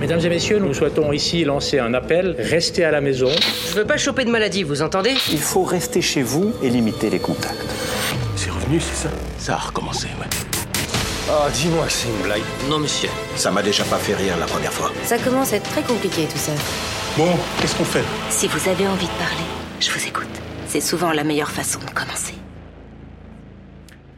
Mesdames et messieurs, nous souhaitons ici lancer un appel. Restez à la maison. Je veux pas choper de maladie, vous entendez? Il faut rester chez vous et limiter les contacts. C'est revenu, c'est ça? Ça a recommencé, ouais. Oh, dis-moi que c'est une blague. Non, monsieur. Ça m'a déjà pas fait rire la première fois. Ça commence à être très compliqué tout ça. Bon, qu'est-ce qu'on fait? Si vous avez envie de parler, je vous écoute. C'est souvent la meilleure façon de commencer.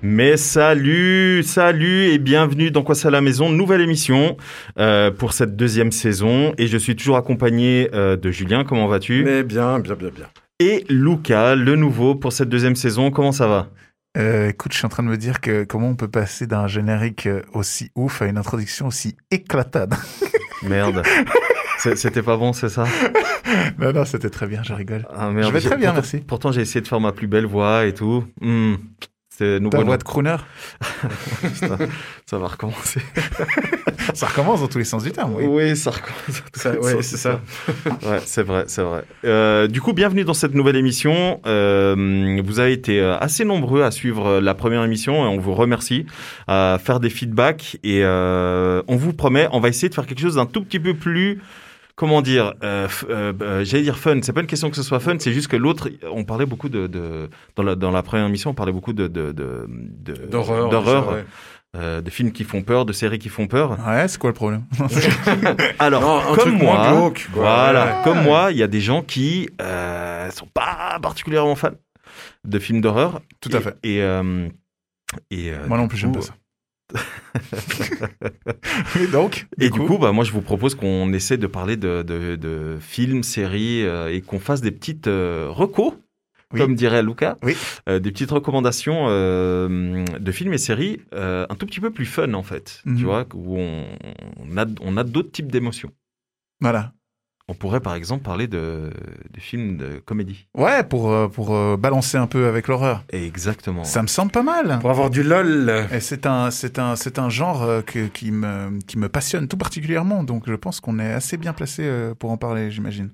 Mais salut, salut et bienvenue dans Quoi ça à la maison, nouvelle émission euh, pour cette deuxième saison et je suis toujours accompagné euh, de Julien, comment vas-tu? Mais bien, bien, bien, bien. Et Luca, le nouveau pour cette deuxième saison, comment ça va? Euh, écoute, je suis en train de me dire que comment on peut passer d'un générique euh, aussi ouf à une introduction aussi éclatade. Merde. C'était pas bon, c'est ça? Non, non, c'était très bien, je rigole. Ah, merde. Je vais très bien, pourtant, merci. Pourtant, j'ai essayé de faire ma plus belle voix et tout. Hmm. C'est nouveau. Ta voix de crooner ça, ça va recommencer. Ça recommence dans tous les sens du terme, oui. Oui, ça recommence. Ça, ouais, c'est ça. ouais, c'est vrai, c'est vrai. Euh, du coup, bienvenue dans cette nouvelle émission. Euh, vous avez été assez nombreux à suivre la première émission et on vous remercie, à faire des feedbacks et euh, on vous promet, on va essayer de faire quelque chose d'un tout petit peu plus comment dire, euh, euh, j'allais dire fun. C'est pas une question que ce soit fun, c'est juste que l'autre, on parlait beaucoup de, de dans, la, dans la première émission, on parlait beaucoup de d'horreur, d'horreur. Ouais. Euh, de films qui font peur, de séries qui font peur. Ouais, c'est quoi le problème? Alors, non, comme moi, glauque, voilà, ouais. comme moi, il y a des gens qui euh, sont pas particulièrement fans de films d'horreur. Tout à fait. Et, euh, et, et moi non plus, j'aime pas ça. et donc Et du coup, coup, bah, moi, je vous propose qu'on essaie de parler de, de, de films, séries euh, et qu'on fasse des petites euh, recos, oui. comme dirait Luca, oui. euh, des petites recommandations euh, de films et séries un tout petit peu plus fun, en fait, Mhm. mm -hmm. tu vois, où on, on a, on a d'autres types d'émotions. Voilà. On pourrait, par exemple, parler de, de films de comédie. Ouais, pour, euh, pour euh, balancer un peu avec l'horreur. Exactement. Ça me semble pas mal. Pour avoir du lol. Et c'est un, c'est un, c'est un genre euh, que, qui, me, qui me passionne tout particulièrement. Donc je pense qu'on est assez bien placé pour en parler, j'imagine.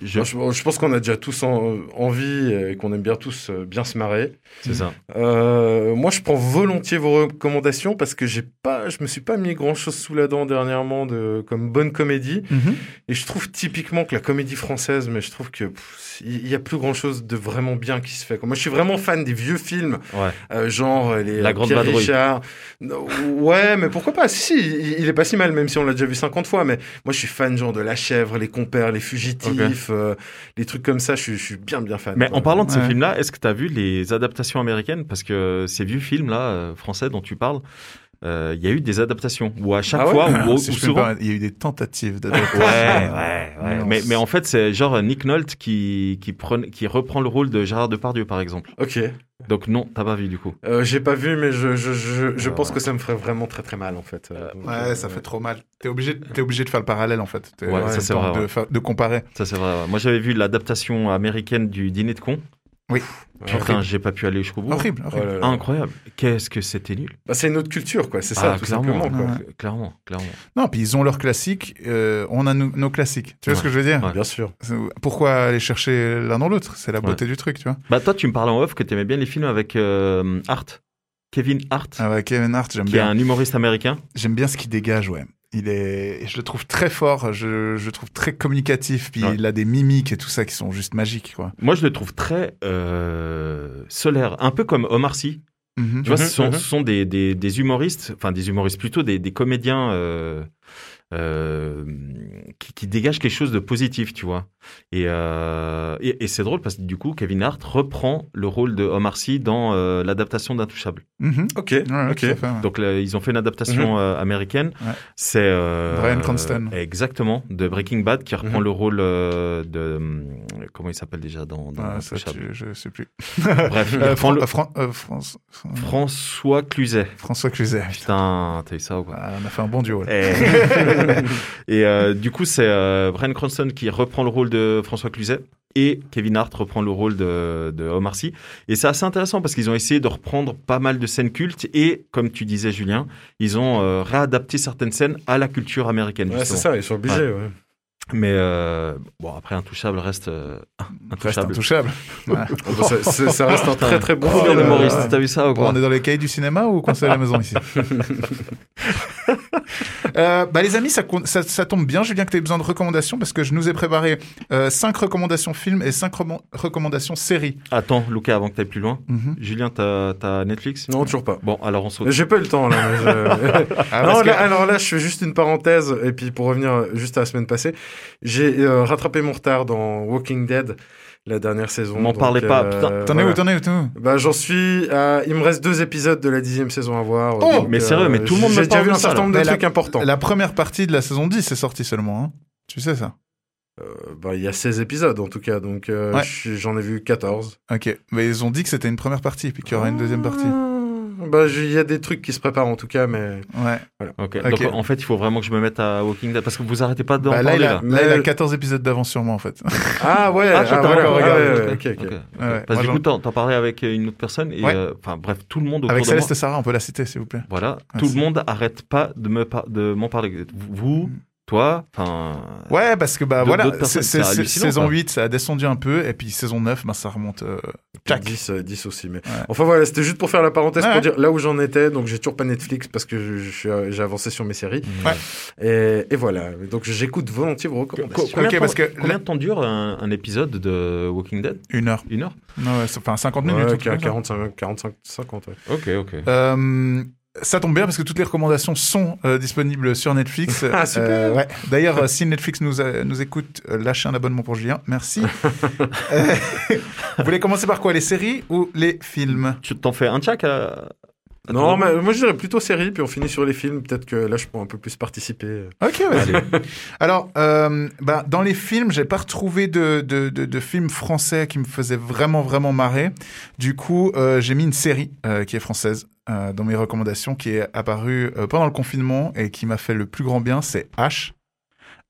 Je, je, je, pense qu'on a déjà tous en, envie et qu'on aime bien tous euh, bien se marrer. C'est ça. Euh, moi, je prends volontiers vos recommandations parce que j'ai pas, je me suis pas mis grand chose sous la dent dernièrement de comme bonne comédie. Mm -hmm. Et je trouve typiquement que la comédie française, mais je trouve que il y a plus grand chose de vraiment bien qui se fait. Moi, je suis vraiment fan des vieux films, ouais. euh, genre les La Grande Pierre. Richard. Ouais, mais pourquoi pas? Si, il, il est pas si mal, même si on l'a déjà vu 50 fois. Mais moi, je suis fan genre de La Chèvre, Les Compères, Les Fugitifs. Okay. Euh, les trucs comme ça, je, je, suis bien, bien fan. Mais quoi. en parlant de ces Ouais. films-là, est-ce que tu as vu les adaptations américaines? Parce que ces vieux films-là, euh, français dont tu parles, euh, il y a eu des adaptations où à chaque Ah ouais fois, Ah, ou, si ou souvent. il y a eu des tentatives de. Ouais, ouais, ouais. Mais, mais en fait, c'est genre Nick Nolte qui, qui, prenne, qui reprend le rôle de Gérard Depardieu, par exemple. Ok. Donc non, t'as pas vu du coup. Euh, J'ai pas vu, mais je, je, je, je Euh, pense que ça me ferait vraiment très très mal en fait. Euh, donc, Ouais, ça fait trop mal. T'es obligé, es obligé de faire le parallèle en fait. Ouais, ça, c'est vrai, de, ouais. faire- de comparer. Ça c'est vrai. ouais. Moi j'avais vu l'adaptation américaine du Dîner de con. Oui. Putain, j'ai pas pu aller jusqu'au bout. Horrible, Oh horrible. là là. Incroyable. Qu'est-ce que c'était nul. Bah, c'est une autre culture, quoi. C'est ça, Ah, tout clairement, simplement. Quoi. Ouais. Clairement, clairement. Non, puis ils ont leurs classiques, euh, on a nos, nos classiques. Tu vois ce que je veux dire? Ouais. Bien sûr. Pourquoi aller chercher l'un dans l'autre? C'est la beauté du truc, tu vois. Bah toi tu me parlais en off que t'aimais bien les films avec euh, Hart. Kevin Hart. Ah ouais, Kevin Hart, j'aime qui est bien. un humoriste américain. J'aime bien ce qu'il dégage, ouais. Il est, je le trouve très fort, je, je le trouve très communicatif, puis Ouais. il a des mimiques et tout ça qui sont juste magiques, quoi. Moi je le trouve très euh, solaire, un peu comme Omar Sy. Mhm. Tu vois, Mhm, ce sont, mhm. ce sont des, des, des humoristes, enfin des humoristes plutôt, des, des comédiens euh, euh, qui, qui dégagent quelque chose de positif, tu vois. Et, euh, et, et c'est drôle parce que du coup, Kevin Hart reprend le rôle de Omar Sy dans euh, l'adaptation d'Intouchable. Mhm. Ok. Ouais, ok. fait, ouais. Donc là, ils ont fait une adaptation Mhm. euh, américaine. Ouais. C'est euh, Bryan Cranston. Exactement, de Breaking Bad, qui reprend Mhm. le rôle euh, de comment il s'appelle déjà dans, dans Ah, ça, Intouchable? tu- je sais plus. Bref, il Euh, reprend Fran- le- euh, Fran- euh, France- François Cluzet. François Cluzet. Putain, t'as eu ça ou quoi? Ah, on a fait un bon duo. là. Et, et, euh, du coup, c'est euh, Bryan Cranston qui reprend le rôle de François Cluzet et Kevin Hart reprend le rôle de, de Omar Sy. Et c'est assez intéressant parce qu'ils ont essayé de reprendre pas mal de scènes cultes et, comme tu disais, Julien, ils ont euh, réadapté certaines scènes à la culture américaine. Ouais, c'est ça, ils sont obligés. Ouais. Mais euh, bon, après, Intouchable reste euh, Reste intouchable. intouchable. Ouais. ça, ça- ça reste un très très bon Oh, film. Euh, t'as vu ça ou quoi on est dans les cahiers du cinéma ou conseil à la maison ici Euh, bah les amis, ça, ça, ça tombe bien, Julien, que tu aies besoin de recommandations parce que je nous ai préparé 5 recommandations films et 5 recommandations séries. Attends, Lucas, avant que t'ailles plus loin. Mhm. Julien, t'as t'as Netflix? Non, toujours pas. Bon, alors on saute. J'ai pas eu le temps là. mais je- Ah, non, parce que- là, alors là, je fais juste une parenthèse et puis pour revenir juste à la semaine passée, j'ai euh, rattrapé mon retard dans Walking Dead, la dernière saison. M'en parlez pas, euh, putain. T'en es où T'en es où t'en es où Bah, j'en suis à... Il me reste deux épisodes de la dixième saison à voir. Oh donc, Mais sérieux, mais tout le monde me J'ai déjà parle vu un certain nombre de la- trucs importants. La première partie de la saison 10 est sortie seulement. Hein tu sais ça Euh, bah, il y a 16 épisodes en tout cas, donc euh, Ouais. j'en ai vu 14. Ok. Mais ils ont dit que c'était une première partie puis qu'il y aura une deuxième partie. Ah, Bah, il y a des trucs qui se préparent en tout cas, mais... Ouais. Ok. Ok. Donc en fait, il faut vraiment que je me mette à Walking Dead parce que vous arrêtez pas d'en Bah, là, parler il a, là. là, il a Mais- 14 épisodes d'avance sur moi en fait. Ah ouais, Ah, ah, voilà, encore ouais, regardé. ouais, ok, ouais, ok, ok. ok. Ouais, Parce moi, que du j'en- coup, t'en parlais avec euh, une autre personne et Ouais. euh, enfin bref, tout le monde autour Avec de moi. Céleste et Sarah, on peut la citer s'il vous plaît. Voilà, Ah, tout le monde arrête pas de me par- de m'en parler. Vous, toi, enfin. Ouais, parce que bah D'autres- voilà, saison quoi. 8, ça a descendu un peu, et puis saison 9, bah, ça remonte. euh, Jack. 10, euh, 10 aussi. Mais... Ouais. Enfin voilà, c'était juste pour faire la parenthèse Ouais. pour dire là où j'en étais. Donc j'ai toujours pas Netflix parce que je- je suis, euh, j'ai avancé sur mes séries. Ouais. Et, et voilà. Donc j'écoute volontiers vos recommandations. Combien, Ok, de temps, parce que combien de temps dure un, un épisode de Walking Dead? Une heure. Une heure? Non, enfin 50 Ouais, minutes. ou qu- quelque chose. 45, 45, 50. Ouais. Ok, ok. Euh, ça tombe bien parce que toutes les recommandations sont euh, disponibles sur Netflix. Ah, super. Euh, ouais. D'ailleurs, euh, si Netflix nous, a- nous écoute, euh, lâchez un abonnement pour Julien. Merci. Euh, vous voulez commencer par quoi Les séries ou les films? Tu t'en fais un tchac à... Non, mais moi je dirais plutôt série, puis on finit sur les films. Peut-être que là je peux un peu plus participer. Ok, vas-y. Alors, euh, bah, dans les films, j'ai pas retrouvé de, de, de, de films français qui me faisaient vraiment, vraiment marrer. Du coup, euh, j'ai mis une série euh, qui est française euh, dans mes recommandations, qui est apparue pendant le confinement et qui m'a fait le plus grand bien, c'est H.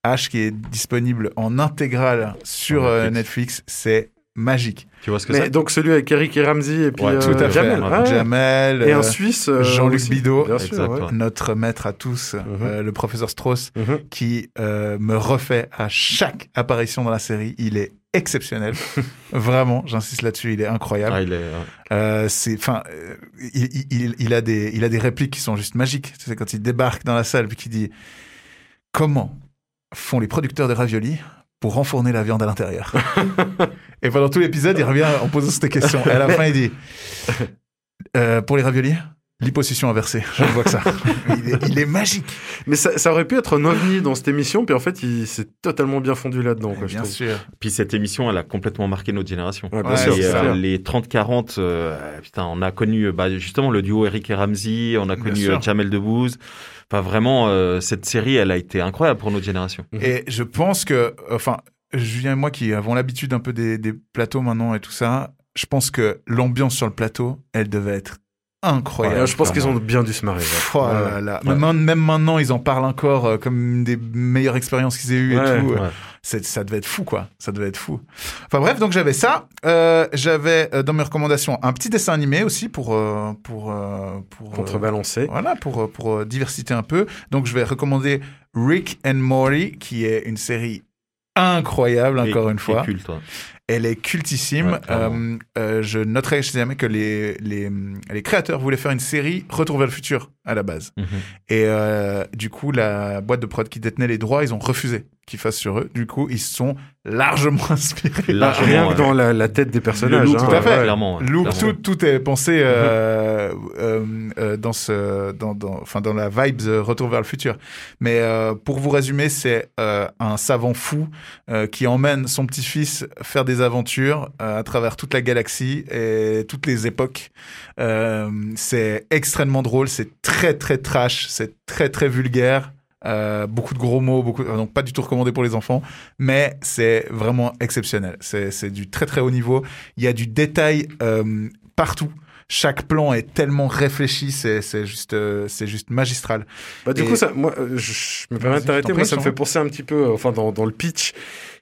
H qui est disponible en intégrale sur. Netflix, c'est magique. Tu vois ce que c'est donc celui avec Eric et Ramsey et puis Ouais, euh, Tout à fait. Jamel. Ouais. Jamel, Et euh, un Suisse. euh, Jean-Luc. Bidot. Bien sûr, Exact, ouais. ouais. notre maître à tous, Mhm. euh, le professeur Strauss, Mhm. qui euh, me refait à chaque apparition dans la série. Il est exceptionnel. Vraiment, j'insiste là-dessus, il est incroyable. Ah, il est... ouais. Euh, c'est, enfin, euh, il, il- il, il a des, il a des répliques qui sont juste magiques. Tu sais, quand il débarque dans la salle puis qu'il dit comment font les producteurs de raviolis pour renfourner la viande à l'intérieur. Et pendant tout l'épisode, il revient en posant cette question. Et à la fin, il dit Euh, pour les raviolis, l'hyposition inversée. Je ne vois que ça. Il est, il est magique. Mais ça, ça aurait pu être un ovni dans cette émission, puis en fait il s'est totalement bien fondu là-dedans. quoi, je Bien sûr. Puis cette émission, elle a complètement marqué notre génération. Ouais, bien Ouais, sûr, Et, c'est euh, les 30-40, euh, putain, on a connu bah, justement le duo Eric et Ramsey, on a Bien connu sûr. euh, Jamel Debbouze. Enfin, vraiment, euh, cette série, elle a été incroyable pour notre génération. Et je pense que, enfin, Julien et moi qui avons l'habitude un peu des, des plateaux maintenant et tout ça, je pense que l'ambiance sur le plateau, elle devait être incroyable. Ouais, je pense qu'ils ont bien dû se marier. ouais. Oh là Ouais. là. Ouais. Même, même maintenant, ils en parlent encore euh, comme une des meilleures expériences qu'ils aient eues Ouais, et tout. Ouais. C'est- Ça devait être fou, quoi. Ça devait être fou. Enfin bref, donc j'avais ça. Euh, j'avais euh, dans mes recommandations un petit dessin animé aussi pour euh, pour euh, pour euh, Contrebalancer. voilà pour euh, pour euh, diversité un peu. Donc je vais recommander Rick and Morty, qui est une série incroyable Et- encore une et fois. culte, ouais. Elle est cultissime. Ouais. Euh, euh, je noterai chez jamais que les, les, les créateurs voulaient faire une série Retour vers le futur à la base. Mhm. Et euh, du coup, la boîte de prod qui détenait les droits, ils ont refusé qu'ils fassent sur eux. Du coup, ils se sont largement inspirés. Largement, Rien ouais. que dans la, la tête des personnages. look, hein, tout à fait. ouais. Clairement, ouais, Look, clairement. tout, tout est pensé euh, euh, euh, dans ce, dans, dans, enfin dans la vibe de Retour vers le futur. Mais euh, pour vous résumer, c'est euh, un savant fou euh, qui emmène son petit-fils faire des aventures euh, à travers toute la galaxie et toutes les époques. Euh, c'est extrêmement drôle, c'est très très trash, c'est très très vulgaire. Euh, beaucoup de gros mots, beaucoup, donc pas du tout recommandé pour les enfants, mais c'est vraiment exceptionnel. C'est du très très haut niveau. Il y a du détail euh, partout. Chaque plan est tellement réfléchi, c'est juste euh, c'est juste magistral. Bah, du Et- coup, ça, moi, je, je me permets de t'arrêter. Moi, ça me fait penser un petit peu, enfin, dans, dans le pitch,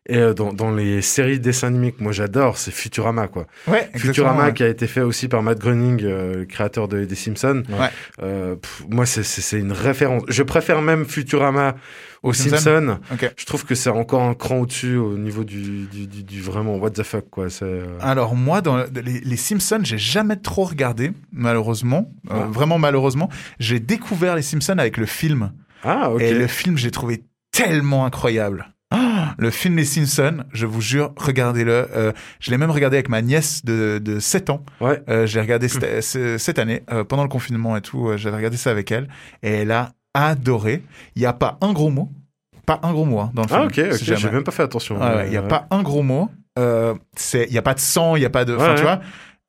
Et euh, dans, dans les séries de dessins animés que moi j'adore, c'est Futurama, quoi. Ouais, Futurama ouais. qui a été fait aussi par Matt Groening, euh, le créateur de, des Simpsons. Ouais. Euh, pff, moi, c'est- une référence. Je préfère même Futurama aux Simpsons. Je trouve que c'est encore un cran au-dessus au niveau du, du, du, du vraiment what the fuck, quoi. Euh, Alors moi, dans les, les Simpsons, j'ai jamais trop regardé, malheureusement. Vraiment malheureusement. J'ai découvert les Simpsons avec le film. Ah, ok. Et le film, j'ai trouvé tellement incroyable. Ah, le film Les Simpsons, je vous jure, regardez-le. Euh, je l'ai même regardé avec ma nièce de, de 7 ans. Ouais. Euh, je l'ai regardé cette, ce- cette année, euh, pendant le confinement et tout. J'avais regardé ça avec elle. Et elle a adoré. Il n'y a pas un gros mot. Pas un gros mot hein, dans le Ah, film. ok, ok. si J'ai même pas fait attention. Ouais, ouais, Il n'y a pas un gros mot. C'est- Il n'y a pas de sang, il n'y a pas de... Enfin, tu vois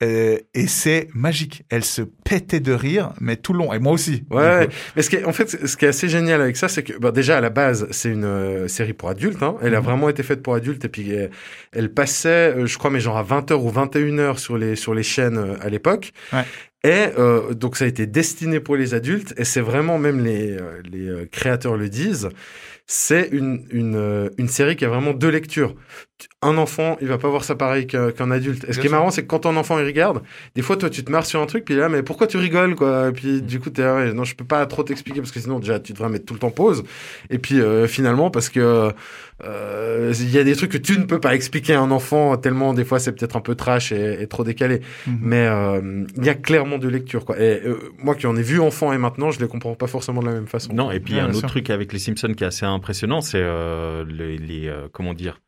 Euh, et c'est magique. Elle se pétait de rire, mais tout le long. Et moi aussi. Ouais, mais ce qui est, en fait, ce qui est assez génial avec ça, c'est que bah, déjà à la base, c'est une euh, série pour adultes. Hein. Elle a Mhm. vraiment été faite pour adultes et puis euh, elle passait, euh, je crois, mais genre à 20h ou 21h sur les sur les chaînes à l'époque. Ouais. Et euh, donc ça a été destiné pour les adultes et c'est vraiment même les euh, les euh, créateurs le disent. C'est une une une série qui a vraiment deux lectures. Un enfant, il va pas voir ça pareil qu'un adulte. Et ce qui est marrant, c'est que quand ton enfant il regarde, des fois toi tu te marres sur un truc puis là mais pourquoi tu rigoles quoi? Et puis du coup t'es là, ouais, non je peux pas trop t'expliquer parce que sinon déjà tu devrais mettre tout le temps pause. Et puis euh, finalement parce que euh, il y a des trucs que tu ne peux pas expliquer à un enfant tellement des fois c'est peut-être un peu trash et, et trop décalé. Mhm. Mais euh, il y a clairement deux lectures quoi. Et euh, moi qui en ai vu enfant et maintenant je les comprends pas forcément de la même façon. Non, et puis Ouais, un bien autre sûr. truc avec les Simpsons qui est assez impressionnant, c'est euh, les, les, euh, comment dire,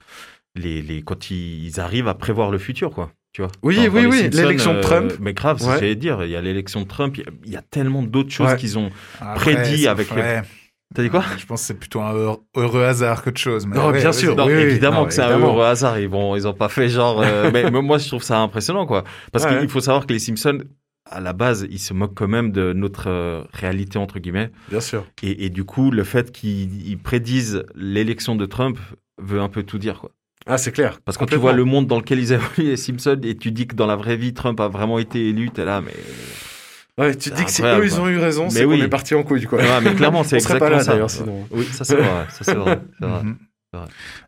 les, les quand ils, arrivent à prévoir le futur, quoi. Tu vois. Oui, Dans- dans oui, oui, l'élection de Trump. Mais grave, c'est ce Ouais. que j'allais dire. Il y a l'élection de Trump. il y a- Il y, a tellement d'autres choses Ouais. qu'ils ont. Après, prédit c'est- avec les-. T'as dit quoi Je pense que c'est plutôt un heureux, hasard qu'autre chose. Mais Non, ouais, bien sûr. Non, oui, oui. évidemment Non, que c'est un heureux hasard. Ils vont, ils ont pas fait genre. euh, mais, mais moi, je trouve ça impressionnant, quoi. Parce Ouais. qu'il faut savoir que les Simpsons, à la base, ils se moquent quand même de notre euh, réalité entre guillemets. Bien sûr. Et, et du coup, le fait qu'ils ils prédisent l'élection de Trump veut un peu tout dire, quoi. Ah c'est clair. Parce que quand tu vois le monde dans lequel ils évoluent, les Simpsons, et tu dis que dans la vraie vie, Trump a vraiment été élu, t'es là, mais. Ouais, tu C'est dis que incroyable, eux ils ont eu raison, Mais c'est oui. qu'on est parti en couille quoi. Ouais, mais clairement, c'est exactement pas là, ça. d'ailleurs, sinon. Oui, ça c'est vrai. Ça c'est vrai. c'est vrai.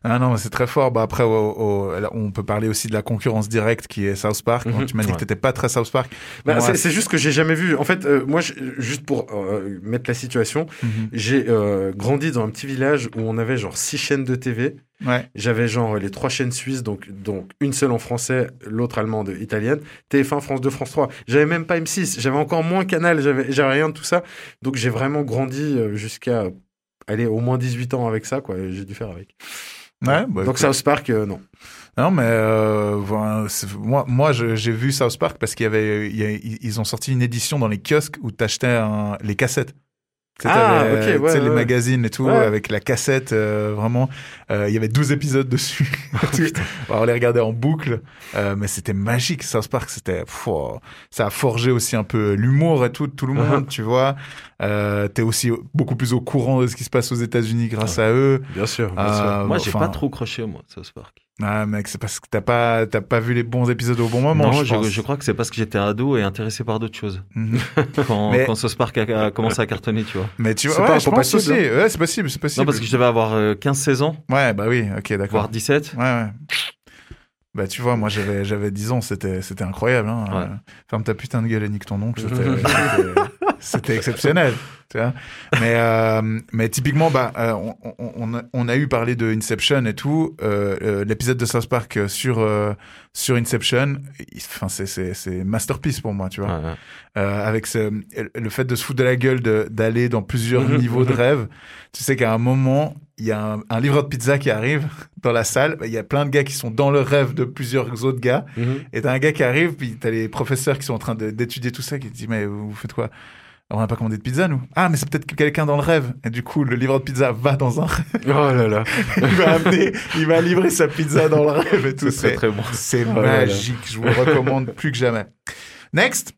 Ah non, c'est très fort. Bah après, au- au- là, on peut parler aussi de la concurrence directe qui est South Park. Mhm. Tu m'as dit Ouais. que t'étais pas très South Park. Bah, c'est- juste que j'ai jamais vu. En fait, euh, moi, juste pour euh, mettre la situation, Mhm. j'ai euh, grandi dans un petit village où on avait genre six chaînes de TV. Ouais. J'avais genre les trois chaînes suisses, donc, donc une seule en français, l'autre allemande, italienne, TF1, France 2, France 3. J'avais même pas M6, j'avais encore moins Canal, j'avais j'avais rien de tout ça. Donc j'ai vraiment grandi euh, jusqu'à aller au moins 18 ans avec ça, quoi. J'ai dû faire avec. Ouais, bah, donc. South Park, euh, non. Non, mais euh, moi, moi, j'ai vu South Park parce qu'il y avait, il y a- ils ont sorti une édition dans les kiosques où t'achetais les cassettes. Ah, ok, ouais, tu sais, les ouais. magazines et tout, Ouais. avec la cassette, euh, vraiment. Euh, il y avait 12 épisodes dessus. on les regardait en boucle, euh, mais c'était magique. South Park, c'était, oh, ça a forgé aussi un peu l'humour et tout, de tout le monde, tu vois. Euh, T'es aussi beaucoup plus au courant de ce qui se passe aux États-Unis grâce à eux. Bien sûr, bien Euh, sûr. Moi, j'ai enfin, pas trop croché, moi, South Park. Ah, mec, c'est parce que t'as pas, t'as pas vu les bons épisodes au bon moment. non, je, je, pense. je crois que c'est parce que j'étais ado et intéressé par d'autres choses. Mhm. Quand, Mais- quand South Park a, a commencé à cartonner, tu vois. Mais tu C'est vois, pas ouais, je pense aussi. Ouais, c'est possible, c'est possible. Non, parce que je devais avoir euh, 15-16 ans, Ouais, bah oui, ok, d'accord. voire 17. Ouais, ouais. Bah tu vois, moi j'avais j'avais 10 ans, c'était c'était incroyable. Hein. Ouais. Euh, Ferme ta putain de gueule et nique ton oncle, c'était exceptionnel. Tu vois mais euh, mais typiquement, bah euh, on, on, on a, on a eu parlé de Inception et tout. Euh, euh, L'épisode de South Park sur euh, sur Inception, enfin c'est c'est c'est masterpiece pour moi, tu vois. Ouais. Euh, avec ce, le fait de se foutre de la gueule, de- d'aller dans plusieurs Mhm, niveaux de mhm. rêve. Tu sais qu'à un moment, il y a un, un livreur de pizza qui arrive dans la salle. Il y a plein de gars qui sont dans le rêve de plusieurs autres gars. Mhm. Et t'as un gars qui arrive, puis t'as les professeurs qui sont en train d'étudier tout ça, qui te disent mais vous faites quoi? On n'a pas commandé de pizza nous. Ah mais c'est peut-être que quelqu'un dans le rêve. Et du coup le livreur de pizza va dans un rêve. Oh là là. il va amener, il va livrer sa pizza dans le rêve et tout. C'est C'est très bon. c'est Oh là. magique. Je vous le recommande plus que jamais. Next.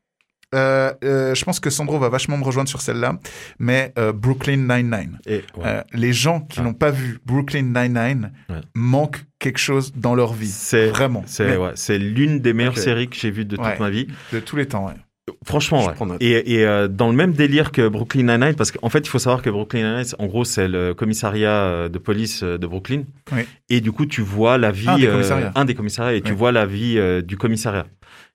Euh, euh, je pense que Sandro va vachement me rejoindre sur celle-là, mais euh, Brooklyn Nine-Nine. Ouais. Les gens qui Ah. n'ont pas vu Brooklyn Nine-Nine Ouais. manquent quelque chose dans leur vie. c'est Vraiment. c'est Mais ouais, l'une des meilleures séries que j'ai vues de toute ma vie. De tous les temps, ouais. Franchement, ouais. Et, et euh, dans le même délire que Brooklyn Nine-Nine, parce qu'en fait, il faut savoir que Brooklyn Nine-Nine, en gros, c'est le commissariat euh, de police euh, de Brooklyn. Oui. Et du coup, tu vois la vie... Un des commissariats. un des commissariats, et tu vois la vie du commissariat.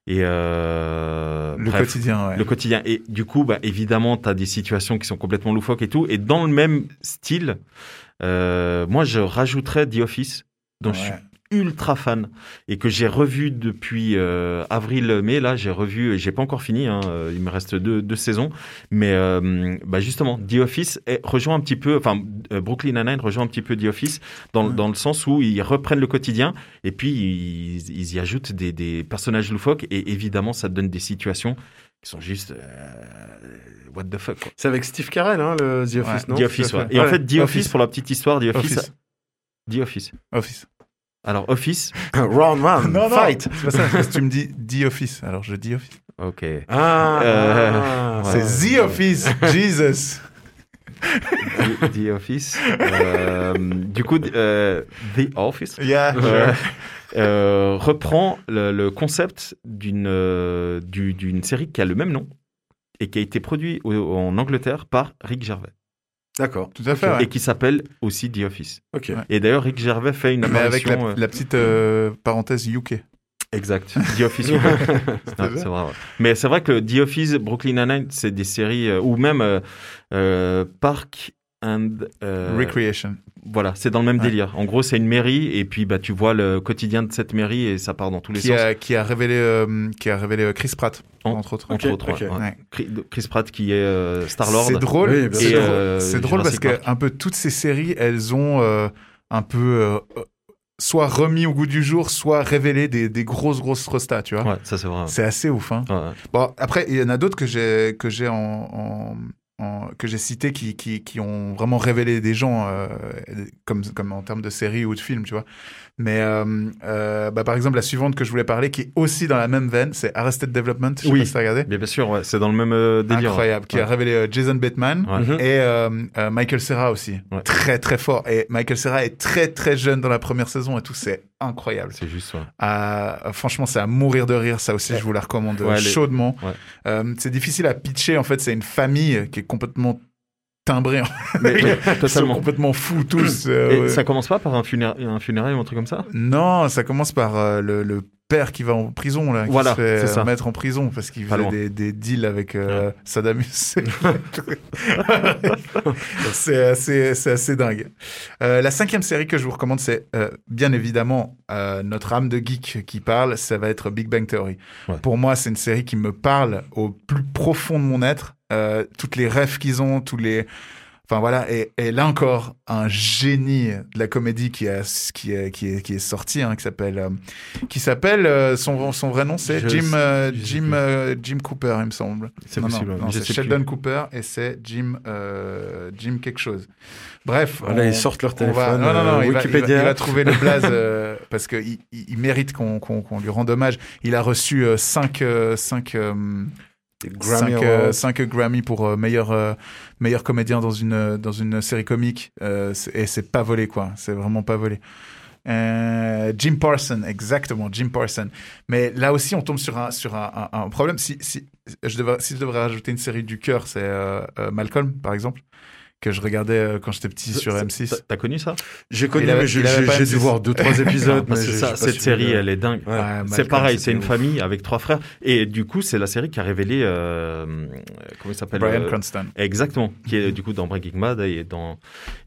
Et euh, Le bref, quotidien, ouais. Le quotidien. Et du coup, bah, évidemment, tu as des situations qui sont complètement loufoques et tout. Et dans le même style, euh, moi, je rajouterais The Office, dont je suis Ouais. Ultra fan et que j'ai revu depuis euh, avril-mai. Là, j'ai revu, j'ai pas encore fini, hein, euh, il me reste deux, deux saisons. Mais euh, bah justement, The Office est- rejoint un petit peu, enfin, euh, Brooklyn Nine-Nine rejoint un petit peu The Office dans, dans le sens où ils reprennent le quotidien et puis ils, ils y ajoutent des, des personnages loufoques et évidemment, ça donne des situations qui sont juste what the fuck. C'est avec Steve Carell, hein, le The Office, Ouais, non? The Office, ouais. Et en fait, The Office, Office. pour la petite histoire, The Office, Office. The Office. Office. Alors Office, Round one, Non, non, fight. c'est pas ça. parce que tu me dis The Office, alors je dis Office. ok. Ah, Euh, ah, ouais. C'est The Office, Jesus. The, The Office. Euh, du coup, euh, The Office Yeah. reprend le, le concept d'une euh, du- d'une série qui a le même nom et qui a été produit au- en Angleterre par Rick Gervais D'accord. Tout à fait. ouais. et qui s'appelle aussi The Office. Ok. Et d'ailleurs, Rick Gervais fait une Mais avec apparition. la, euh, la petite euh, parenthèse UK. Exact. The Office. Ouais, c'est vrai. ouais. Mais c'est vrai que The Office, Brooklyn Nine-Nine, c'est des séries euh, ou même Park and Recreation. Voilà, c'est dans le même Ouais. délire. En gros, c'est une mairie et puis bah tu vois le quotidien de cette mairie et ça part dans tous les Qui sens. a, qui a révélé, euh, qui a révélé euh, Chris Pratt, En- entre autres. Entre autres, ouais. Ouais. Chris Pratt qui est euh, Star Lord. C'est drôle. Oui, c'est drôle, euh, c'est drôle parce que un peu toutes ces séries, elles ont euh, un peu soit remis au goût du jour, soit révélé des, des grosses grosses restas, tu vois. Ouais, ça c'est vrai. C'est assez ouf. Hein. Bon, après, il y en a d'autres que j'ai que j'ai en, en- que j'ai cités qui, qui, qui ont vraiment révélé des gens euh, comme comme en termes de séries ou de films, tu vois. Mais euh, euh, bah, par exemple, la suivante que je voulais parler, qui est aussi dans la même veine, c'est Arrested Development. Je sais Oui. pas si t'as regardé. Bien, bien sûr, ouais, c'est dans le même euh, délire. Incroyable, qui a révélé euh, Jason Bateman Ouais. Mhm. et euh, euh, Michael Serra aussi. Ouais. Très très fort. Et Michael Serra est très très jeune dans la première saison et tout, c'est incroyable. C'est juste, ouais. Ah, franchement, c'est à mourir de rire. Ça aussi, je vous la recommande les- chaudement. ouais. Euh, c'est difficile à pitcher. En fait, c'est une famille qui est complètement timbrée. Mais, mais Ils sont complètement fous tous. euh, Et ça commence pas par un, funéra- un funérail ou un truc comme ça? Non, ça commence par euh, le, le père qui va en prison, là, qui Voilà, se fait mettre en prison parce qu'il faisait des, des deals avec euh, Saddam Hussein. c'est assez, dingue. Euh, la cinquième série que je vous recommande, c'est euh, bien évidemment notre âme de geek qui parle, ça va être Big Bang Theory. Ouais. Pour moi, c'est une série qui me parle au plus profond de mon être. Euh, toutes les rêves qu'ils ont, tous les... Enfin voilà, et, et là encore, un génie de la comédie qui, a, qui, est, qui, est, qui est sorti, hein, qui s'appelle, euh, qui s'appelle euh, son, son vrai nom, c'est Je- Jim, euh, Jim, euh, Jim Cooper, il me semble. C'est possible. non, non, Sheldon plus. Cooper et c'est Jim, euh, Jim quelque chose. Bref, Voilà, on- ils sortent leur on va- téléphone. non, non, non, euh, il, va, il va- il va trouver le blaze euh, parce qu'il il, il mérite qu'on lui rende hommage. Il a reçu 5 cinq, euh, Grammy cinq, Awards. euh, cinq Grammy pour euh, meilleur, euh, meilleur comédien dans une, dans une série comique. Et c'est pas volé, quoi. C'est vraiment pas volé. Jim Parson, exactement, Jim Parson. Mais là aussi, on tombe sur un, sur un, un- un problème. Si, si, je devrais, si je devrais rajouter une série du cœur, c'est Malcolm, par exemple, que je regardais euh, quand j'étais petit sur T'as- M6. T'as connu ça? J'ai connu, mais j'ai il avait j'ai- pas j'ai M6. dû voir deux, trois épisodes. Mais ça, cette série, le- elle est dingue. Ouais. Ouais, C'est Malcolm, pareil, c'est une ouf. famille avec trois frères. Et du coup, c'est la série qui a révélé. euh, comment il s'appelle Brian euh, Cranston. Exactement, qui est du coup dans Breaking Bad et dans,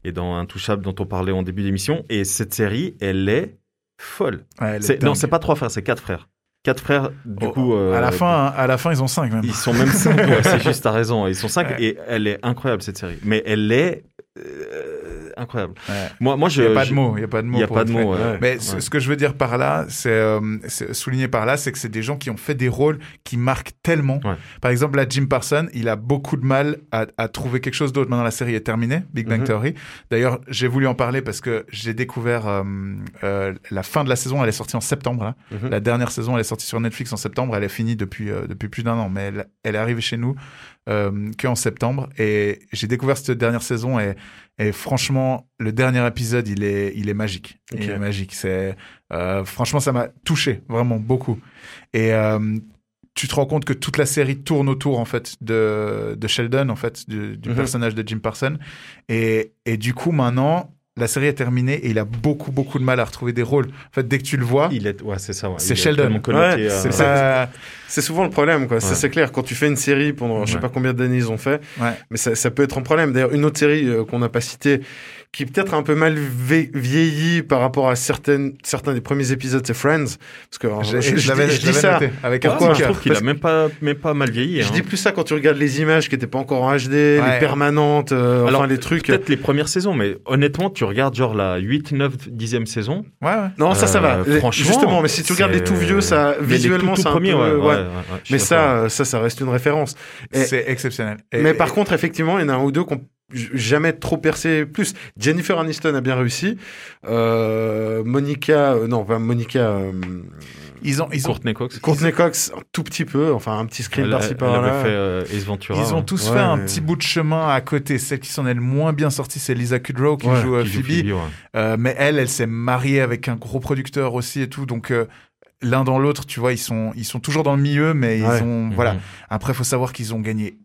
et dans Intouchable dont on parlait en début d'émission. Et cette série, elle est folle. Ouais, elle est C'est- non, c'est pas trois frères, c'est quatre frères. Quatre frères, du Oh, coup. euh, à la fin, hein, à la fin, ils ont cinq même. Ils sont même cinq, ouais, c'est juste, t'as raison. Ils sont cinq Ouais. et elle est incroyable cette série. Mais elle est euh, incroyable. Ouais. Moi, moi, je. Il n'y a pas de mots. Il n'y a pas de mots. Il y a pas de mots. ouais. Mais Ouais. ce- ce que je veux dire par là, c'est euh, souligner par là, c'est que c'est des gens qui ont fait des rôles qui marquent tellement. Ouais. Par exemple, là, Jim Parson, il a beaucoup de mal à, à trouver quelque chose d'autre. Maintenant, la série est terminée, Big Bang Mhm. Theory. D'ailleurs, j'ai voulu en parler parce que j'ai découvert euh, euh, la fin de la saison. Elle est sortie en septembre. là. Mhm. La dernière saison, elle est sortie sur Netflix en septembre. Elle est finie depuis euh, depuis plus d'un an, mais elle, elle est arrivée chez nous euh, qu'en septembre. Et j'ai découvert cette dernière saison et, et franchement, le dernier épisode, il est, il est magique. Il est magique. C'est, euh, franchement, ça m'a touché vraiment beaucoup. Et euh, tu te rends compte que toute la série tourne autour en fait de, de Sheldon en fait du, du Mhm. personnage de Jim Parsons et, et du coup maintenant la série est terminée et il a beaucoup beaucoup de mal à retrouver des rôles en fait dès que tu le vois Il est, ouais, c'est ça. ouais. C'est Sheldon. Ouais, euh, c'est ça. pas C'est souvent le problème, quoi. C'est clair. Quand tu fais une série pendant, je sais pas combien d'années ils ont fait, Ouais. mais ça, ça peut être un problème. D'ailleurs, une autre série euh, qu'on n'a pas citée, qui est peut-être un peu mal vie- vieillie par rapport à certaines, certains des premiers épisodes, c'est Friends. Parce que alors, je, je, je je l'avais dis, ça. avec un moi, je trouve qu'il a même pas, même pas mal vieilli. Je hein. dis plus ça quand tu regardes les images qui étaient pas encore en HD, les permanentes, euh, Alors, enfin les trucs. Peut-être les premières saisons, mais honnêtement, tu regardes genre la 8, 9, 10e saison. ouais, ouais. Non, ça, ça va. euh, franchement, Justement, mais si tu regardes les tout vieux, ça, Mais les visuellement, c'est un premiers, peu, ouais, ouais. ouais, ouais, ouais, je suis Mais ça, euh, ça, ça reste une référence. C'est exceptionnel Et- Mais par contre, effectivement, il y en a un ou deux qui ont jamais trop percé plus. Jennifer Aniston a bien réussi. Euh, Monica, euh, non, pas Monica, euh, ils ont ils ont Courtney Cox. Courtney Cox, un tout petit peu, enfin un petit screen par-ci par-là. euh. Ils ont ouais. tous Ouais, fait un mais- petit bout de chemin à côté. Celle qui s'en est le moins bien sortie, c'est Lisa Kudrow qui Ouais, joue euh, Qui joue Phoebe. Ouais. Euh, mais elle, elle s'est mariée avec un gros producteur aussi et tout. Donc euh, l'un dans l'autre, tu vois, ils sont ils sont toujours dans le milieu, mais ils Ouais. ont voilà. Mhm. Après, faut savoir qu'ils ont gagné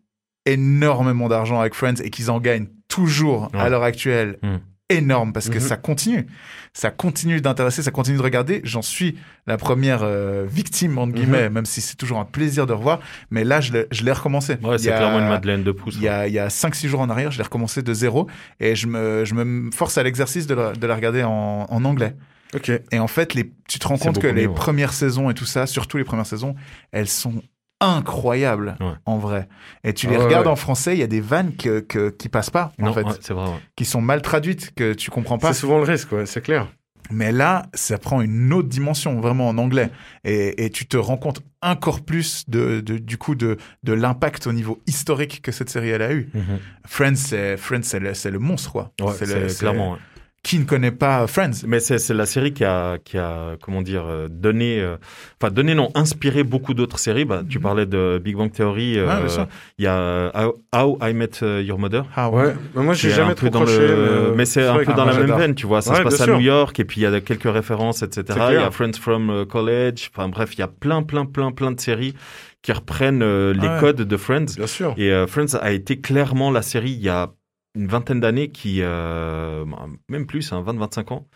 énormément d'argent avec Friends et qu'ils en gagnent toujours à Ouais. l'heure actuelle. Mhm. énorme parce que Mhm. ça continue ça continue d'intéresser ça continue de regarder j'en suis la première euh, victime entre guillemets même si c'est toujours un plaisir de revoir mais là je l'ai- recommencé Ouais, c'est clairement une Madeleine de pouce. il y a, y a 5-6 jours en arrière, je l'ai recommencé de zéro et je me, je me force à l'exercice de, la- de la regarder en, en anglais. Ok. Et en fait, les, tu te rends compte que les mieux, ouais. premières saisons et tout ça, surtout les premières saisons, elles sont incroyables Ouais. en vrai. Et tu les regardes ouais. en français, il y a des vannes que, que- qui passent pas Non, en fait, vrai. qui sont mal traduites, que tu comprends pas. C'est souvent le risque, c'est clair. Mais là, ça prend une autre dimension, vraiment en anglais. Et, et tu te rends compte encore plus de, de- du coup de, de l'impact au niveau historique que cette série elle a eu. Mhm. Friends, c'est Friends, c'est le, le monstre quoi. C'est le- clairement. ouais. Qui ne connaît pas Friends Mais c'est c'est la série qui a, qui a comment dire, euh, donné, euh, enfin donné, non, inspiré beaucoup d'autres séries. Bah, tu parlais de Big Bang Theory. euh, sûr. Il y a euh, How, How I Met euh, Your Mother. Ah Ouais. Mais moi, j'ai jamais un peu trop dans le... mais, mais c'est un peu dans la même veine, tu vois. Ça Ouais, se passe à sûr. New York et puis il y a quelques références, etc. Il y a Friends from euh, College. Enfin bref, il y a plein, plein, plein, plein de séries qui reprennent euh, les Ah ouais. codes de Friends. Bien sûr. Et euh, Friends a été clairement la série il y a une vingtaine d'années qui, euh, même plus, hein, 20-25 ans,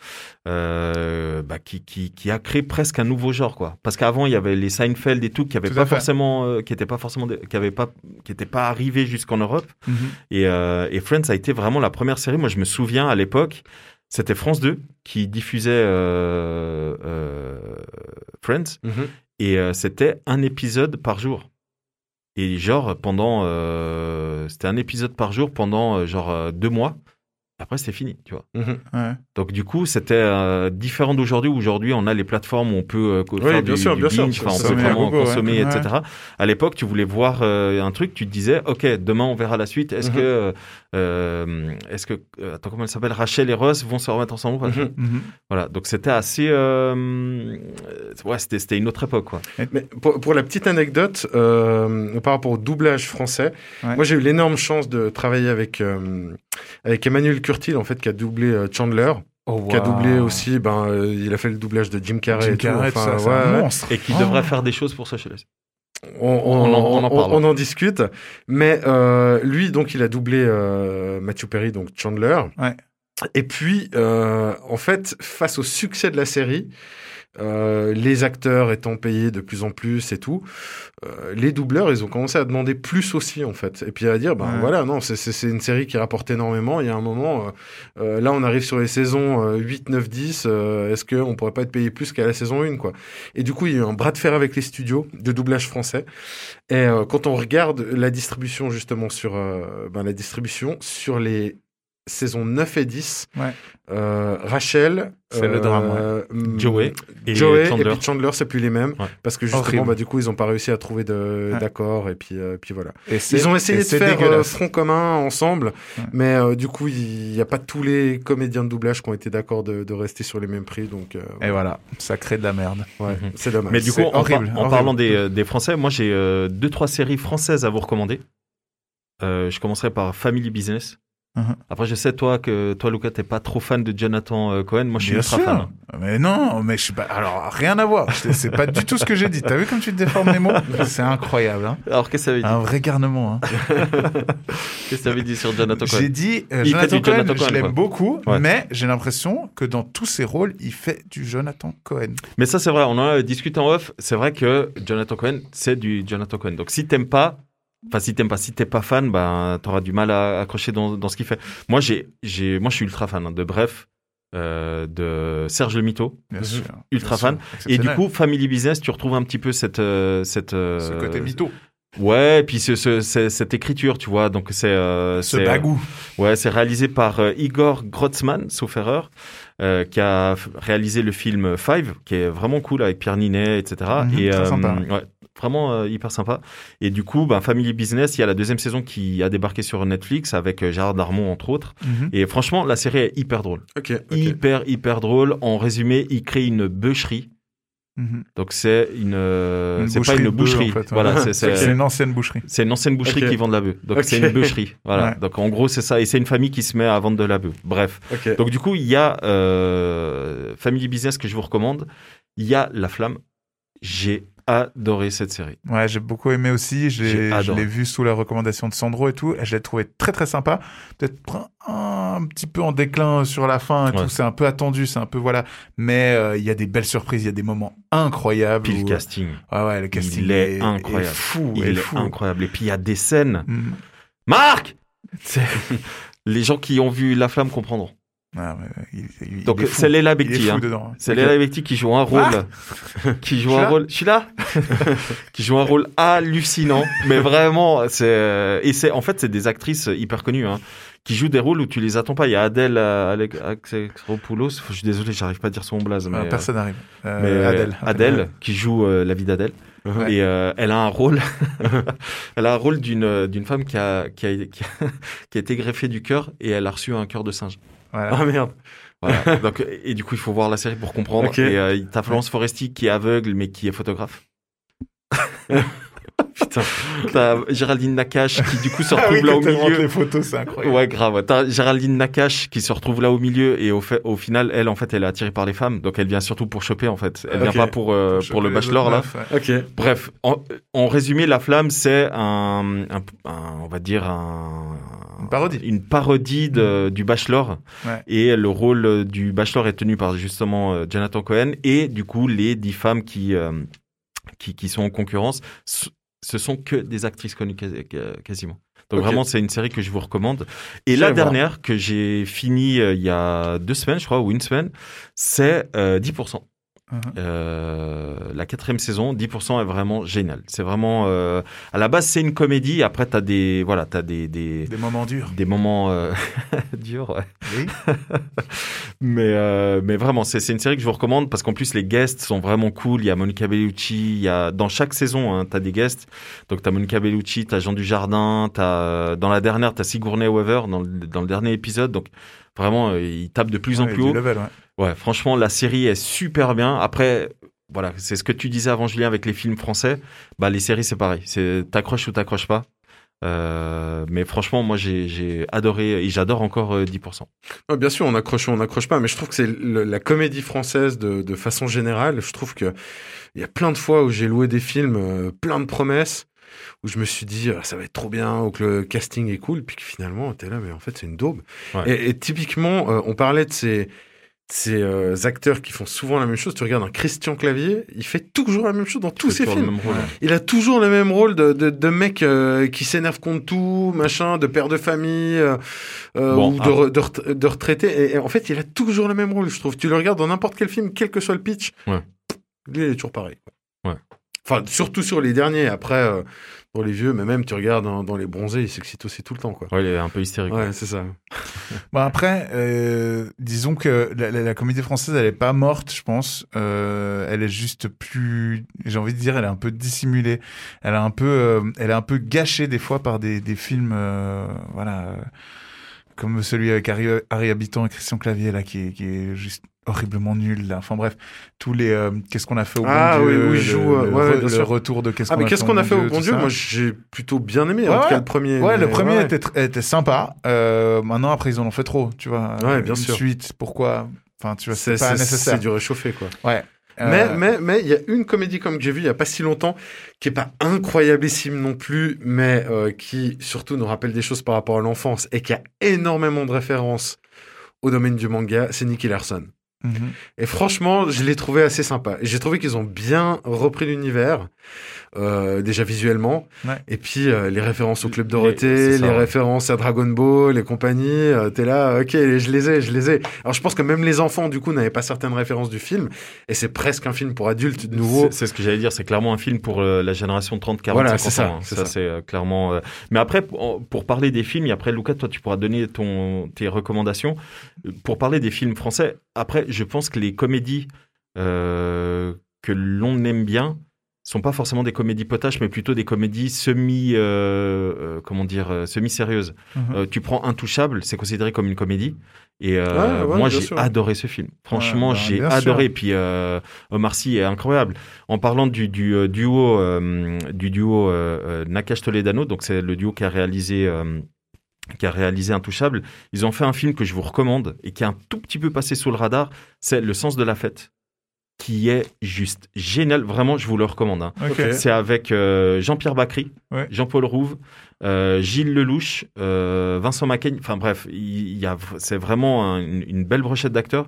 euh, bah, qui, qui, qui a créé presque un nouveau genre, quoi. Parce qu'avant, il y avait les Seinfeld et tout qui n'avaient pas forcément, euh, qui pas forcément, qui avaient pas, qui étaient pas arrivés jusqu'en Europe. Mhm. Et, et Friends a été vraiment la première série. Moi, je me souviens à l'époque, c'était France 2 qui diffusait Friends Mhm. et c'était un épisode par jour. Et genre pendant, euh, c'était un épisode par jour pendant euh, genre euh, deux mois. Après, c'était fini, tu vois. Mhm. Ouais. Donc du coup, c'était euh, différent d'aujourd'hui. où Aujourd'hui, on a les plateformes où on peut euh, Oui, bien du, sûr, du bien sûr. binge, on peut vraiment consommer, Ouais. etc. À l'époque, tu voulais voir euh, un truc, tu te disais, ok, demain on verra la suite. Est-ce Mhm. que, euh, est-ce que, euh, attends, comment elle s'appelle, Rachel et Ross vont se remettre ensemble Mhm. Mhm. Voilà, donc c'était assez, euh, ouais, c'était c'était une autre époque, quoi. Mais pour, pour la petite anecdote, euh, par rapport au doublage français, Ouais. moi j'ai eu l'énorme chance de travailler avec, euh, avec Emmanuel Curtil, en fait, qui a doublé euh, Chandler, Oh, qui a doublé aussi, ben, euh, il a fait le doublage de Jim Carrey Jim et tout. Carrey, tout enfin, ça, c'est ouais, un ouais. monstre. Et qui Oh. devrait faire des choses pour Social On, on, On en- on en parle. on en discute. Mais euh, lui, donc, il a doublé euh, Matthew Perry, donc Chandler. Ouais. Et puis, euh, en fait, face au succès de la série, euh, les acteurs étant payés de plus en plus et tout, euh, les doubleurs, ils ont commencé à demander plus aussi, en fait. Et puis à dire, ben Ouais. voilà, non, c'est- une série qui rapporte énormément. Il y a un moment, euh, là, on arrive sur les saisons euh, 8, 9, 10. euh, Est-ce qu'on pourrait pas être payé plus qu'à la saison 1, quoi? Et du coup, il y a eu un bras de fer avec les studios de doublage français. Et quand on regarde la distribution, justement, sur ben, la distribution, sur les saisons 9 et 10, Ouais. euh, Rachel, C'est le drame, ouais. euh, hum, Joey et Joey Chandler. et puis Chandler, c'est plus les mêmes Ouais. parce que justement, Horrible. bah, du coup, ils ont pas réussi à trouver d'accord et puis, euh, puis voilà. Et Ils ont essayé de faire front commun ensemble, Ouais. mais euh, du coup, il n'y a pas tous les comédiens de doublage qui ont été d'accord de, de rester sur les mêmes prix, donc euh, Et voilà, ça crée de la merde. ouais, Mhm. c'est dommage. Mais du coup, en, par- horrible, en horrible. parlant des, euh, des Français, moi j'ai euh, deux trois séries françaises à vous recommander. Euh, je commencerai par Family Business. Mhm. Après, je sais, toi, que toi, Lucas, t'es pas trop fan de Jonathan euh, Cohen. Moi, je suis Bien ultra sûr. fan. Mais non, mais je suis pas. Alors, rien à voir. C'est pas du tout ce que j'ai dit. T'as vu comme tu te déformes les mots? C'est incroyable. Hein Alors, qu'est-ce que ça veut dire? Un vrai garnement. Hein. Qu'est-ce que ça veut dire sur Jonathan Cohen? J'ai dit euh, Jonathan Cohen, Jonathan Cohen, je l'aime beaucoup, Ouais. mais j'ai l'impression que dans tous ses rôles, il fait du Jonathan Cohen. Mais ça, c'est vrai. On en a discuté en off. C'est vrai que Jonathan Cohen, c'est du Jonathan Cohen. Donc, si t'aimes pas, enfin, si t'aimes pas, si t'es pas fan, ben, t'auras du mal à accrocher dans, dans ce qu'il fait. Moi, j'ai, j'ai, moi, je suis ultra fan hein, de Bref, euh, de Serge Le Mito. Bien sûr. Ultra Bien fan. sûr. Et du coup, Family Business, tu retrouves un petit peu cette, euh, cette, euh, ce côté mytho, Ouais, et puis ce, ce- ce- cette écriture, tu vois. Donc, c'est, euh, ce c'est, bagou. Ouais, c'est réalisé par euh, Igor Grotzman, sauf erreur, euh, qui a réalisé le film Five, qui est vraiment cool avec Pierre Ninet, etc. Mhm, et très sympa. ouais, vraiment euh, hyper sympa. Et du coup, ben, Family Business, il y a la deuxième saison qui a débarqué sur Netflix avec euh, Gérard Darmon entre autres. Mhm. Et franchement, la série est hyper drôle, hyper hyper drôle. En résumé, il crée une bûcherie. Mhm. Donc c'est une, euh, Une c'est pas boucherie une boucherie, en fait, ouais. voilà, c'est une ancienne boucherie. c'est une ancienne boucherie qui vend de la bœuf. Donc c'est une bûcherie. Voilà. Ouais. Donc en gros c'est ça. Et c'est une famille qui se met à vendre de la bœuf. Bref. Donc du coup il y a euh, Family Business que je vous recommande. Il y a La Flamme. J'ai adoré cette série. Ouais, j'ai beaucoup aimé aussi. J'ai je l'ai vu sous la recommandation de Sandro et tout. Et je l'ai trouvé très très sympa. Peut-être un, un petit peu en déclin sur la fin et Ouais. tout. C'est un peu attendu, c'est un peu voilà. Mais euh, il y a des belles surprises, il y a des moments incroyables. Puis le où- casting. Ah ouais, le casting Il est incroyable. fou, Il est est fou. incroyable. Et puis il y a des scènes. Mm. Marc Les gens qui ont vu La Flamme comprendront. Ah, il- il- Donc c'est Becti. fou hein. dedans. C'est Ok. Léla Becti qui joue un rôle, qui joue Je suis un là rôle, je suis là, qui joue un rôle hallucinant, mais vraiment, c'est euh, et c'est en fait c'est des actrices hyper connues, hein, qui jouent des rôles où tu les attends pas. Il y a Adèle euh, Alexopoulos, je suis désolé, j'arrive pas à dire son blaze, mais, Ah, personne n'arrive. Euh, mais Adèle. Adèle, qui joue euh, la vie d'Adèle. Ouais. Et euh, elle a un rôle, elle a un rôle d'une d'une femme qui a, qui a qui a qui a été greffée du cœur et elle a reçu un cœur de singe. Voilà. Ah merde. Voilà. Donc, et du coup, il faut voir la série pour comprendre. Ok. Et euh, t'as Florence Foresti qui est aveugle mais qui est photographe. Putain. T'as Géraldine Nakache qui du coup se Ah retrouve oui, là au milieu. les photos, c'est incroyable. Ouais, grave. T'as Géraldine Nakache qui se retrouve là au milieu et au, fait, au final, elle, en fait, elle est attirée par les femmes. Donc, elle vient surtout pour choper, en fait. Elle Ok. vient pas pour, euh, pour le Les bachelor, là. ouais. Bref, en, en résumé, La Flamme, c'est un, un, un- on va dire un, Une parodie. une parodie de- du Bachelor. Ouais. Et le rôle euh, du Bachelor est tenu par justement euh, Jonathan Cohen et du coup les dix femmes qui euh, qui, qui sont en concurrence, ce sont que des actrices connues quasi- quasiment. Donc vraiment, c'est une série que je vous recommande. Et la voir. dernière que j'ai finie euh, il y a deux semaines, je crois, ou une semaine, c'est euh, 10%. Mhm. Euh, la quatrième saison, 10% est vraiment génial. C'est vraiment, euh, à la base, c'est une comédie. Après, t'as des, voilà, t'as des, des, Des moments durs. des moments euh, durs, ouais. Oui. Mais, euh, mais vraiment, c'est c'est une série que je vous recommande parce qu'en plus, les guests sont vraiment cool. Il y a Monica Bellucci, il y a, dans chaque saison, hein, t'as des guests. Donc, t'as Monica Bellucci, t'as Jean Dujardin, t'as, dans la dernière, t'as Sigourney Weaver dans le, dans le dernier épisode. Donc, vraiment, euh, ils tapent de plus en plus haut. level, ouais. Ouais, franchement, la série est super bien. Après, voilà, c'est ce que tu disais avant, Julien, avec les films français. Bah, les séries, c'est pareil. C'est t'accroches ou t'accroches pas. Euh, mais franchement, moi, j'ai adoré et j'adore encore euh, 10%. Ouais, bien sûr, on accroche ou on n'accroche pas, mais je trouve que c'est la comédie française de, de façon générale. Je trouve que il y a plein de fois où j'ai loué des films, euh, plein de promesses, où je me suis dit ah, ça va être trop bien, ou que le casting est cool, puis que finalement t'es là, mais en fait c'est une daube. Ouais. Et, et typiquement, euh, on parlait de ces ces euh, acteurs qui font souvent la même chose. Tu regardes un Christian Clavier, il fait toujours la même chose dans tous ses films. Il a toujours le même rôle de, de, de mec euh, qui s'énerve contre tout, machin, de père de famille, euh, euh, Bon, ou de, ah. re- de retraité. Et, et en fait, il a toujours le même rôle, je trouve. Tu le regardes dans n'importe quel film, quel que soit le pitch, Ouais. lui, il est toujours pareil. Ouais. Enfin, surtout sur les derniers. Après, euh, pour les vieux, mais même tu regardes dans, dans les bronzés, il s'excite aussi tout le temps, quoi. Ouais, il est un peu hystérique. Ouais, c'est ça. Bon après, euh, disons que la, la- la comédie française, elle est pas morte, je pense. Euh, elle est juste plus, j'ai envie de dire, elle est un peu dissimulée. Elle a un peu, euh, elle est un peu gâchée des fois par des, des films, euh, voilà, euh, comme celui avec Harry, Harry Habitant et Christian Clavier là, qui est, qui est juste horriblement nul. Là. Enfin bref, tous les euh, qu'est-ce qu'on a fait au Ah bon oui, Dieu, le, joue, euh, le ouais, bien retour de qu'est-ce Ah, qu'on a fait au a fait au bon Dieu? Ça. Moi, j'ai plutôt bien aimé, en tout cas, le premier. Ouais, le premier ouais. Était, était sympa. Euh, maintenant, après, ils en ont fait trop, tu vois. Ouais, bien Une sûr. Suite, pourquoi? Enfin, tu vois, C'est pas nécessaire. c'est du réchauffé, quoi. Ouais. Mais Euh, mais mais il y a une comédie comme que j'ai vue il y a pas si longtemps qui est pas incroyablissime non plus, mais euh, qui surtout nous rappelle des choses par rapport à l'enfance et qui a énormément de références au domaine du manga, c'est Nicky Larson. Mhm. Et franchement, je l'ai trouvé assez sympa. Et J'ai trouvé qu'ils ont bien repris l'univers, euh, déjà visuellement. Ouais. Et puis euh, les références au Club Dorothée, les, ça, ouais. références à Dragon Ball, les compagnies. euh, T'es là, ok, je les ai, je les ai. Alors je pense que même les enfants, du coup, n'avaient pas certaines références du film. Et c'est presque un film pour adultes, de nouveau. C'est- ce que j'allais dire, c'est clairement un film pour euh, la génération 30, 40, Voilà, 50 c'est ça, ans. hein. c'est Ça, ça. c'est euh, clairement. euh, Mais après, pour, pour parler des films, et après, Lucas, toi, tu pourras donner ton, tes recommandations. Pour parler des films français, après, je pense que les comédies euh, que l'on aime bien sont pas forcément des comédies potaches, mais plutôt des comédies semi, euh, euh, comment dire, euh, semi-sérieuses. Mhm. Tu prends Intouchable, c'est considéré comme une comédie. Et euh, Ouais, ouais, moi, j'ai adoré ce film. Franchement, Ouais, bah, j'ai adoré. sûr. Puis euh, Omar Sy est incroyable. En parlant du, du euh, duo, du duo Nakash Toledano, donc c'est le duo qui a réalisé. Qui a réalisé Intouchable, ils ont fait un film que je vous recommande et qui est un tout petit peu passé sous le radar, c'est Le sens de la fête, qui est juste génial. Vraiment, je vous le recommande. hein. C'est avec euh, Jean-Pierre Bacry, Ouais. Jean-Paul Rouve, euh, Gilles Lelouch, euh, Vincent Macaigne. Enfin bref, il y a, c'est vraiment un- une, une belle brochette d'acteurs.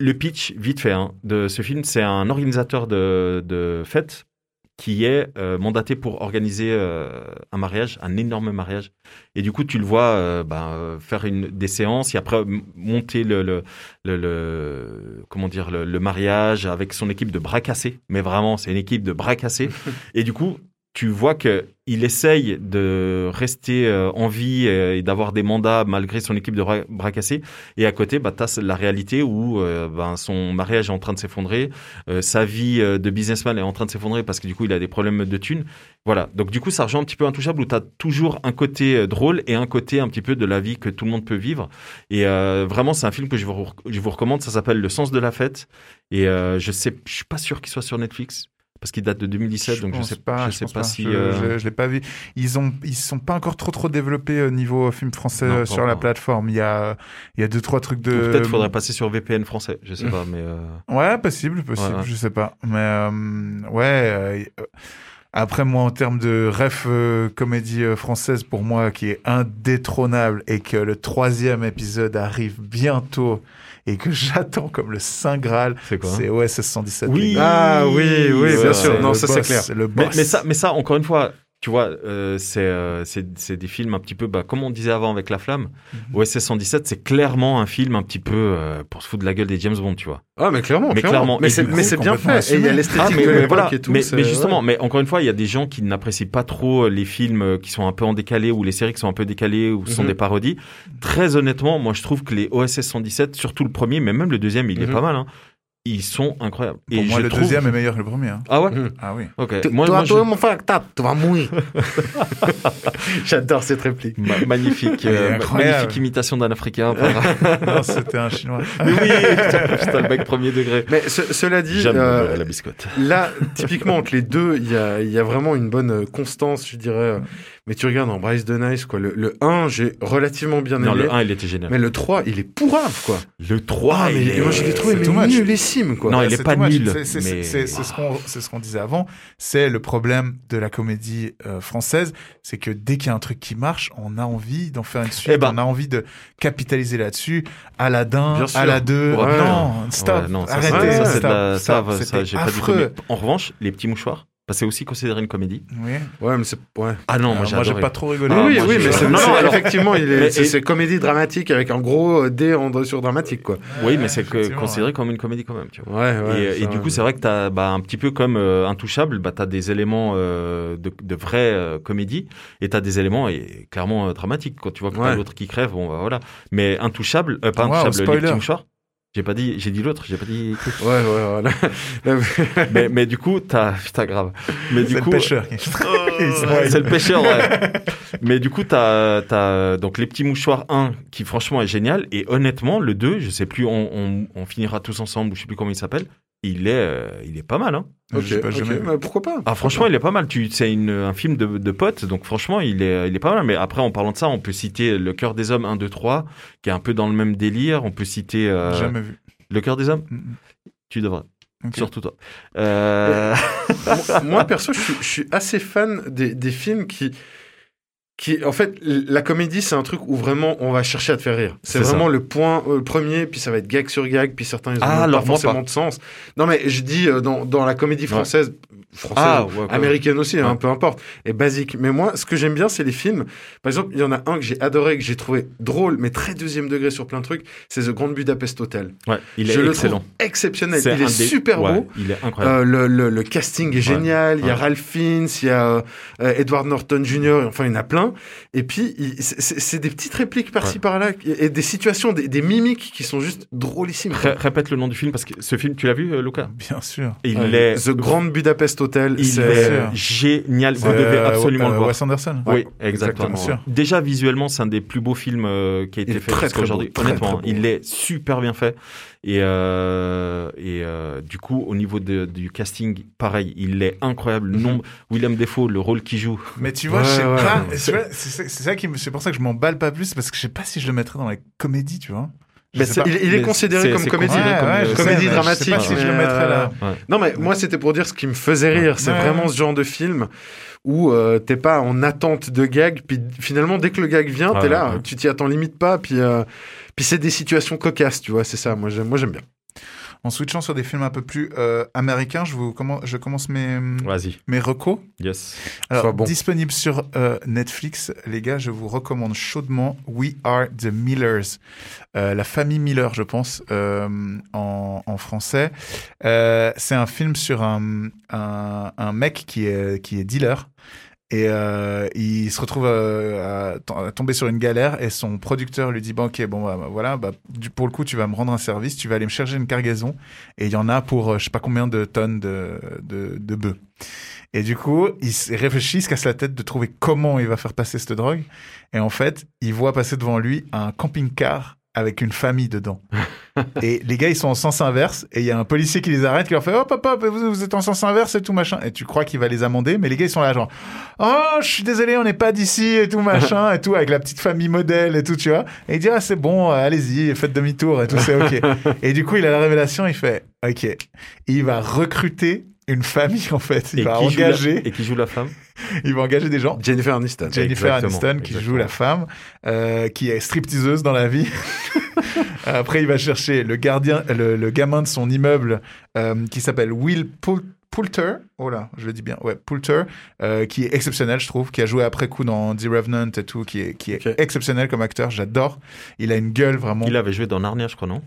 Le pitch, vite fait, hein, de ce film, c'est un organisateur de, de fêtes qui est euh, mandaté pour organiser euh, un mariage, un énorme mariage. Et du coup, tu le vois euh, ben, euh, faire une, des séances et après monter le, le, le, le- comment dire le, le mariage avec son équipe de bras cassés. Mais vraiment, c'est une équipe de bras cassés. et du coup, tu vois que il essaye de rester euh, en vie euh, et d'avoir des mandats malgré son équipe de bras, bras cassés. Et à côté, bah, tu as la réalité où euh, ben, son mariage est en train de s'effondrer, sa vie de businessman est en train de s'effondrer parce que du coup, il a des problèmes de thunes. Voilà. Donc, du coup, ça rejoint un petit peu Intouchable où tu as toujours un côté drôle et un côté un petit peu de la vie que tout le monde peut vivre. Et vraiment, c'est un film que je vous, je vous recommande. Ça s'appelle Le sens de la fête. Et je sais, je suis pas sûr qu'il soit sur Netflix parce qu'il date de 2017. donc, je sais pas. je sais pas, si. Je, euh, je- je l'ai pas vu. Ils ont, ils sont pas encore trop trop développés au niveau film français Non, euh, pas sur la plateforme. Il y a, il y a deux trois trucs de. Peut-être faudrait passer sur VPN français. Je sais pas, mais. euh, Ouais, possible, possible, Ouais, ouais. je sais pas. Mais euh, ouais. euh, euh, après, moi, en termes de ref euh, comédie euh, française, pour moi, qui est indétrônable et que le troisième épisode arrive bientôt et que j'attends comme le Saint Graal, C'est quoi c'est OSS 117. Oui. les gars. Ah oui, oui, bien sûr. Non, ça c'est clair. Le Mais, boss. mais ça, mais ça, encore une fois, tu vois, euh, c'est euh, c'est c'est des films un petit peu, bah, comme on disait avant avec La Flamme. Mhm. OSS 117, c'est clairement un film un petit peu euh, pour se foutre de la gueule des James Bond, tu vois. Ah, mais clairement, Mais clairement. clairement. Mais c'est bien fait. Et il y a l'esthétique Ah, mais, mais voilà. et tout. mais, mais justement, ouais. mais encore une fois, il y a des gens qui n'apprécient pas trop les films euh, qui sont un peu en décalé ou les séries qui sont un peu décalées ou sont Mhm. des parodies. Très honnêtement, moi, je trouve que les OSS 117, surtout le premier, mais même le deuxième, il est Mhm. pas mal. Hein, ils sont incroyables. Pour Et moi, le trouve- deuxième est meilleur que le premier. hein. Ah ouais. Mhm. Ah oui. Ok. Tu- Moi, toi, moi, je- toi, mon frère, t'as- tu vas mourir. J'adore cette réplique. Ma- magnifique, euh, magnifique imitation d'un Africain. par- non, c'était un chinois. Mais oui, putain, le mec premier degré. Mais ce- cela dit, euh, beurrer la biscotte. là, typiquement, entre les deux, il y a, il y a vraiment une bonne constance, je dirais. Mais tu regardes en Bryce de Nice, quoi. Le, le 1, j'ai relativement bien Non, aimé. le 1, il était génial. Mais le 3, il est pourrave, quoi. Le 3, Ah, mais il est... moi, je l'ai trouvé mais nullissime, quoi. Non, il est pas nul, C'est- c'est- mais- C'est c'est ce qu'on c'est ce qu'on disait avant. C'est le problème de la comédie euh, française, c'est que dès qu'il y a un truc qui marche, on a envie d'en faire une suite, Eh ben. on a envie de capitaliser là-dessus. Aladdin, à la 2, Ouais. non, stop, Ouais, non, ça, arrêtez, ça, ça, c'est stop, de la- ça, stop. ça, j'ai pas du tout. En revanche, les petits mouchoirs, bah, c'est aussi considéré une comédie. Oui. Ouais, mais c'est, ouais. Ah non, Alors, moi j'ai moi, j'ai pas trop rigolé. Ah, oui, moi, oui, mais c'est, Non, non, alors- effectivement, c'est, et- comédie dramatique avec un gros D en, sur dramatique, quoi. Oui, mais c'est considéré comme une comédie quand même. Tu vois. Ouais, ouais. et, du coup, c'est vrai que t'as bah, un petit peu comme euh, Intouchable, bah, tu as des éléments euh, de, de vraie euh, comédie et tu as des éléments et, clairement euh, dramatiques. Quand tu vois que t'as Ouais. l'autre qui crève, bon, bah, voilà. Mais Intouchable, euh, pas Wow, Intouchable, spoiler. J'ai pas dit, j'ai dit l'autre, j'ai pas dit. Ouais, ouais, voilà. Là, mais, mais du coup, t'as, putain, grave. Mais du C'est coup, le pêcheur. Ouais, c'est le pêcheur, ouais. Mais du coup, t'as, t'as donc les petits mouchoirs 1 qui franchement est génial et honnêtement le 2, je sais plus, on, on, on finira tous ensemble ou je sais plus comment il s'appelle. Il est, euh, il est pas mal, hein. ok, Je sais pas, ok, jamais vu. bah, pourquoi pas? Ah franchement, il est pas mal. Tu, c'est une, un film de, de potes, donc franchement, il est, il est pas mal. Mais après, en parlant de ça, on peut citer Le cœur des hommes 1, 2, 3, qui est un peu dans le même délire. On peut citer euh, Jamais vu. Le cœur des hommes? Mm, mm. Tu devrais, surtout toi. Euh... moi, moi, perso, je suis, je suis assez fan des, des films qui, qui, en fait, la comédie, c'est un truc où vraiment on va chercher à te faire rire. C'est ça. vraiment le point euh, premier, puis ça va être gag sur gag, puis certains ils ont Ah, pas forcément pas. de sens. Non, mais je dis euh, dans, dans la comédie française, française, Ah, ouais, ouais. américaine aussi, hein, peu importe, et basique. Mais moi, ce que j'aime bien, c'est les films. Par exemple, il y en a un que j'ai adoré, que j'ai trouvé drôle, mais très deuxième degré sur plein de trucs. C'est The Grand Budapest Hotel. Ouais, il est je excellent. exceptionnel. Il est des- super beau. Il est incroyable. Euh, le, le, le casting est génial. Il y a. Ralph Fiennes, il y a Edward Norton Jr. Enfin, il y en a plein. Et puis, c'est- des petites répliques par-ci Ouais. par-là et des situations, des, des mimiques qui sont juste drôlissimes. Ré- répète le nom du film parce que ce film, tu l'as vu, euh, Luca? Bien sûr. Il Ouais. est, The Grand Budapest Hotel. il c'est- est génial. Vous Euh, devez absolument euh, le voir. Wes Anderson. Oui, exactement. Bien sûr. Déjà visuellement, c'est un des plus beaux films euh, qui a été fait très, jusqu'à très aujourd'hui. très, Honnêtement, très beau. il est super bien fait. Et euh, et euh, du coup, au niveau de- du casting, pareil, il est incroyable. Le nombre, William Defoe, le rôle qu'il joue. Mais tu vois, Ouais, je sais ouais. pas. tu C'est ça qui, me- c'est pour ça que je m'emballe pas plus parce que je sais pas si je le mettrais dans la comédie, tu vois. Mais. Il, il est Mais considéré comme comédie. comme, Ouais, je sais, comédie mais je sais dramatique. pas si je le mettrais là. Ouais. Non, mais moi, c'était pour dire ce qui me faisait rire. C'est Ouais. vraiment ce genre de film où euh, t'es pas en attente de gag, puis finalement, dès que le gag vient, Ouais, t'es là, ouais. tu t'y attends limite pas, puis, euh, puis c'est des situations cocasses, tu vois, c'est ça. Moi, j'aime, moi, j'aime bien. En switchant sur des films un peu plus euh, américains, je, vous commence, je commence mes, mes recos. Yes. Alors, bon. disponible sur euh, Netflix, les gars, je vous recommande chaudement We Are the Millers, Euh, la famille Miller, je pense, en, en français. C'est un film sur un, un, un mec qui est, qui est dealer. Et euh, il se retrouve euh, à, to- à tomber sur une galère et son producteur lui dit bon ok bon bah, voilà bah, du, pour le coup tu vas me rendre un service tu vas aller me chercher une cargaison et il y en a pour euh, je sais pas combien de tonnes de de, de bœufs et du coup, il réfléchit, il se casse la tête de trouver comment il va faire passer cette drogue. Et en fait, il voit passer devant lui un camping-car avec une famille dedans. et les gars, ils sont en sens inverse. Et il y a un policier qui les arrête, qui leur fait hop, hop, vous, êtes en sens inverse et tout machin. Et tu crois qu'il va les amender, mais les gars, ils sont là, genre Oh, je suis désolé, on n'est pas d'ici et tout machin et tout, avec la petite famille modèle et tout, tu vois. Et il dit Ah, c'est bon, euh, allez-y, faites demi-tour et tout, c'est OK. et du coup, il a la révélation, il fait OK. Il va recruter une famille, en fait. Il Et va la, engager et qui joue la femme il va engager des gens. Jennifer Aniston. Jennifer Exactement, Aniston qui exactement. joue la femme, euh, qui est stripteaseuse dans la vie. Après, il va chercher le gardien, le, le gamin de son immeuble euh, qui s'appelle Will Poul- Poulter. Oh là, je le dis bien. Ouais, Poulter, euh, qui est exceptionnel, je trouve, qui a joué après coup dans The Revenant et tout, qui est, qui est Ok. exceptionnel comme acteur. J'adore. Il a une gueule vraiment. Il avait joué dans Narnia, je crois, non?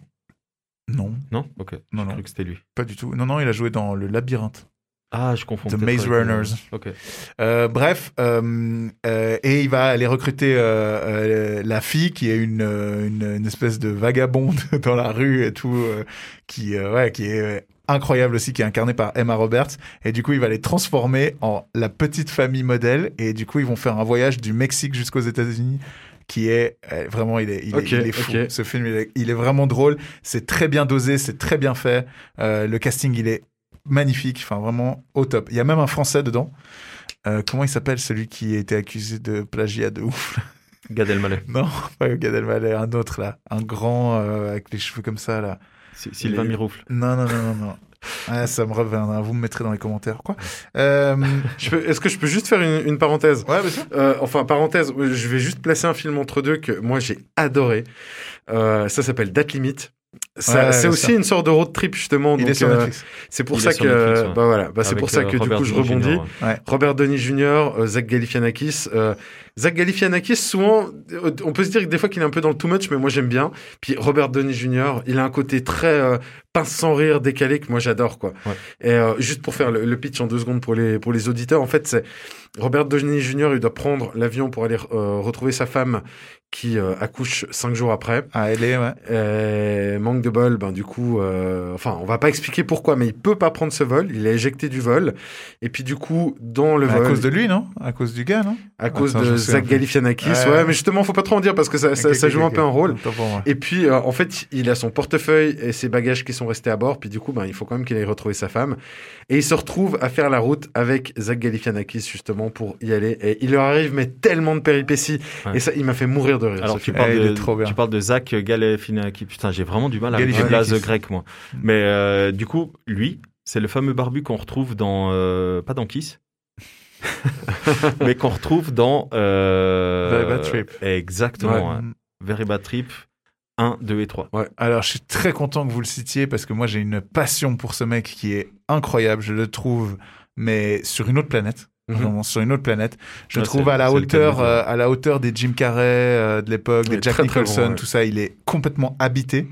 Non, Non? Ok. Non, J'ai non. cru que c'était lui. pas du tout. Non, non, il a joué dans Le Labyrinthe. Ah, je confonds. The Maze euh, Runners. Ok. Euh, bref, euh, euh, et il va aller recruter la fille qui est une, une, une espèce de vagabonde dans la rue et tout, qui, ouais, qui est incroyable aussi, qui est incarnée par Emma Roberts. Et du coup, il va les transformer en la petite famille modèle. Et du coup, ils vont faire un voyage du Mexique jusqu'aux États-Unis qui est euh, vraiment il est il, est- Ok, il est fou. ce film il est, il est vraiment drôle. C'est très bien dosé c'est très bien fait. Euh, le casting il est magnifique. Enfin vraiment au top. Il y a même un français dedans. Euh, comment il s'appelle celui qui a été accusé de plagiat de ouf Gad Elmaleh. Non, pas Gad Elmaleh, un autre là, un grand avec les cheveux comme ça là. Sylvain Les- Miroufle. Non, non, non, non, non. Ah, ça me reviendra. Vous me mettrez dans les commentaires, quoi. Euh... Est-ce que je peux juste faire une, une parenthèse? Ouais, bien sûr. Euh, enfin, parenthèse, je vais juste placer un film entre deux que moi j'ai adoré. Euh, ça s'appelle Date Limite. Ça- Ouais, c'est aussi une sorte de road trip justement. Il donc, est sur euh, Netflix. c'est pour Il ça que Netflix, ouais. bah voilà, bah c'est pour ça euh, que du Robert coup je rebondis. Jr., ouais. Robert Downey Jr., euh, Zach Galifianakis. Euh, Zach Galifianakis, souvent, euh, on peut se dire que des fois qu'il est un peu dans le too much, mais moi j'aime bien. Puis Robert Downey Jr., il a un côté très euh, pince sans rire, décalé que moi j'adore quoi. Ouais. Et euh, juste pour faire le, le pitch en deux secondes pour les pour les auditeurs, en fait c'est Robert Downey Jr. Il doit prendre l'avion pour aller euh, retrouver sa femme qui euh, accouche cinq jours après. Ah, elle est, ouais. Euh, manque de bol, ben du coup, euh, enfin, on va pas expliquer pourquoi, mais il peut pas prendre ce vol. Il est éjecté du vol. Et puis du coup, dans le Mais à vol, cause de lui, non? À cause du gars, non? À cause Attends, de Zach. Galifianakis, Ouais. ouais, mais justement, faut pas trop en dire parce que ça, joue un peu un rôle. Et puis, euh, en fait, il a son portefeuille et ses bagages qui sont restés à bord. Puis du coup, ben, il faut quand même qu'il aille retrouver sa femme. Et il se retrouve à faire la route avec Zach Galifianakis, justement, pour y aller. Et il leur arrive, mais tellement de péripéties. Ouais. Et ça, il m'a fait mourir de rire. Alors tu parles, de, trop bien. tu parles de Zach Galifianakis. Putain, j'ai vraiment du mal les Galifianakis. blazes grecs, moi. Mais euh, du coup, lui, c'est le fameux barbu qu'on retrouve dans... euh, pas dans Kiss mais qu'on retrouve dans... Euh, Very Bad Trip. Exactement. Ouais. ouais. Very Bad Trip 1, 2 et 3. Ouais. Alors, je suis très content que vous le citiez parce que moi, j'ai une passion pour ce mec qui est incroyable. Je le trouve, mais sur une autre planète. Mhm. Sur une autre planète. Je Ouais, trouve à la hauteur, euh, à la hauteur des Jim Carrey euh, de l'époque, des Jack très, très Nicholson, bon, ouais. tout ça. Il est complètement habité.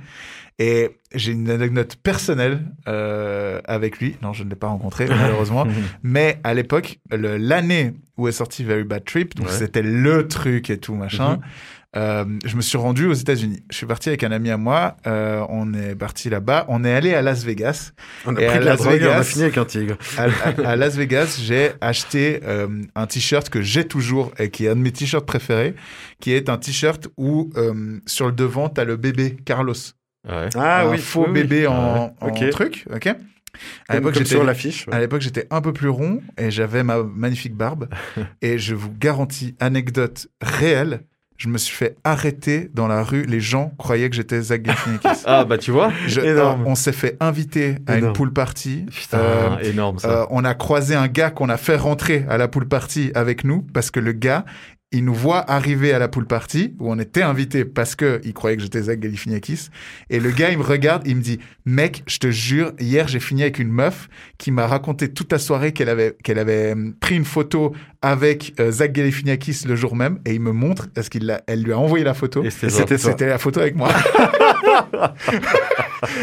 Et j'ai une anecdote personnelle euh, avec lui. Non, je ne l'ai pas rencontré malheureusement. Mais à l'époque, l'année où est sorti Very Bad Trip, donc Ouais. c'était le truc et tout machin. Mhm. Euh, je me suis rendu aux États-Unis. Je suis parti avec un ami à moi. euh, on est parti là-bas. On est allé à Las Vegas. On a Et pris à de la Las drogue et on a Vegas- fini avec un tigre. À, à- à Las Vegas, j'ai acheté euh, un t-shirt que j'ai toujours et qui est un de mes t-shirts préférés, qui est un t-shirt où euh, sur le devant t'as le bébé Carlos, Ouais. Ah un oui, faux oui, oui. bébé en, Ah truc, ok? À Comme, l'époque, comme j'étais sur l'affiche. ouais. à l'époque, j'étais un peu plus rond et j'avais ma magnifique barbe. et je vous garantis, anecdote réelle, je me suis fait arrêter dans la rue. Les gens croyaient que j'étais Zach Galifianakis. Ah bah tu vois Je- Énorme. on s'est fait inviter à une pool party. Putain, Euh, énorme ça. euh, on a croisé un gars qu'on a fait rentrer à la pool party avec nous parce que le gars, il nous voit arriver à la pool party où on était invité parce que il croyait que j'étais Zach Galifianakis. Et le gars, il me regarde, il me dit, mec, je te jure, hier j'ai fini avec une meuf qui m'a raconté toute la soirée qu'elle avait qu'elle avait hum, pris une photo avec euh, Zach Galifianakis le jour même et il me montre parce qu'il l'a- elle lui a envoyé la photo? Et c'était la photo avec moi.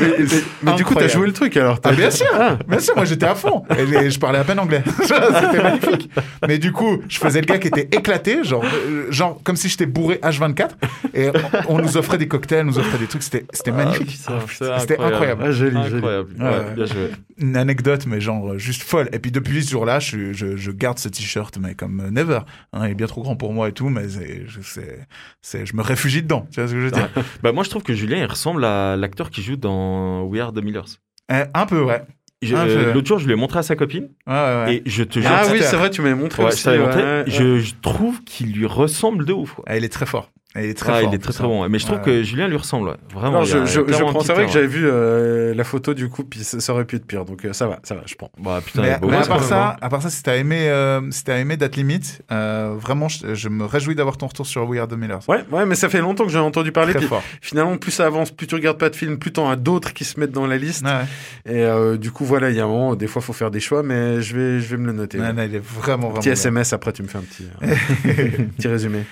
Mais, mais- mais du coup, t'as Incroyable. joué le truc alors. Ah, bien sûr, bien sûr, moi j'étais à fond. Et je parlais à peine anglais. C'était magnifique. Mais du coup, je faisais le gars qui était éclaté, genre, euh, genre comme si j'étais bourré H24. Et on, on nous offrait des cocktails, on nous offrait des trucs. C'était, c'était magnifique. Ah, c'est C'était incroyable. Ah, joli. Incroyable. Ouais, Ouais, ouais. bien joué. Une anecdote, mais genre juste folle. Et puis depuis ce jour-là, je, je, je garde ce t-shirt, mais comme euh, never. Hein, il est bien trop grand pour moi et tout, mais je, c'est, c'est, je me réfugie dedans. Tu vois ce que je veux dire? Bah moi je trouve que Julien il ressemble à l'acteur qui joue dans We Are the Millers. Euh, Un peu, ouais. Euh. L'autre jour je lui ai montré à sa copine Ouais, ouais, ouais. et je te jure, Ah oui, c'est vrai, tu m'avais montré ouais, aussi. je t'avais ouais, montré, ouais, ouais. je, je trouve qu'il lui ressemble de ouf. quoi. Ah, il est très fort. Il est très Ah, fort. il est très très hein. bon. Mais je trouve Ouais. que Julien lui ressemble. ouais. Vraiment. Non, je, je, je prends. C'est vrai que j'avais vu euh, la photo du coup, puis ça, ça aurait pu être pire. Donc euh, ça va, ça va, je prends. Bah putain, Mais, beau, mais à part ça, à part ça, si t'as aimé, euh, si t'as aimé Date Limit, euh, vraiment, je, je me réjouis d'avoir ton retour sur We Are the Millers. Ouais, ouais, mais ça fait longtemps que j'en ai entendu parler. Très Puis fort. finalement, plus ça avance, plus tu regardes pas de films, plus t'en as d'autres qui se mettent dans la liste. Ouais, ouais. Et euh, du coup, voilà, il y a un moment, des fois, faut faire des choix, mais je vais, je vais me le noter. Non, non, il est vraiment, vraiment. Petit bien. SMS, après, tu me fais un petit, petit résumé.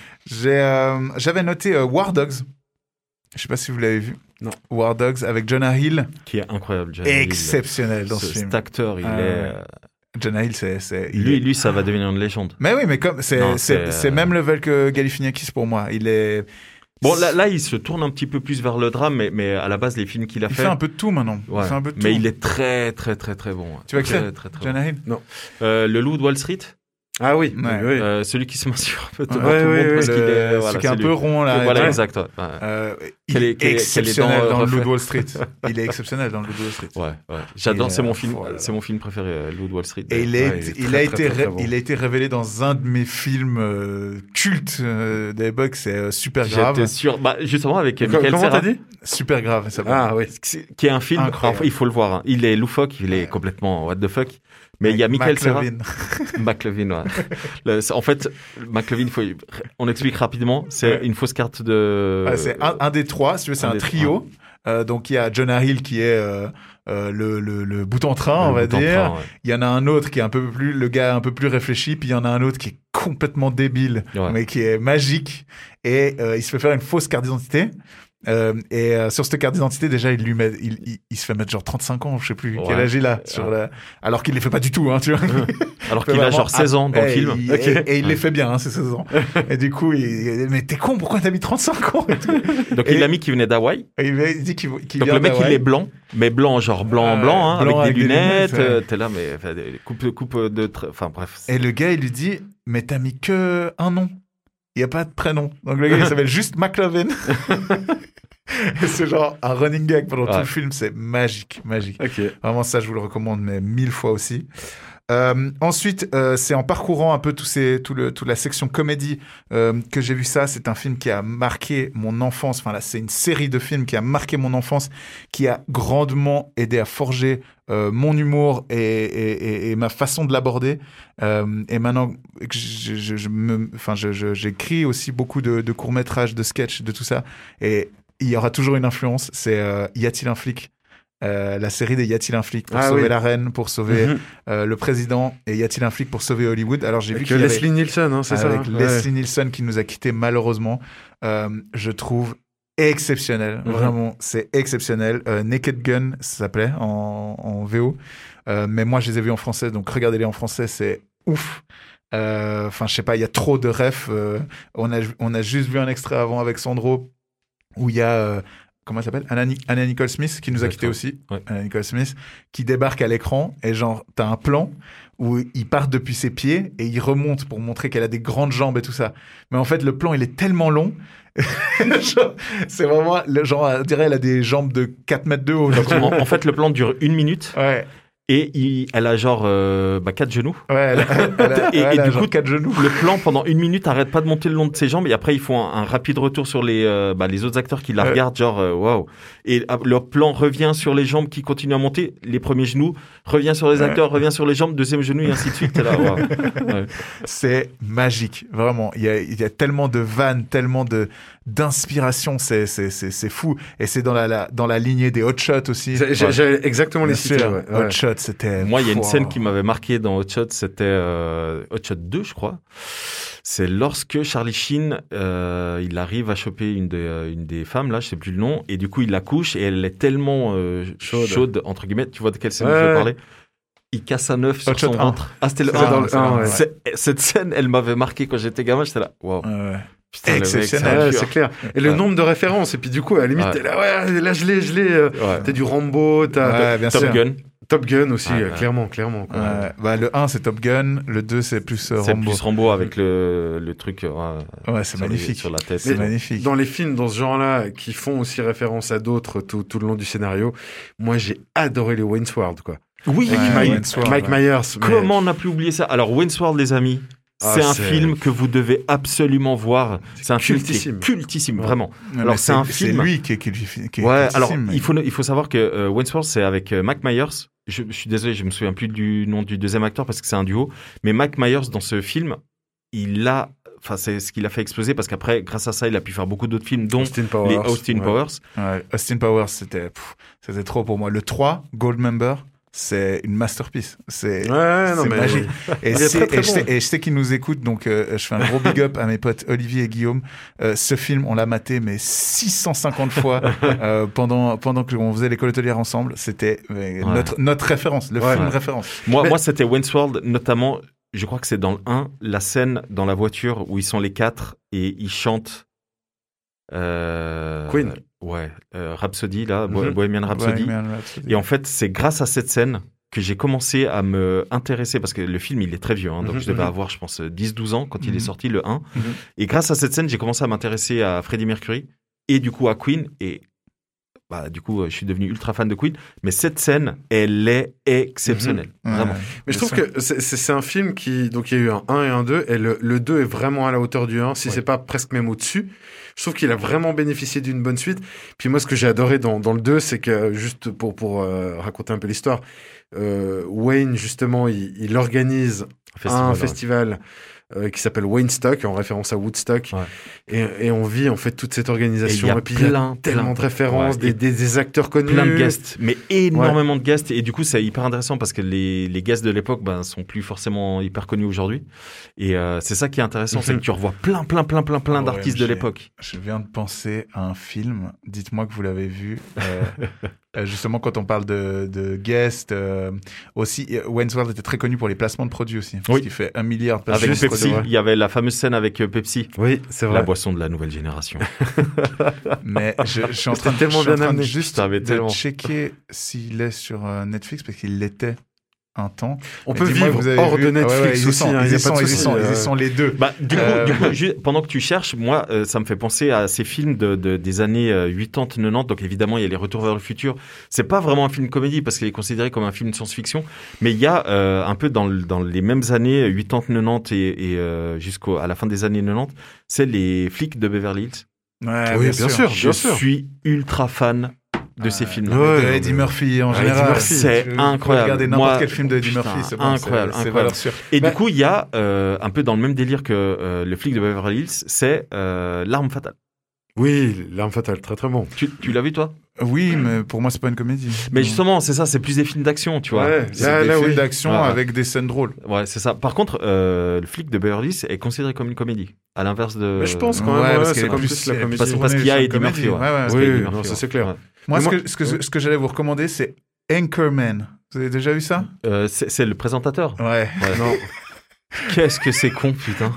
Euh, j'avais noté euh, War Dogs. Je sais pas si vous l'avez vu. Non. War Dogs avec Jonah Hill. qui est incroyable. Jonah Hill. Exceptionnel dans ce, Ce- film. Cet acteur, il Ah, est. euh, Jonah Hill, c'est, il Lui, est- lui, ça va devenir une légende. Mais oui, mais comme, c'est, Non, même level que Galifianakis pour moi. Il est. Bon, là, là, il se tourne un petit peu plus vers le drame, mais, mais à la base, les films qu'il a il fait. fait un peu de tout maintenant. Ouais. Il fait un peu de mais tout. il est très, très, très, très bon. Tu vois que très, c'est. Jonah Hill. Euh, Le Loup de Wall Street, Ah oui, Ouais. oui, oui. euh, celui qui se massure un peu tout le monde parce qu'il est. celui Voilà, qui est un peu rond là. Voilà, exact. ouais. Euh, il Quel est- quel exceptionnel dans, euh, refait Wall Street. Il est exceptionnel dans de Wall Street. Ouais, ouais. J'adore, c'est euh, mon film, là là. c'est mon film préféré, euh, de Wall Street. Et il, est, a été il a révélé dans un de mes films euh, cultes euh, d'époque, c'est euh, super grave. J'étais sûr, bah, justement avec Michael Comment t'as dit? Super grave, ça. Ah oui. qui est un film, il faut le voir, hein. il est loufoque, il est complètement what the fuck, mais il y a Michael Cera, McLovin. McLovin, ouais. Le- en fait, McLovin, faut, on explique rapidement, c'est Ouais. une fausse carte de... Ouais, c'est un, un des trois, si tu veux, c'est un trio. Euh, donc il y a Jonah Hill qui est euh, euh, le, le, le bout en train, on va dire. train, ouais. Il y en a un autre qui est un peu plus, le gars un peu plus réfléchi, puis il y en a un autre qui est complètement débile, Ouais. mais qui est magique. Et il se fait faire une fausse carte d'identité. Euh, et euh, sur cette carte d'identité, déjà, il lui met, il, il, il se fait mettre genre 35 ans, je sais plus quel âge il a, sur la... alors qu'il les fait pas du tout, hein, tu vois. Alors qu'il a genre 16 ans dans le film. il- et, et il les fait bien, hein, ces 16 ans. et du coup, il, mais t'es con, pourquoi t'as mis 35 ans Donc Et- il a mis qui venait d'Hawaï. Il, dit qu'il qu'il Donc vient le mec il est blanc, mais blanc genre blanc Ouais, blanc, hein, blanc avec, des lunettes. ouais. euh, T'es là mais coupe coupe de, enfin bref. Et le gars, il lui dit, mais t'as mis que un nom. Il n'y a pas de prénom. Donc le gars, il s'appelle juste McLovin. C'est genre un running gag pendant tout le film. C'est magique, magique. Ok. Vraiment, ça, je vous le recommande, mais mille fois aussi. Euh, ensuite, euh, c'est en parcourant un peu tous ces, tout le, toute la section comédie euh, que j'ai vu ça. C'est un film qui a marqué mon enfance. Enfin, là, c'est une série de films qui a marqué mon enfance, qui a grandement aidé à forger euh, mon humour et, et, et- et ma façon de l'aborder. Euh, et maintenant, que je, je, je me, enfin, je, j'écris aussi beaucoup de, de courts métrages, de sketchs, de tout ça. Et il y aura toujours une influence. C'est euh, Y a-t-il un flic? La série des Y a-t-il un flic pour Ah sauver oui. la reine, pour sauver Mhm. le président? Et Y a-t-il un flic pour sauver Hollywood? Alors j'ai vu qu'il y avait Leslie Nielsen, hein, c'est ça? avec Ouais. Leslie Nielsen qui nous a quittés malheureusement. Je trouve exceptionnel, Mhm. vraiment c'est exceptionnel. Euh, Naked Gun ça s'appelait en, en VO, Euh, mais moi je les ai vus en français, donc regardez-les en français, c'est ouf. Euh, Enfin, je sais pas, il y a trop de refs. euh, on, a, on a juste vu un extrait avant avec Sandro où il y a. euh, Comment elle s'appelle? Anna, Ni- Anna Nicole Smith, qui nous a quittés aussi. Ouais. Anna Nicole Smith, qui débarque à l'écran et genre, t'as un plan où il part depuis ses pieds et il remonte pour montrer qu'elle a des grandes jambes et tout ça. Mais en fait, le plan, il est tellement long. C'est vraiment, le genre, on dirait, elle a des jambes de 4 mètres de haut. Donc, en, en fait le plan dure une minute Ouais, et il- elle a genre euh, bah, quatre genoux. ouais, elle a, elle a- Et- et elle a du coup, quatre genoux. Le plan pendant une minute arrête pas de monter le long de ses jambes et après ils font un, un rapide retour sur les euh, bah, les autres acteurs qui la regardent genre euh, waouh et ah, leur plan revient sur les jambes qui continuent à monter les premiers genoux revient sur les Ouais. acteurs revient sur les jambes deuxième genou et ainsi de suite Ouais. C'est magique, vraiment. Il y a, il y a tellement de vannes, tellement de d'inspiration, c'est c'est c'est c'est fou. Et c'est dans la, la dans la lignée des hot shots aussi. J'ai- j'ai- J'avais exactement les Bien ouais, ouais. Hot shot, c'était. Moi, il y a une scène qui m'avait marqué dans Hot Shot, c'était euh, Hot Shot 2, je crois. C'est lorsque Charlie Sheen, euh, il arrive à choper une des, euh, une des femmes, là, je sais plus le nom, et du coup, il la couche et elle est tellement euh, Chaude. chaude. entre guillemets. Tu vois de quelle scène Ouais, je veux parler? Il casse un œuf sur son 1. ventre. Ah, c'était le C'est 1. dans le c'est un, vrai, ouais. C'est- Cette scène, elle m'avait marqué quand j'étais gamin. J'étais là, waouh. Ouais. Putain, Exceptionnel. c'est clair. Et le Ouais. nombre de références. Et puis du coup, à la limite, Ouais. t'es là, ouais, là je l'ai, je l'ai. Ouais. T'as du Rambo, t'as Top sûr. Gun. Top Gun aussi, euh, clairement, clairement. quoi. Bah, le 1, c'est Top Gun. Le 2, c'est plus euh, C'est Rambo. plus Rambo avec le, le truc euh, Ouais, c'est les- magnifique. sur la tête. C'est magnifique. Dans les films dans ce genre-là, qui font aussi référence à d'autres tout, tout le long du scénario, moi j'ai adoré les Wayne's World, quoi. Oui, Ouais, Mike, Wayne's World, Mike ouais. Myers. mais- Comment on a pu oublier ça? Alors, Wayne's World, les amis, Ah, c'est un c'est- film que vous devez absolument voir. C'est un cultissime. film qui est cultissime, Ouais. vraiment. Non, alors, c'est un C'est film- lui qui est, qui est, qui est Ouais, cultissime, alors mais- il faut, il faut savoir que euh, Wayne's World, c'est avec euh, Mac Myers. Je, je suis désolé, je me souviens plus du nom du deuxième acteur parce que c'est un duo. Mais Mac Myers, dans ce film, il a. Enfin, c'est ce qu'il a fait exploser parce qu'après, grâce à ça, il a pu faire beaucoup d'autres films, dont Austin Powers. les Austin ouais. Powers. Ouais, Austin Powers, c'était c'était trop pour moi. Le 3, Goldmember, c'est une masterpiece. C'est Ouais, magique. Et, très, très je sais, bon. et je sais qu'ils nous écoutent, donc euh, je fais un gros big up à mes potes Olivier et Guillaume. Euh, ce film, on l'a maté mais 650 fois euh, pendant pendant que on faisait l'école hôtelière ensemble. C'était Ouais. notre notre référence, le Ouais. film référence. Moi, Mais- moi c'était Wayne's World, notamment, je crois que c'est dans le 1, la scène dans la voiture où ils sont les quatre et ils chantent. Euh, Queen. Ouais, euh, Rhapsody, là, Mhm. Bohemian Rhapsody. Bohemian Rhapsody. Et en fait, c'est grâce à cette scène que j'ai commencé à me intéresser, parce que le film, il est très vieux, hein, donc Mhm, je devais mhm. avoir, je pense, 10-12 ans quand il Mhm. est sorti, le 1. Mhm. Et grâce à cette scène, j'ai commencé à m'intéresser à Freddie Mercury et du coup à Queen. Et bah, du coup, euh, je suis devenu ultra fan de Queen. Mais cette scène, elle est exceptionnelle. Ouais. Vraiment. Mais je trouve que c'est un film qui. Donc il y a eu un 1 et un 2, et le, le 2 est vraiment à la hauteur du 1, si Ouais. c'est pas presque même au-dessus. Je trouve qu'il a vraiment bénéficié d'une bonne suite. Puis moi, ce que j'ai adoré dans, dans le 2, c'est que, juste pour, pour euh, raconter un peu l'histoire, euh, Wayne, justement, il, il organise Festival, un ouais. Euh, qui s'appelle Wayne Stock, en référence à Woodstock. Ouais. Et, et on vit en fait toute cette organisation. Et il y a puis il y a plein, tellement plein. de références, Ouais, des, des, des acteurs connus. plein de guests, mais énormément de guests. Et du coup, c'est hyper intéressant parce que les, les guests de l'époque ben, sont plus forcément hyper connus aujourd'hui. Et euh, c'est ça qui est intéressant, c'est que tu revois plein, plein, plein, plein, plein d'artistes de l'époque. Je viens de penser à un film. Dites-moi que vous l'avez vu. Euh, justement, quand on parle de, de guest, euh, aussi, Wayne's World était très connu pour les placements de produits aussi. Parce Oui. qu'il fait un milliard de placements Avec de Pepsi, il y avait la fameuse scène avec euh, Pepsi, Oui, c'est la vrai. boisson de la nouvelle génération. Mais je, je suis en train de, tellement je suis en train de juste de checker s'il est sur euh, Netflix parce qu'il l'était un temps. On peut vivre hors vu- de Netflix aussi, sont, hein, ils de sont, euh. les deux. Bah, du coup, Euh, du coup, ju- pendant que tu cherches, moi, euh, ça me fait penser à ces films de, de- des années euh, 80, 90. Donc évidemment, il y a les Retours vers le futur. C'est pas vraiment un film comédie parce qu'il est considéré comme un film de science-fiction, mais il y a euh, un peu dans, le- dans les mêmes années 80, 90 et, et euh, jusqu'à la fin des années 90, c'est les flics de Beverly Hills. Ouais, Oui, bien sûr. Je sûr. suis ultra fan de ces films-là. Ouais, de non, Eddie Murphy en Eddie général. Murphy, c'est incroyable. Regarder n'importe quel film de Eddie putain, Murphy, c'est bon, incroyable, c'est- c'est incroyable. valeur sûre. Et Bah- du coup, il y a euh, un peu dans le même délire que euh, le flic de Beverly Hills, c'est euh, l'arme fatale. Oui, l'arme fatale, très très bon. Tu, tu l'as vu toi? Oui, mais pour moi, c'est pas une comédie. Mais justement, c'est ça, c'est plus des films d'action, tu vois. Ouais. c'est Là- des là, films oui. d'action Ouais, ouais. avec des scènes drôles. Ouais, c'est ça. Par contre, euh, le flic de Beverly Hills est considéré comme une comédie, à l'inverse de. Mais je pense quand même, Ouais, ouais, parce c'est qu'elle est comme plus- plus la est comédie. parce, parce qu'il y a Eddie Murphy. Ouais. Ouais, ouais. Parce Oui, non, ça ouais. c'est clair. Moi, ce que, ce, que, je- ouais. ce que j'allais vous recommander, c'est Anchorman. Vous avez déjà vu ça? Euh, c'est le présentateur. Ouais. Ouais. Non. Qu'est-ce que c'est con, putain.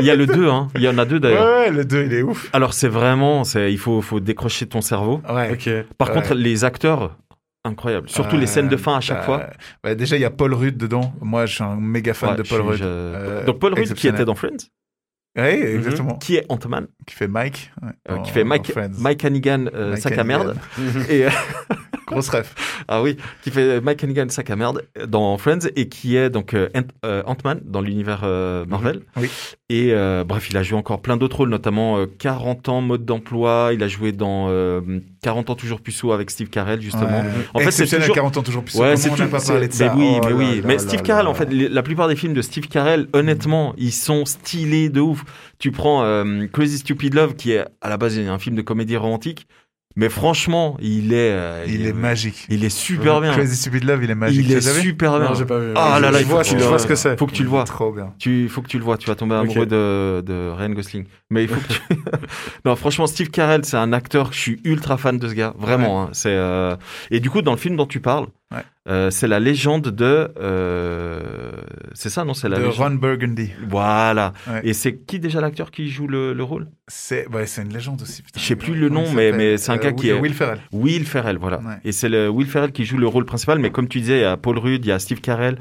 Il y a le 2, hein. Il y en a deux d'ailleurs. ouais, le 2, il est ouf. Alors c'est vraiment, il faut, faut décrocher ton cerveau. Ouais. Ok. Par Ouais. contre, les acteurs, incroyables. Surtout les scènes de fin à chaque Euh, fois. bah, déjà, il y a Paul Rudd dedans. Moi, je suis un méga fan Ouais, de Paul Rudd. je- Euh, Donc Paul Rudd qui était dans Friends, Oui, exactement. qui est Ant-Man, Qui fait Mike. ouais, euh, qui fait Mike. Mike Hannigan, euh, Mike sac à merde. Et, euh, Grosse ref. ah oui, qui fait Mike Hannigan, sac à merde euh, dans Friends et qui est donc euh, Ant- euh, Ant-Man dans l'univers euh, Marvel. Oui. Et euh, bref, il a joué encore plein d'autres rôles, notamment euh, 40 ans mode d'emploi. Il a joué dans euh, 40 ans toujours puceau avec Steve Carell justement. Ouais. En fait, c'est toujours 40 ans toujours plus. Ouais, c'est pas c'est- parlé de ça Mais oui, Oh mais là oui. là mais là Steve Carell, en fait, la plupart des films de Steve Carell, honnêtement, ils sont stylés de ouf. Tu prends euh, Crazy Stupid Love, qui est à la base un film de comédie romantique, mais franchement, il est, euh, Il est magique. il est super bien. Crazy Stupid Love, il est magique. Il est super bien. Non, j'ai pas vu. Ah là là, je il vois, faut que tu je le- vois ce que c'est. Faut que tu le vois. Trop bien. Tu, faut que tu le vois. Tu vas tomber amoureux de, de Ryan Gosling. Mais il faut que tu... non, franchement, Steve Carell, c'est un acteur. Je suis ultra fan de ce gars. Vraiment. hein. c'est euh, et du coup, dans le film dont tu parles, Ouais. euh, c'est la légende de. euh, C'est ça, non C'est la De légende. Ron Burgundy. Voilà. Ouais. Et c'est qui déjà l'acteur qui joue le, le rôle? C'est ouais, c'est une légende aussi. Je sais plus le nom, mais- mais c'est un gars Euh, qui est- Will Ferrell. Will Ferrell, voilà. Et c'est le Will Ferrell qui joue le rôle principal. Mais comme tu disais, il y a Paul Rudd, il y a Steve Carell.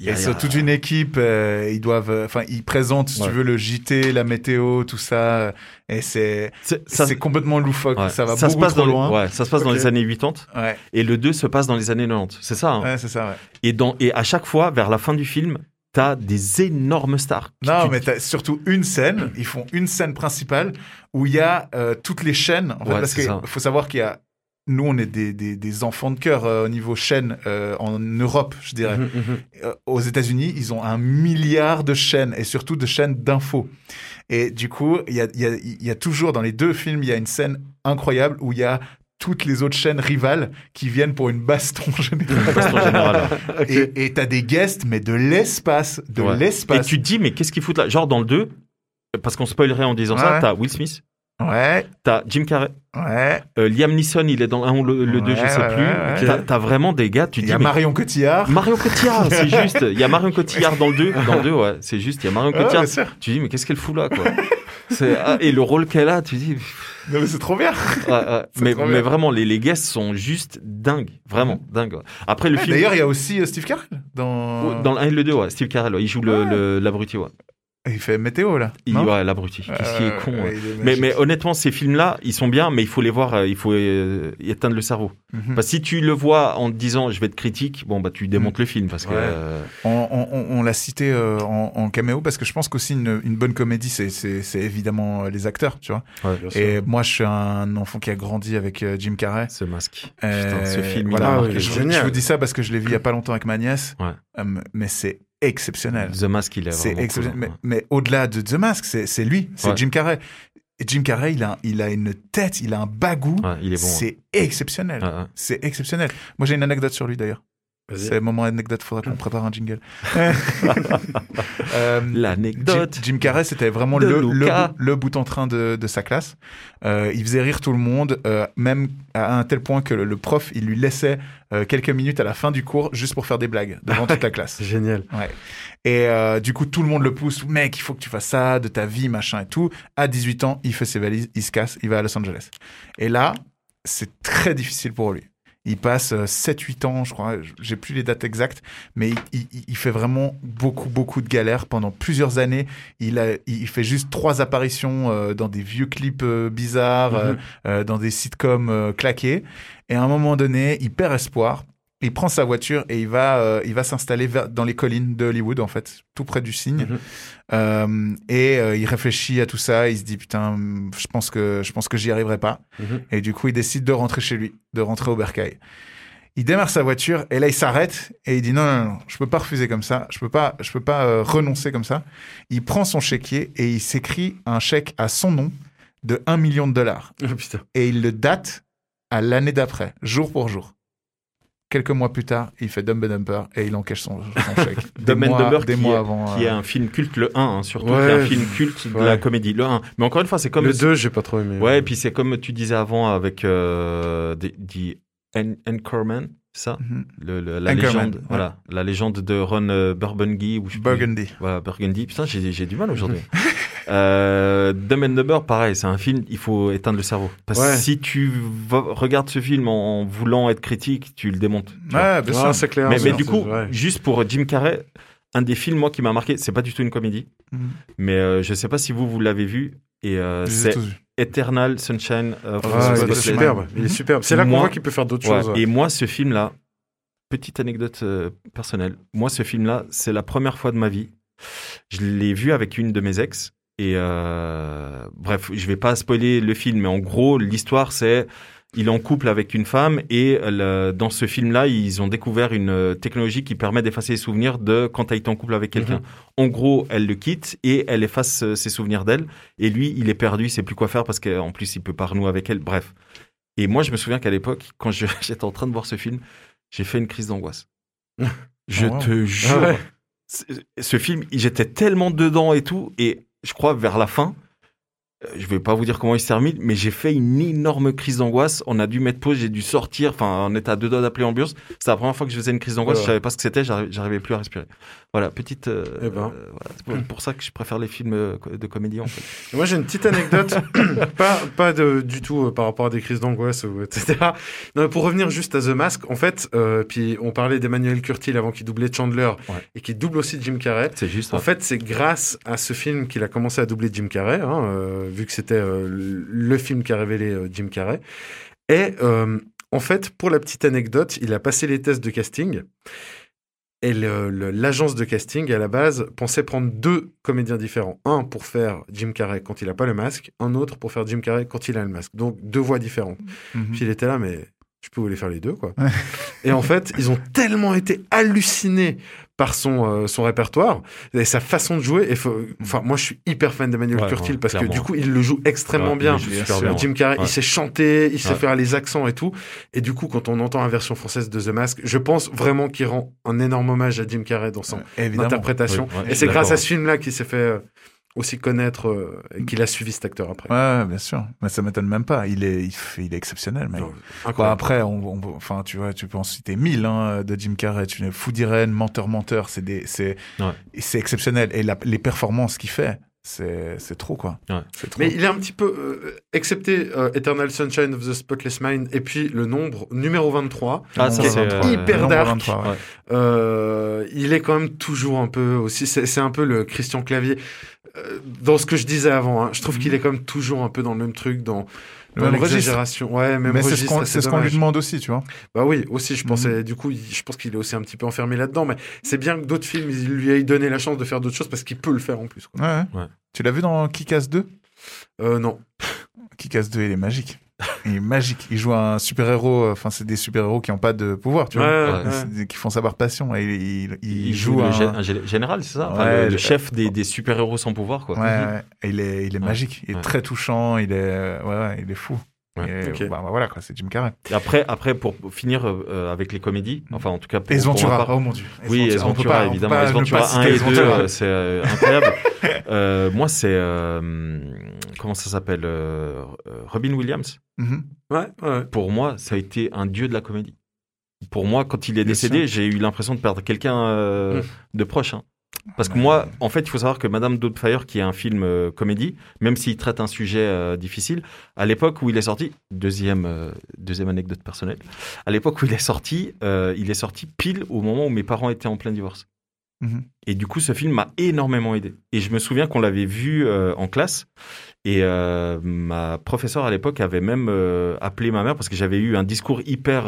Y a- Et c'est toute une équipe, euh, ils doivent, euh, enfin, ils présentent, si Ouais. tu veux, le JT, la météo, tout ça, et c'est, c'est- ça- complètement loufoque, ouais. ça va se beaucoup passe trop dans loin. ouais, ça se passe dans les années 80. Ouais, Et le 2 se passe dans les années 90. C'est ça. hein ouais, c'est ça, ouais. et, dans, et à chaque fois, vers la fin du film, t'as des énormes stars. Non, Tu- mais t'as surtout une scène, ils font une scène principale où il y a euh, toutes les chaînes, en fait, parce qu'il ça. faut savoir qu'il y a, nous, on est des, des, des enfants de cœur euh, au niveau chaîne euh, en Europe, je dirais. Mhm, mhm. Euh, aux États-Unis, ils ont un milliard de chaînes et surtout de chaînes d'infos. Et du coup, il y a, il y, a, il y a toujours dans les deux films, il y a une scène incroyable où il y a toutes les autres chaînes rivales qui viennent pour une baston générale. Baston général. Et et t'as des guests, mais de l'espace, de Ouais. Et l'espace. tu te dis, mais qu'est-ce qu'ils foutent là? Genre dans le 2, parce qu'on spoilerait en disant ça, Ouais. t'as Will Smith, Ouais, t'as Jim Carrey, ouais. euh, Liam Neeson, il est dans le 1 ou le, le 2, je sais ouais, plus. ouais. T'as, t'as vraiment des gars, tu te Il dis. y a Marion Cotillard. Marion Cotillard, c'est juste. Il y a Marion Cotillard dans le 2. Dans le 2, ouais, c'est juste. Il y a Marion Ouais, Cotillard. tu dis, mais qu'est-ce qu'elle fout là, quoi? C'est, ah, Et le rôle qu'elle a, tu dis. Non, mais c'est trop bien. C'est mais, trop mais bien. vraiment, les, les guests sont juste dingues. Vraiment, dingues. ouais. Après, le film. D'ailleurs, il y a aussi euh, Steve Carell dans. Dans le 1 et le 2, ouais, Steve Carell, il joue le, le- l'abruti, ouais. Il fait météo là. Il, non ouais, l'abruti. Qu'est-ce qui est Euh, con. ouais. est Mais, honnêtement, ces films-là, ils sont bien, mais il faut les voir, euh, il faut euh, y éteindre le cerveau. Mhm. Parce que si tu le vois en te disant je vais être critique, bon, bah tu démontes le film parce que. Euh, On, on- on- on l'a cité euh, en, en caméo parce que je pense qu'aussi une, une bonne comédie, c'est, évidemment les acteurs, tu vois. Et moi, je suis un enfant qui a grandi avec euh, Jim Carrey. ce masque. Euh, Putain, ce film, il voilà, a Ah je, génial. je vous dis ça parce que je l'ai vu il y a pas longtemps avec ma nièce. Ouais. Euh, mais c'est exceptionnel. The Mask, il est C'est vraiment exceptionnel. cool, Mais, ouais. mais au-delà de The Mask, c'est lui, c'est Ouais. Jim Carrey. Jim Carrey, il a, il a une tête, il a un bagou. Ouais, bon. C'est exceptionnel. C'est exceptionnel. Moi, j'ai une anecdote sur lui d'ailleurs. C'est le moment anecdote, faudra qu'on prépare un jingle. Euh, L'anecdote. Jim, Jim Carrey, c'était vraiment le, le, le bout en train de, de sa classe. Euh, il faisait rire tout le monde, euh, même à un tel point que le, le prof, il lui laissait euh, quelques minutes à la fin du cours juste pour faire des blagues devant toute la classe. C'est génial. Ouais. Et euh, du coup, tout le monde le pousse. Mec, il faut que tu fasses ça de ta vie, machin et tout. À 18 ans, il fait ses valises, il se casse, il va à Los Angeles. Et là, c'est très difficile pour lui. Il passe 7-8 ans, je crois, j'ai plus les dates exactes, mais il, il- il fait vraiment beaucoup, beaucoup de galères pendant plusieurs années. Il, a, il fait juste trois apparitions euh, dans des vieux clips euh, bizarres, euh, euh, dans des sitcoms euh, claqués. Et à un moment donné, il perd espoir. Il prend sa voiture et il va, euh, il va s'installer dans les collines de Hollywood, en fait, tout près du cygne. Mhm. Euh, et euh, il réfléchit à tout ça. Il se dit putain, je pense que je pense que j'y arriverai pas. Mhm. Et du coup, il décide de rentrer chez lui, de rentrer au bercail. Il démarre sa voiture et là, il s'arrête et il dit non, non, non, je peux pas refuser comme ça. Je peux pas, je peux pas renoncer comme ça. Il prend son chéquier et il s'écrit un chèque à son nom de 1 million de dollars Oh, putain. et il le date à l'année d'après, jour pour jour. Quelques mois plus tard, il fait Dumb and Dumper et il encaisse son, son chèque. Des Dumb and mois- Dumber, des qui, mois est, avant. qui est euh, un film culte, le 1, hein, surtout, Ouais. qui est un film culte de la comédie, le 1. Mais encore une fois, c'est comme... le 2, j'ai pas trop aimé. Ouais, et puis c'est comme tu disais avant avec euh, The, The An- Anchorman, ça mhm. le, le- La Anchorman, légende, ouais. voilà, la légende de Ron euh, Burgundy. Ou je sais plus. Burgundy. Voilà, Burgundy. Putain, j'ai j'ai du mal aujourd'hui. euh, Dumb and Dumber, pareil, c'est un film, il faut éteindre le cerveau. Parce Ouais. que si tu vas- regardes ce film en, en voulant être critique, tu le démontes. tu. Ouais, bien sûr. c'est clair. mais, du coup, juste pour Jim Carrey, un des films, moi, qui m'a marqué, c'est pas du tout une comédie, Mhm. mais euh, je sais pas si vous, vous l'avez vu, et euh, c'est. Eternal Sunshine of the Ah, il est superbe. Il est superbe. C'est là qu'on voit qu'il peut faire d'autres Ouais, choses. Et moi, ce film-là, petite anecdote euh, personnelle, moi, ce film-là, c'est la première fois de ma vie. Je l'ai vu avec une de mes ex. Et euh, bref, je vais pas spoiler le film, mais en gros, l'histoire, c'est il est en couple avec une femme et le- dans ce film-là, ils ont découvert une euh, technologie qui permet d'effacer les souvenirs de quand tu as été en couple avec quelqu'un. En gros, elle le quitte et elle efface euh, ses souvenirs d'elle. Et lui, il est perdu, il sait plus quoi faire parce qu'en plus, il peut pas renouer avec elle. Bref. Et moi, je me souviens qu'à l'époque, quand j'étais en train de voir ce film, j'ai fait une crise d'angoisse. Je Oh, wow. te jure. Ah ouais. Ce film, j'étais tellement dedans et tout. Et je crois vers la fin, je vais pas vous dire comment il se termine, mais j'ai fait une énorme crise d'angoisse. On a dû mettre pause, j'ai dû sortir. Enfin, on était à deux doigts d'appeler l'ambiance. C'était la première fois que je faisais une crise d'angoisse. Ouais. Je savais pas ce que c'était. j'arri- J'arrivais plus à respirer. Voilà, petite. euh, Eh ben. euh, voilà. C'est pour, pour ça que je préfère les films euh, de comédie en fait. Moi, j'ai une petite anecdote, pas, pas de, du tout euh, par rapport à des crises d'angoisse, etc. Non, pour revenir juste à The Mask, en fait, euh, puis on parlait d'Emmanuel Curtil avant qu'il doublait Chandler Ouais. et qui double aussi Jim Carrey. C'est juste. En fait, c'est grâce à ce film qu'il a commencé à doubler Jim Carrey, hein, euh, vu que c'était euh, le film qui a révélé euh, Jim Carrey. Et euh, en fait, pour la petite anecdote, il a passé les tests de casting. Et l'agence de casting, à la base, pensait prendre deux comédiens différents. Un pour faire Jim Carrey quand il n'a pas le masque, un autre pour faire Jim Carrey quand il a le masque. Donc deux voix différentes. Mhm. Puis il était là, mais je peux vous les faire les deux, quoi. et en fait, ils ont tellement été hallucinés par son, euh, son répertoire et sa façon de jouer. Et faut- enfin, moi, je suis hyper fan d'Emmanuel Ouais, Curtil ouais, parce que du coup, il le joue extrêmement Ouais, bien. joue Jim Carrey, Ouais. il sait chanter, il sait faire les accents et tout. Et du coup, quand on entend la version française de The Mask, je pense vraiment qu'il rend un énorme hommage à Jim Carrey dans son interprétation. Et c'est grâce à ce film-là qu'il s'est fait euh, aussi connaître euh, qu'il a suivi cet acteur après. Ouais, bien sûr. Mais ça m'étonne même pas. Il est, il, fait- il est exceptionnel, Bah, après, on, on- enfin, tu vois, tu peux en citer mille hein, de Jim Carrey. Tu sais, Fou d'Irène, Menteur, Menteur, c'est des, c'est, Ouais. c'est exceptionnel. Et la- les performances qu'il fait, c'est, c'est trop quoi. Ouais. C'est trop. Mais il est un petit peu, euh, excepté euh, Eternal Sunshine of the Spotless Mind et puis le nombre numéro 23, Ah, c'est, 23, euh, hyper Nombre dark. 23, ouais. Ouais. euh, il est quand même toujours un peu aussi, c'est c'est un peu le Christian Clavier. Euh, dans ce que je disais avant, hein. je trouve qu'il est quand même toujours un peu dans le même truc, dans, l'exagération. Ouais, même Mais c'est ce qu'on, ce lui demande aussi, tu vois. Bah oui, aussi, je Mhm. pensais, du coup, je pense qu'il est aussi un petit peu enfermé là-dedans, mais c'est bien que d'autres films, ils lui aient donné la chance de faire d'autres choses parce qu'il peut le faire en plus. Quoi. Ouais, ouais. Ouais. Tu l'as vu dans Kick-Ass 2 Euh, non. Kick-Ass 2, il est magique. Il est magique. Il joue un super-héros. Enfin, c'est des super-héros qui n'ont pas de pouvoir, tu vois. Ouais, ouais. Qui font ça par passion. Et il, il, il Il joue un... gé- un gé- général, c'est ça? Enfin, Ouais, le, le le- chef des, des super-héros sans pouvoir, quoi. Ouais, ouais. Et il est, il est magique. Il est Ouais. très touchant. Il est, euh, ouais, ouais, il est fou. Ouais. Et, bah, bah, voilà, quoi. C'est Jim Carrey. Et après, après, pour finir euh, avec les comédies, enfin, en tout cas, pour, Ace pour Oh mon dieu. Ace Oui, Ace On peut Ventura, pas- on peut évidemment. pas Ace ne Ventura pas 1 citer et Ace 2, Ventura. euh, c'est euh, incroyable. Euh, moi, c'est... euh, comment ça s'appelle euh, euh, Robin Williams. Mhm. Ouais, ouais. Pour moi, ça a été un dieu de la comédie. Pour moi, quand il est Bien décédé, j'ai eu l'impression de perdre quelqu'un euh, Mm. de proche. hein. Parce que moi, en fait, il faut savoir que Madame Doubtfire, qui est un film euh, comédie, même s'il traite un sujet euh, difficile, à l'époque où il est sorti, deuxième, euh, deuxième anecdote personnelle, à l'époque où il est sorti, euh, il est sorti pile au moment où mes parents étaient en plein divorce. Mhm. Et du coup, ce film m'a énormément aidé. Et je me souviens qu'on l'avait vu euh, en classe. Et euh, ma professeure à l'époque avait même euh, appelé ma mère parce que j'avais eu un discours hyper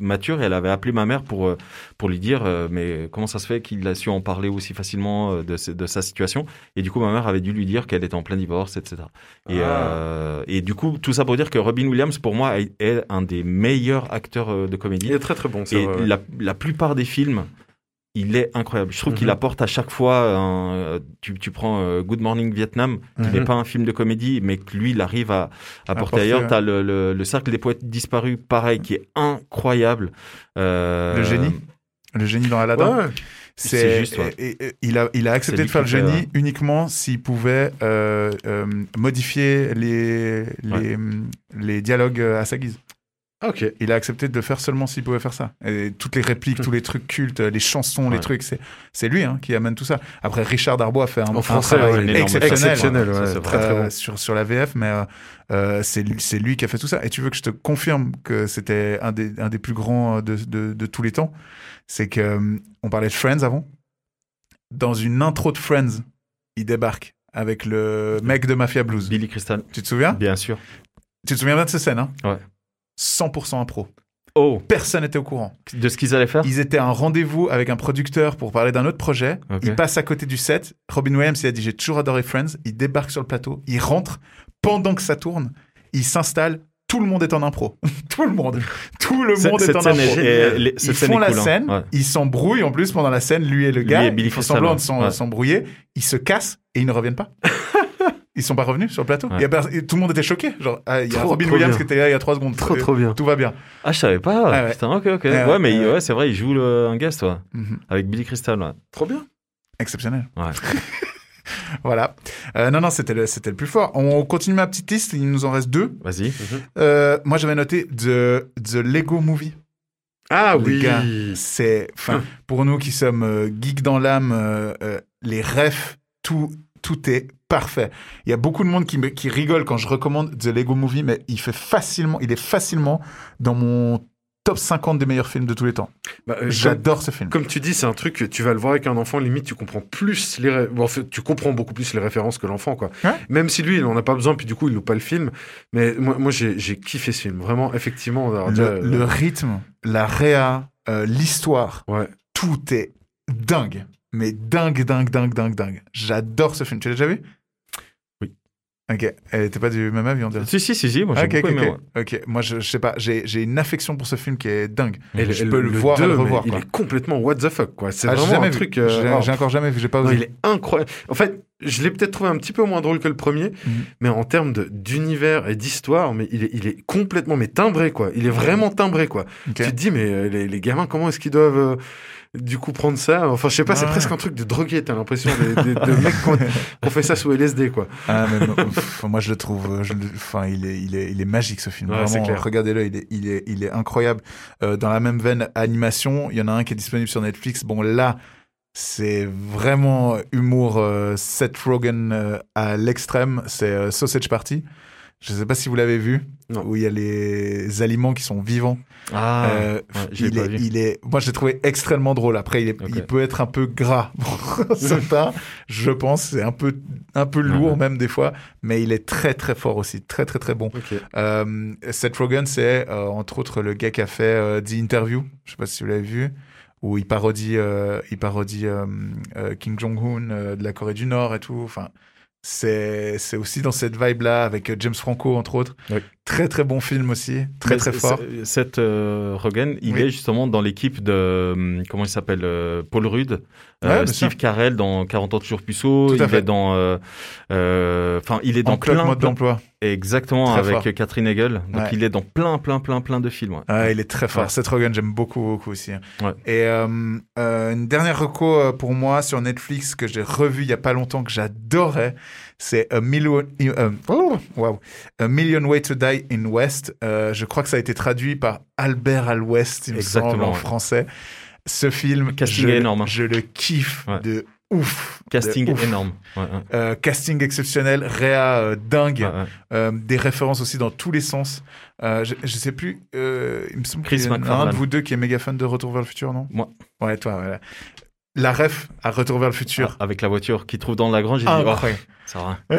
mature et elle avait appelé ma mère pour, pour lui dire mais comment ça se fait qu'il a su en parler aussi facilement de, de sa situation? Et du coup, ma mère avait dû lui dire qu'elle était en plein divorce, etc. Et, Ah. et du coup, tout ça pour dire que Robin Williams, pour moi, est- est un des meilleurs acteurs de comédie. Il est très très bon, c'est Et vrai. la, la plupart des films, il est incroyable. Je trouve qu'il Mhm. apporte à chaque fois. un- tu, tu prends euh, Good Morning Vietnam, qui Mhm. n'est pas un film de comédie, mais que lui, il arrive à, à porter porter, ailleurs. ouais. Tu as le, le, le Cercle des Poètes Disparus, pareil, qui est incroyable. Euh, Le génie. Le génie dans Aladdin. Ouais. C'est juste, ouais. et- et- il, a, il a accepté de faire le fait, génie ouais. uniquement s'il pouvait euh, euh, modifier les, les, les dialogues à sa guise. Ok. Il a accepté de le faire seulement s'il pouvait faire ça. Et toutes les répliques, tous les trucs cultes, les chansons, les trucs, c'est, c'est lui hein, qui amène tout ça. Après, Richard Darbois a fait un, En un français, travail ouais, exceptionnel, ouais, c'est très très euh, bon. sur, sur la VF, mais euh, euh, c'est, lui, c'est lui qui a fait tout ça. Et tu veux que je te confirme que c'était un des, un des plus grands de, de, de tous les temps? C'est que euh, on parlait de Friends avant. Dans une intro de Friends, il débarque avec le mec de Mafia Blues. Billy Crystal, Tu te souviens? Bien sûr. Tu te souviens bien de cette scène hein? Ouais. 100% impro. Oh, Personne n'était au courant. de ce qu'ils allaient faire? Ils étaient à un rendez-vous avec un producteur pour parler d'un autre projet. Ok. Il passe à côté du set. Robin Williams, il a dit J'ai toujours adoré Friends. Il débarque sur le plateau. Il rentre. Pendant que ça tourne, il s'installe. Tout le monde est en impro. Tout le monde. Tout le monde est en impro. est- les- Ils font la cool, hein. scène, Ouais. ils s'embrouillent en plus pendant la scène, lui et le Lui gars. et Billy ils font semblant de Ouais. s'embrouiller. Ils se cassent et ils ne reviennent pas. ils sont pas revenus sur le plateau. Ouais. Il y a pers- et tout le monde était choqué. Genre, ah, il y a Trop, Robin trop Williams bien. qui était là il y a trois secondes. Trop trop bien. Tout va bien. Ah, je savais pas. Ouais, ouais. Putain, ok, ok. Ouais, Ouais, ouais, mais ouais. ouais, c'est vrai, il joue le- un guest, toi, Mhm. avec Billy Crystal. ouais. Trop bien. Exceptionnel. Ouais. Voilà. Euh, non, non, c'était le, c'était le plus fort. On continue ma petite liste. Il nous en reste deux. Vas-y. Euh, moi, j'avais noté The, The Lego Movie. Ah Les oui. gars, c'est, enfin, pour nous qui sommes euh, geeks dans l'âme, euh, euh, les refs, tout, tout est parfait. Il y a beaucoup de monde qui, me, qui rigole quand je recommande The Lego Movie, mais il fait facilement, il est facilement dans mon top 50 des meilleurs films de tous les temps. Bah, euh, J'adore ce film. comme tu dis, c'est un truc que tu vas le voir avec un enfant, limite tu comprends plus les, ré- bon, en fait, tu comprends beaucoup plus les références que l'enfant, quoi. Même si lui, il en a pas besoin, puis du coup, il loupe pas le film. Mais moi, moi j'ai kiffé ce film, vraiment, effectivement. déjà, Le, le rythme, la réa, euh, l'histoire, Ouais. tout est dingue. Mais dingue, dingue, dingue, dingue, dingue. J'adore ce film. Tu l'as déjà vu? Ok. Elle T'es pas du même avis, on dirait. Si, si, si, si, moi j'ai Ok, beaucoup ok, aimé. ok. Ok, moi je, je sais pas, j'ai j'ai une affection pour ce film qui est dingue. Et je le- peux le, le voir et le revoir. Il quoi. est complètement what the fuck, quoi. C'est Ah, j'ai vraiment un vu. truc. euh, J'ai oh. encore jamais vu, j'ai pas Non, osé. il est incroyable. En fait, je l'ai peut-être trouvé un petit peu moins drôle que le premier, Mhm. mais en termes de- d'univers et d'histoire, mais il est, il est complètement mais timbré quoi. Il est vraiment timbré quoi. Tu te dis mais euh, les, les gamins comment est-ce qu'ils doivent euh, du coup prendre ça? Enfin je sais pas, c'est presque un truc de drogué. T'as l'impression des, des- de mecs qui ont, fait ça sous LSD quoi. Ah, mais non, moi je le trouve, euh, je le- enfin il est, il est, il est magique ce film. Ouais, Vraiment, regardez-le, il est, il est, il est incroyable. Euh, dans la même veine animation, il y en a un qui est disponible sur Netflix. Bon là, c'est vraiment humour euh, Seth Rogen euh, à l'extrême. C'est euh, Sausage Party. Je sais pas si vous l'avez vu, Non. où il y a les aliments qui sont vivants. Ah, Euh, ouais, il, pas est, vu. il est, moi, je l'ai trouvé extrêmement drôle. Après, il, est, Ok. il peut être un peu gras pour certains, je pense. C'est un peu, un peu lourd même des fois, mais il est très très fort aussi, très très très bon. Euh, Seth Rogen, c'est euh, entre autres le gars qui a fait euh, The Interview. Je sais pas si vous l'avez vu. Où il parodie, euh, il parodie euh, euh, Kim Jong-un euh, de la Corée du Nord et tout. Enfin, c'est aussi dans cette vibe là avec euh, James Franco entre autres. Oui. Très très bon film aussi, très Mais très fort. Cette euh, Rogen, il Oui. est justement dans l'équipe de hum, comment il s'appelle euh, Paul Rudd, euh, Ouais, Steve. Carell dans 40 ans toujours puceau. Il est dans, euh, euh, enfin, il est dans En plein, mode d'emploi. exactement Très avec fort. Catherine Hegel. Donc Ouais. il est dans plein, plein, plein, plein de films. ouais. Ah, il est très fort. Seth Rogen, j'aime beaucoup, beaucoup aussi. hein. Et euh, euh, une dernière reco euh, pour moi sur Netflix que j'ai revu il y a pas longtemps que j'adorais, c'est A Million, euh, wow. A Million Way to Die in West. Euh, je crois que ça a été traduit par Albert Al West, il me Exactement, semble, en ouais. français. Ce film, Casting je, énorme, hein. je le kiffe Ouais. de ouf. Casting ouf. énorme. Ouais, ouais. Euh, casting exceptionnel, réa euh, dingue, Ouais, euh, des références aussi dans tous les sens. Je, je sais plus, il me semble Chris qu'il y a un de vous deux qui est méga fan de Retour vers le futur, non? Moi. Ouais, toi, voilà. La ref à Retour vers le futur. Ah, avec la voiture qu'il trouve dans la grange, j'ai dit, oh, Incroyable. ça va.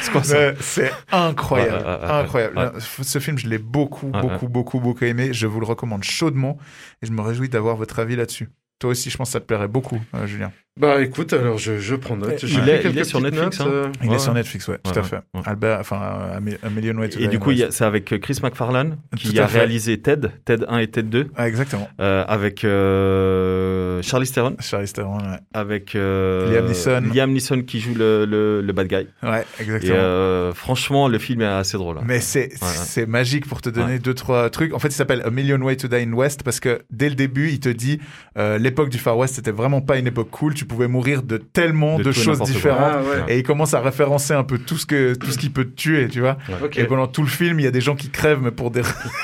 c'est quoi ça C'est incroyable, incroyable. Ce film, je l'ai beaucoup, beaucoup, beaucoup, beaucoup aimé. Je vous le recommande chaudement et je me réjouis d'avoir votre avis là-dessus. Toi aussi, je pense que ça te plairait beaucoup, euh, Julien. Bah écoute, alors je, je prends note. Il J'ai est- il est sur Netflix, notes, hein. euh, Il Ouais, est sur. Netflix, ouais, tout Ouais, à fait. ouais. Albert, enfin, euh, A Mi- A Million Way to Die Et in du coup, il c'est avec Chris McFarlane qui a fait. réalisé Ted, Ted 1 et Ted 2, Ah, exactement. euh, avec euh, Charlie Theron, Charlize Theron, ouais. avec euh, Liam Neeson. Liam Neeson qui joue le, le, le bad guy. Ouais, Et exactement. euh, franchement, le film est assez drôle. hein. Mais c'est c'est magique pour te donner deux trois trucs. En fait, il s'appelle A Million Way to Die in West parce que dès le début, il te dit euh, l'époque du Far West c'était vraiment pas une époque cool. Tu pouvais mourir de tellement de, choses différentes. Ah ouais. Et il commence à référencer un peu tout ce que tout ce qui peut te tuer, tu vois. Et pendant tout le film, il y a des gens qui crèvent mais pour des,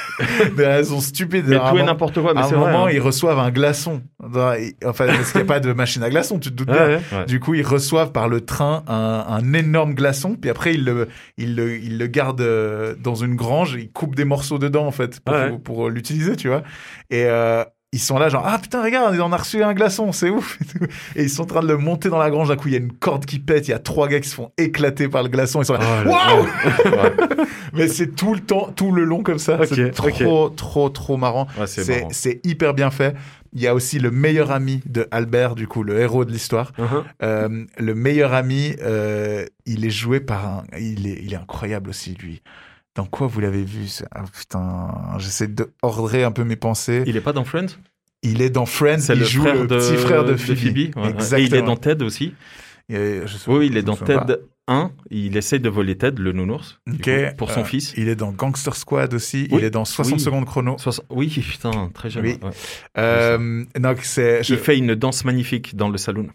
des raisons stupides. Mais tout et moment- n'importe quoi, mais à un c'est vrai. moment, hein. ils reçoivent un glaçon. Enfin, parce qu'il n'y a pas de machine à glaçons, tu te doutes Ouais, bien. ouais, ouais. Du coup, ils reçoivent par le train un, un énorme glaçon, puis après, ils le, ils le, ils le gardent euh, dans une grange, ils coupent des morceaux dedans, en fait, pour, Ouais. pour, pour l'utiliser, tu vois. Et euh, ils sont là, genre, ah putain, regarde, on a reçu un glaçon, c'est ouf. Et, ils sont en train de le monter dans la grange, d'un coup, il y a une corde qui pète, il y a trois gars qui se font éclater par le glaçon, ils sont là, Oh, waouh Mais c'est tout le temps, tout le long comme ça. C'est trop, trop, trop marrant. Ouais, c'est C'est marrant. c'est hyper bien fait. Il y a aussi le meilleur ami de Albert, du coup, le héros de l'histoire. Uh-huh. Euh, le meilleur ami, euh, il est joué par un. Il est, il est incroyable aussi, lui. Dans quoi vous l'avez vu ah, Putain, j'essaie de ordrer un peu mes pensées. Il est pas dans Friends? Il est dans Friends, il le joue le de, petit frère de de Phoebe. ouais. Exactement. Et il est dans Ted aussi. Je sais- Oui, il est dans Ted pas. 1. Il essaye de voler Ted, le nounours, du Ok. coup, pour son Euh, fils. Il est dans Gangster Squad aussi. Oui. Il est dans 60 Oui. secondes chrono. Soix- Oui, putain, très jeune. Oui. ouais. Euh, donc je- Il fait une danse magnifique dans le saloon.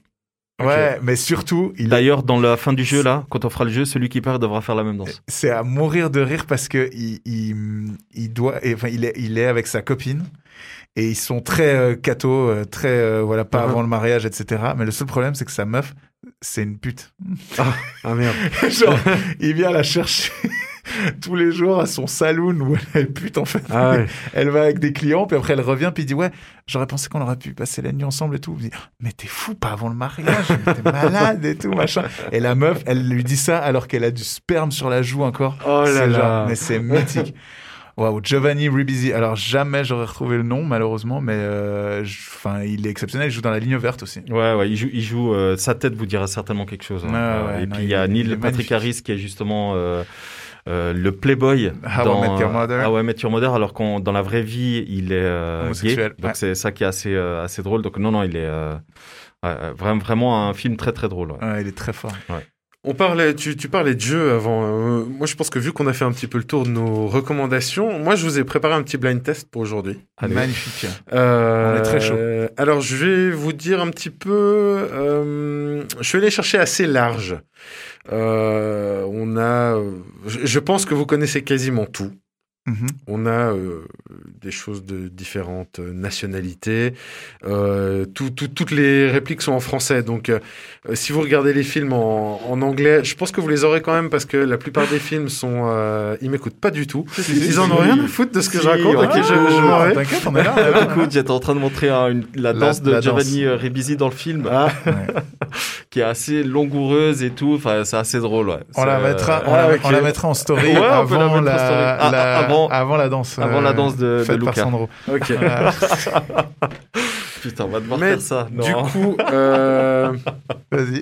Ouais, mais surtout, il D'ailleurs, dans la fin du jeu, là, quand on fera le jeu, celui qui perd devra faire la même danse. C'est à mourir de rire parce que il, il, il doit, et, enfin, il est, il est avec sa copine et ils sont très euh, cathos, euh, très euh, voilà, pas Uh-huh. avant le mariage, etc. Mais le seul problème, c'est que sa meuf, c'est une pute. Ah merde. Genre, il vient la chercher tous les jours à son saloon où elle pute en fait. Ah ouais. Elle va avec des clients, puis après elle revient, puis il dit ouais, j'aurais pensé qu'on aurait pu passer la nuit ensemble et tout. Il dit mais t'es fou, pas avant le mariage, t'es malade et tout machin. Et la meuf, elle lui dit ça alors qu'elle a du sperme sur la joue encore. Oh là là. genre- mais c'est mythique. Waouh, Giovanni Ribisi. Alors jamais j'aurais retrouvé le nom malheureusement, mais euh, enfin il est exceptionnel. Il joue dans la ligne verte aussi. Ouais, ouais, il joue, il joue euh, sa tête vous dira certainement quelque chose. hein. Ouais, Euh, ouais, et non, puis il y a Neil Patrick. Harris qui est justement euh, euh, le playboy How I dans Met Your Mother. Ah ouais, Met Your Mother, alors qu'on dans la vraie vie il est euh, Homosexuel, gay. Donc ouais. c'est ça qui est assez euh, assez drôle. Donc non non, il est euh, vraiment vraiment un film très très drôle. ouais. Ouais, il est très fort. On parlait, tu, tu parlais de jeux avant. euh, moi, je pense que vu qu'on a fait un petit peu le tour de nos recommandations, moi, je vous ai préparé un petit blind test pour aujourd'hui. Allez. Magnifique. Euh, On est très chaud. Alors, je vais vous dire un petit peu. euh, je suis allé chercher assez large. Euh, on a. euh, Je, je pense que vous connaissez quasiment tout. Mhm. On a euh, des choses de différentes nationalités. Euh, tout- tout- toutes les répliques sont en français. Donc, euh, si vous regardez les films en, en anglais, je pense que vous les aurez quand même parce que la plupart des films sont. Euh, ils m'écoutent pas du tout. Ils en ont rien à foutre de ce que Si, je raconte. ouais. Ok, je, je m'en vais. T'inquiète, on est là. Écoute, j'étais en train de montrer une- la La- danse de la Giovanni danse. Ribisi dans le film, Ah, Ouais. Qui est assez langoureuse et tout. Enfin, c'est assez drôle. Ouais. On la mettra, euh, on, la, on la mettra en story Ouais, la avant, la. Ah, avant- avant la danse. avant la danse de- de faite par. Sandro. ok. Putain, on va devoir Mais faire ça. Non. du coup, euh, Vas-y.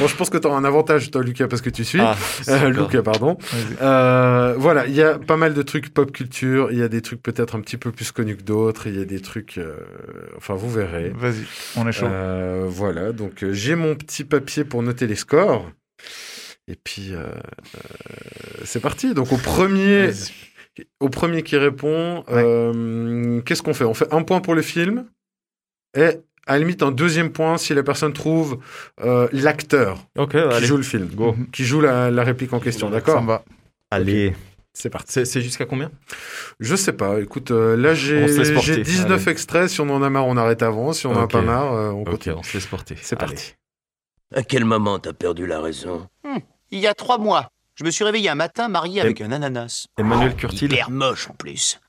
bon, je pense que tu auras un avantage, toi, Lucas, parce que tu suis. Ah, Euh. Lucas, pardon. Vas-y. Euh, voilà, il y a pas mal de trucs pop culture. Il y a des trucs peut-être un petit peu plus connus que d'autres. Il y a des trucs. euh, Enfin, vous verrez. Vas-y. On est chaud. Voilà, donc j'ai mon petit papier pour noter les scores. Et puis, c'est parti. Donc, au premier, au premier qui répond, qu'est-ce qu'on fait? On fait un point pour le film et à la limite un deuxième point si la personne trouve euh, l'acteur Ok, qui allez. joue le film, Go. Mhm. qui joue la, la réplique en question, d'accord va. Allez. C'est parti. C'est jusqu'à combien? Je sais pas, écoute, euh, là On j'ai se laisse porter, j'ai 19 allez. extraits, si on en a marre on arrête avant, si on en a Ok. pas marre euh, on Ok, continue. on se laisse porter. C'est parti. À quel moment t'as perdu la raison? Il y a trois mois, je me suis réveillé un matin marié avec un ananas. Emmanuel Curtil. Hyper moche en plus.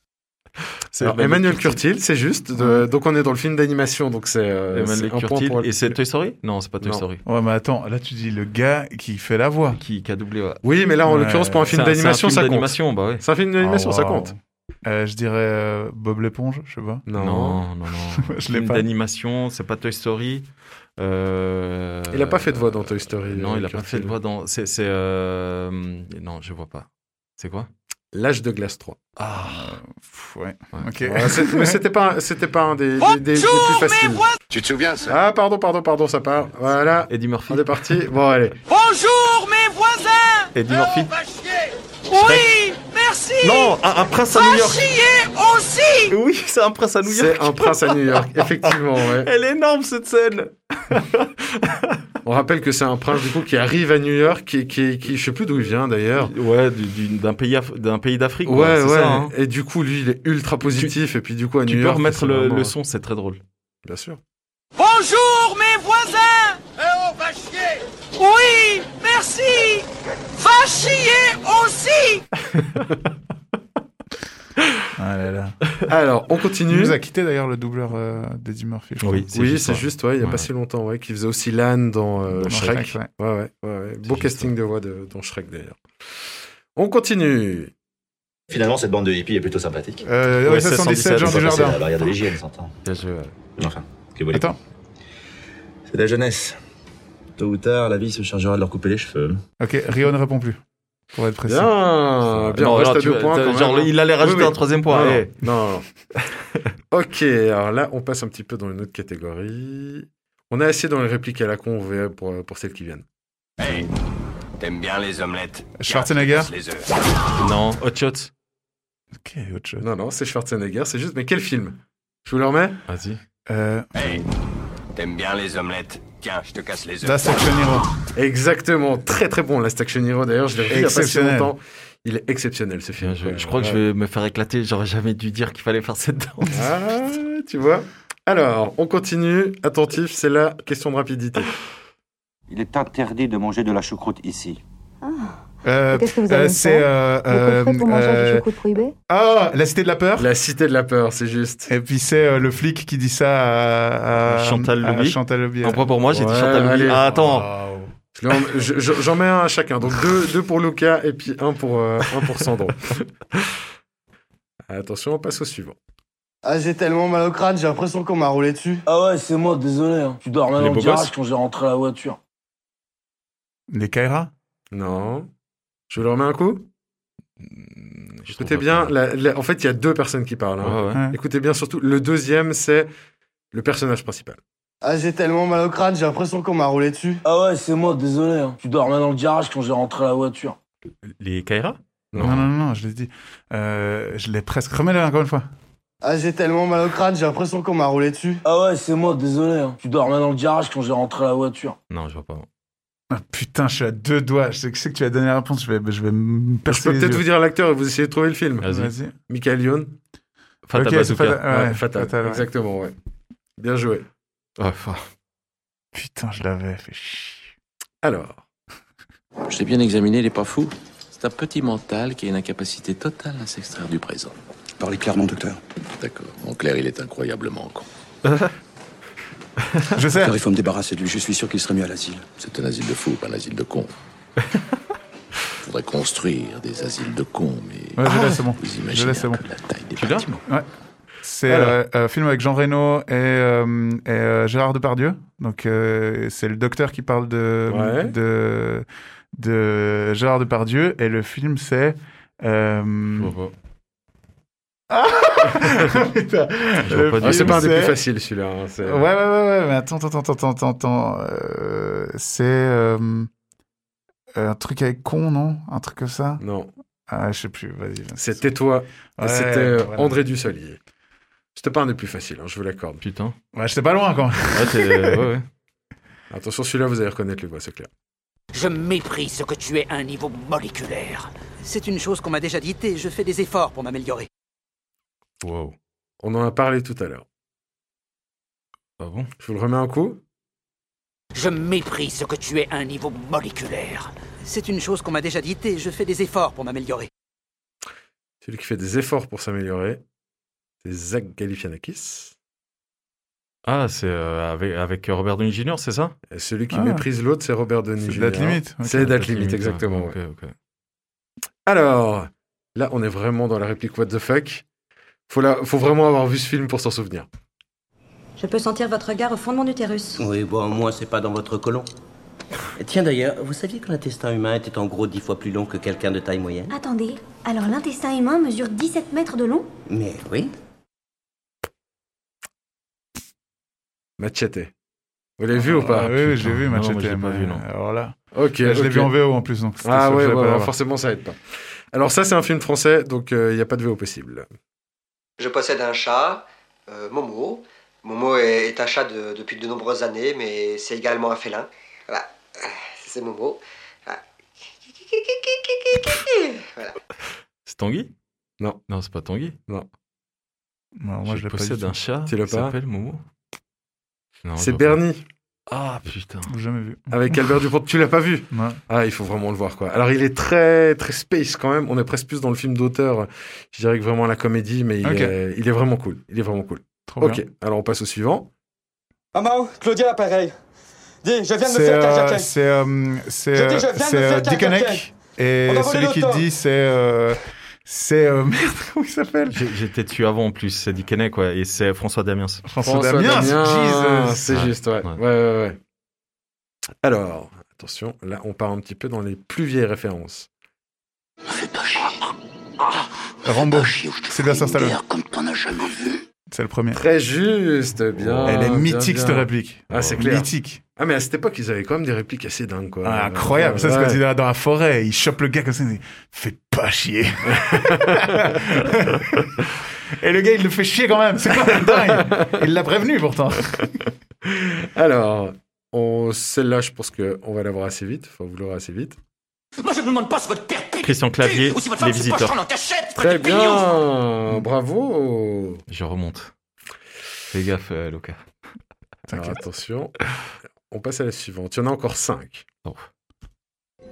C'est Alors, Emmanuel Curtil, c'est juste. de- donc on est dans le film d'animation, donc c'est euh, Emmanuel c'est un point Curtil. pour- Et c'est Toy Story? Non, c'est pas Toy Non. Story. Ouais, mais attends, là tu dis le gars qui fait la voix. Qui, qui a doublé, ouais. Oui, mais là en Ouais. l'occurrence pour un film d'animation, film ça compte. d'animation, bah ouais. C'est un film d'animation, Ah, ça compte. Euh, je dirais euh, Bob l'éponge, je sais pas. Non. Non, non, non. Je l'ai film pas. d'animation, c'est pas Toy Story. Euh, Il a pas fait de voix dans Toy Story. Non, il a pas fait de voix dans. C'est. c'est, euh, Non, je vois pas. C'est quoi? L'âge de glace 3. Ah Pff, ouais. Ouais. Ok. Mais c'était pas, c'était pas un des, des, des- des plus faciles. Tu te souviens ça? Ah, pardon, pardon, pardon, ça part. Voilà. Eddie Murphy. On est parti. Bon, allez. Bonjour mes voisins Eddie Murphy. Oui, merci Non, un, un prince à New York. chier aussi Oui, c'est un prince à New York. C'est un prince à New York, effectivement, ouais. Elle est énorme cette scène. On rappelle que c'est un prince, du coup, qui arrive à New York, qui, qui, qui je sais plus d'où il vient d'ailleurs. Ouais, du- du- d'un pays, Af- d'un pays d'Afrique. Ouais, ouais. ça, hein. Et du coup, lui, il est ultra positif. et puis, du coup, à Tu New peux York. remettre c'est le, vraiment- le son, c'est très drôle. Bien sûr. Bonjour mes voisins Eh oh, va chier Oui, merci Va chier aussi. Alors, on Il continue. nous a quitté d'ailleurs le doubleur euh, d'Eddie Murphy. je crois. Oui, c'est Oui, juste ouais, il y a Ouais. pas si longtemps, ouais, qui faisait aussi l'âne dans, euh, Dans Shrek. Shrek, ouais. Ouais, ouais, ouais. Beau casting de voix de, dans Shrek d'ailleurs. On continue. Finalement, cette bande de hippies est plutôt sympathique. Euh, Ouais, ouais, 77, Jean du Jardin. la barrière de l'hygiène, s'entend. Bien joué, ouais. Enfin, que voulez Attends. C'est de la jeunesse. Tôt ou tard, la vie se chargera de leur couper les cheveux. Ok, Rio ne répond plus. Pour être précis. Bien, bien, Non, on reste non, à deux vois, points. t'as- quand genre, même, hein. il allait rajouter Oui, oui. un troisième point. Non, eh. non, non. ok, alors là, on passe un petit peu dans une autre catégorie. On est assez dans les répliques à la con, pour, pour celles qui viennent. Hey, t'aimes bien les omelettes? Schwarzenegger? Les œufs. Non, Hot Shots. Ok, autre chose. Non, non, c'est Schwarzenegger, c'est juste, mais quel film? Je vous le remets? Vas-y. Euh, Hey, t'aimes bien les omelettes? Tiens, je te casse les œufs. Last Action Hero. Exactement, très très bon, Last Action Hero. D'ailleurs, je l'ai revu il y a pas si longtemps. Il est exceptionnel ce film. Je crois que je vais me faire éclater. J'aurais jamais dû dire qu'il fallait faire cette danse. Ah, tu vois Alors, on continue. Attentif, c'est la question de rapidité. Il est interdit de manger de la choucroute ici. Euh, Qu'est-ce que vous euh, allez C'est. euh, euh, Ah, la cité de la peur. La cité de la peur, c'est juste. Et puis c'est euh, le flic qui dit ça à, à- Chantal à Lobby. Chantal Lobby. Un point pour moi, j'ai dit Chantal Lobby. allez. Ah, attends. J'en mets un à chacun. Donc deux, deux pour Luca et puis un pour, euh, un pour Sandro. Attention, on passe au suivant. Ah, j'ai tellement mal au crâne, j'ai l'impression qu'on m'a roulé dessus. Ah ouais, c'est moi, désolé. hein. Tu dormais Les dans le garage quand j'ai rentré la voiture. Les Kaira? Non. Je vous le remets un coup Je Écoutez bien, pas. la- la- en fait, il y a deux personnes qui parlent. hein. Ouais, ouais. Ouais. Écoutez bien, surtout, le deuxième, c'est le personnage principal. Ah, j'ai tellement mal au crâne, j'ai l'impression qu'on m'a roulé dessus. Ah ouais, c'est moi, désolé. hein. Tu dormais dans le garage quand j'ai rentré la voiture. Les Kaira? Non, non, non, non, je l'ai dit. Euh, je l'ai presque. Remets-le encore une fois. Ah, j'ai tellement mal au crâne, j'ai l'impression qu'on m'a roulé dessus. Ah ouais, c'est moi, désolé. hein. Tu dormais dans le garage quand j'ai rentré la voiture. Non, je vois pas. Ah, putain, je suis à deux doigts. Je sais, je que tu vas donner la réponse. Je vais, je vais me Je percer peux peut-être vous dire l'acteur et vous essayez de trouver le film. Vas-y. Michael Youn. Bazooka. Ouais, Ouais, Fatal. Fatal, ouais. Exactement, ouais. Bien joué. Enfin, Putain, je l'avais fait chier. Alors, Je l'ai bien examiné, il est pas fou. C'est un petit mental qui a une incapacité totale à s'extraire du présent. Parlez clairement, docteur. D'accord. En clair, il est incroyablement con. Je sais. Car il faut me débarrasser de lui. Je suis sûr qu'il serait mieux à l'asile. C'est un asile de fous, pas un asile de cons. Faudrait construire des asiles de cons, mais Ouais, je l'ai, c'est bon. vous Je imaginez l'ai, c'est un bon. peu la taille des Tu l'as bâtiments. Ouais. C'est Alors. euh, un film avec Jean Reno et, euh, et, euh, Gérard Depardieu. Donc, euh, c'est le docteur qui parle de, Ouais. de, de Gérard Depardieu. Et le film, c'est. euh, Ah Ah, c'est film, pas un des plus faciles, celui-là. hein, c'est- Ouais, ouais, ouais, ouais, mais attends, attends, attends, attends, attends, attends. Euh, c'est euh, un truc avec con, non? Un truc comme ça? Non. Ah, je sais plus, vas-y. C'était toi. Ouais, C'était euh, voilà. André Dussolier. C'était pas un des plus faciles, hein, je vous l'accorde. Putain. Ouais, j'étais pas loin quand même. Ouais, t'es- ouais, ouais. Attention, celui-là, vous allez reconnaître les voix, c'est clair. Je méprise ce que tu es à un niveau moléculaire. C'est une chose qu'on m'a déjà dite et je fais des efforts pour m'améliorer. Wow. On en a parlé tout à l'heure. Ah bon? Je vous le remets un coup Je méprise ce que tu es à un niveau moléculaire. C'est une chose qu'on m'a déjà dite et je fais des efforts pour m'améliorer. Celui qui fait des efforts pour s'améliorer, c'est Zach Galifianakis. Ah, c'est euh, avec, avec Robert Downey Jr., c'est ça? Et celui qui Ah. méprise l'autre, c'est Robert Downey C'est Jr. Date Limite. C'est Date Date Limite, Limite, exactement. Alors, là, on est vraiment dans la réplique What the fuck. Faut, la... Faut vraiment avoir vu ce film pour s'en souvenir. Je peux sentir votre regard au fond de mon utérus. Oui, bon, au moins, c'est pas dans votre colon. Tiens d'ailleurs, vous saviez que l'intestin humain était en gros dix fois plus long que quelqu'un de taille moyenne? Attendez, alors l'intestin humain mesure 17 mètres de long? Mais oui. Machete. Vous l'avez vu ou pas? Ah, Oui, j'ai vu Non, Machete. moi, je l'ai pas vu, non. Alors là, Ok. là, je l'ai vu en VO en plus. Donc Ah sûr ouais, forcément, ça aide pas. Alors ça, c'est un film français, donc il n'y a pas de VO possible. Je possède un chat, euh, Momo. Momo est, est un chat de- depuis de nombreuses années, mais c'est également un félin. Voilà, c'est Momo. Voilà. Voilà. C'est Tanguy? Non. Non, c'est pas Tanguy. Non. Non, moi, je je l'ai pas possède un chat. Qui s'appelle Momo. C'est pas. Ah putain. Jamais vu. avec Albert Dupont. Tu l'as pas vu? Ouais. Ah, il faut vraiment le voir, quoi. Alors, il est très, très space quand même. On est presque plus dans le film d'auteur, je dirais que vraiment la comédie, mais il, est, il est vraiment cool. Il est vraiment cool. Trop ok, bien. alors on passe au suivant. Maman, Claudia, l'appareil. Dis, je viens de me C'est faire euh, c'est euh, c'est Je dis, euh, je viens de me c'est, faire euh, Dick et celui qui dit c'est euh, c'est euh, merde comment il s'appelle? J'étais dessus avant en plus, c'est Dick Henneck, ouais, et c'est François Damiens. François Damiens. Jesus. c'est Ouais. juste, ouais. Ouais. Ouais, ouais, ouais. Alors, attention, là, on part un petit peu dans les plus vieilles références. Rambo. Sylvester Stallone. C'est le premier. Très juste, bien. Elle est bien, mythique bien. cette réplique. Ah, c'est clair. Mythique. Ah, mais à cette époque, ils avaient quand même des répliques assez dingues, quoi. Ah, incroyable. Ça, c'est Ouais. quand il est dans la forêt, il chope le gars comme ça, il dit Fais pas chier. Et le gars, il le fait chier quand même. C'est quand même dingue. Il l'a prévenu pourtant. Alors, on... celle-là, je pense qu'on va l'avoir assez vite. Enfin, vous l'aurez assez vite. Moi, je ne demande pas si votre père pique Christian Clavier, ou si votre Les femme Visiteurs. Très pignon. bien. Bravo. Je remonte. Fais gaffe, euh, Luca. Alors, attention. On passe à la suivante. Il y en a encore cinq.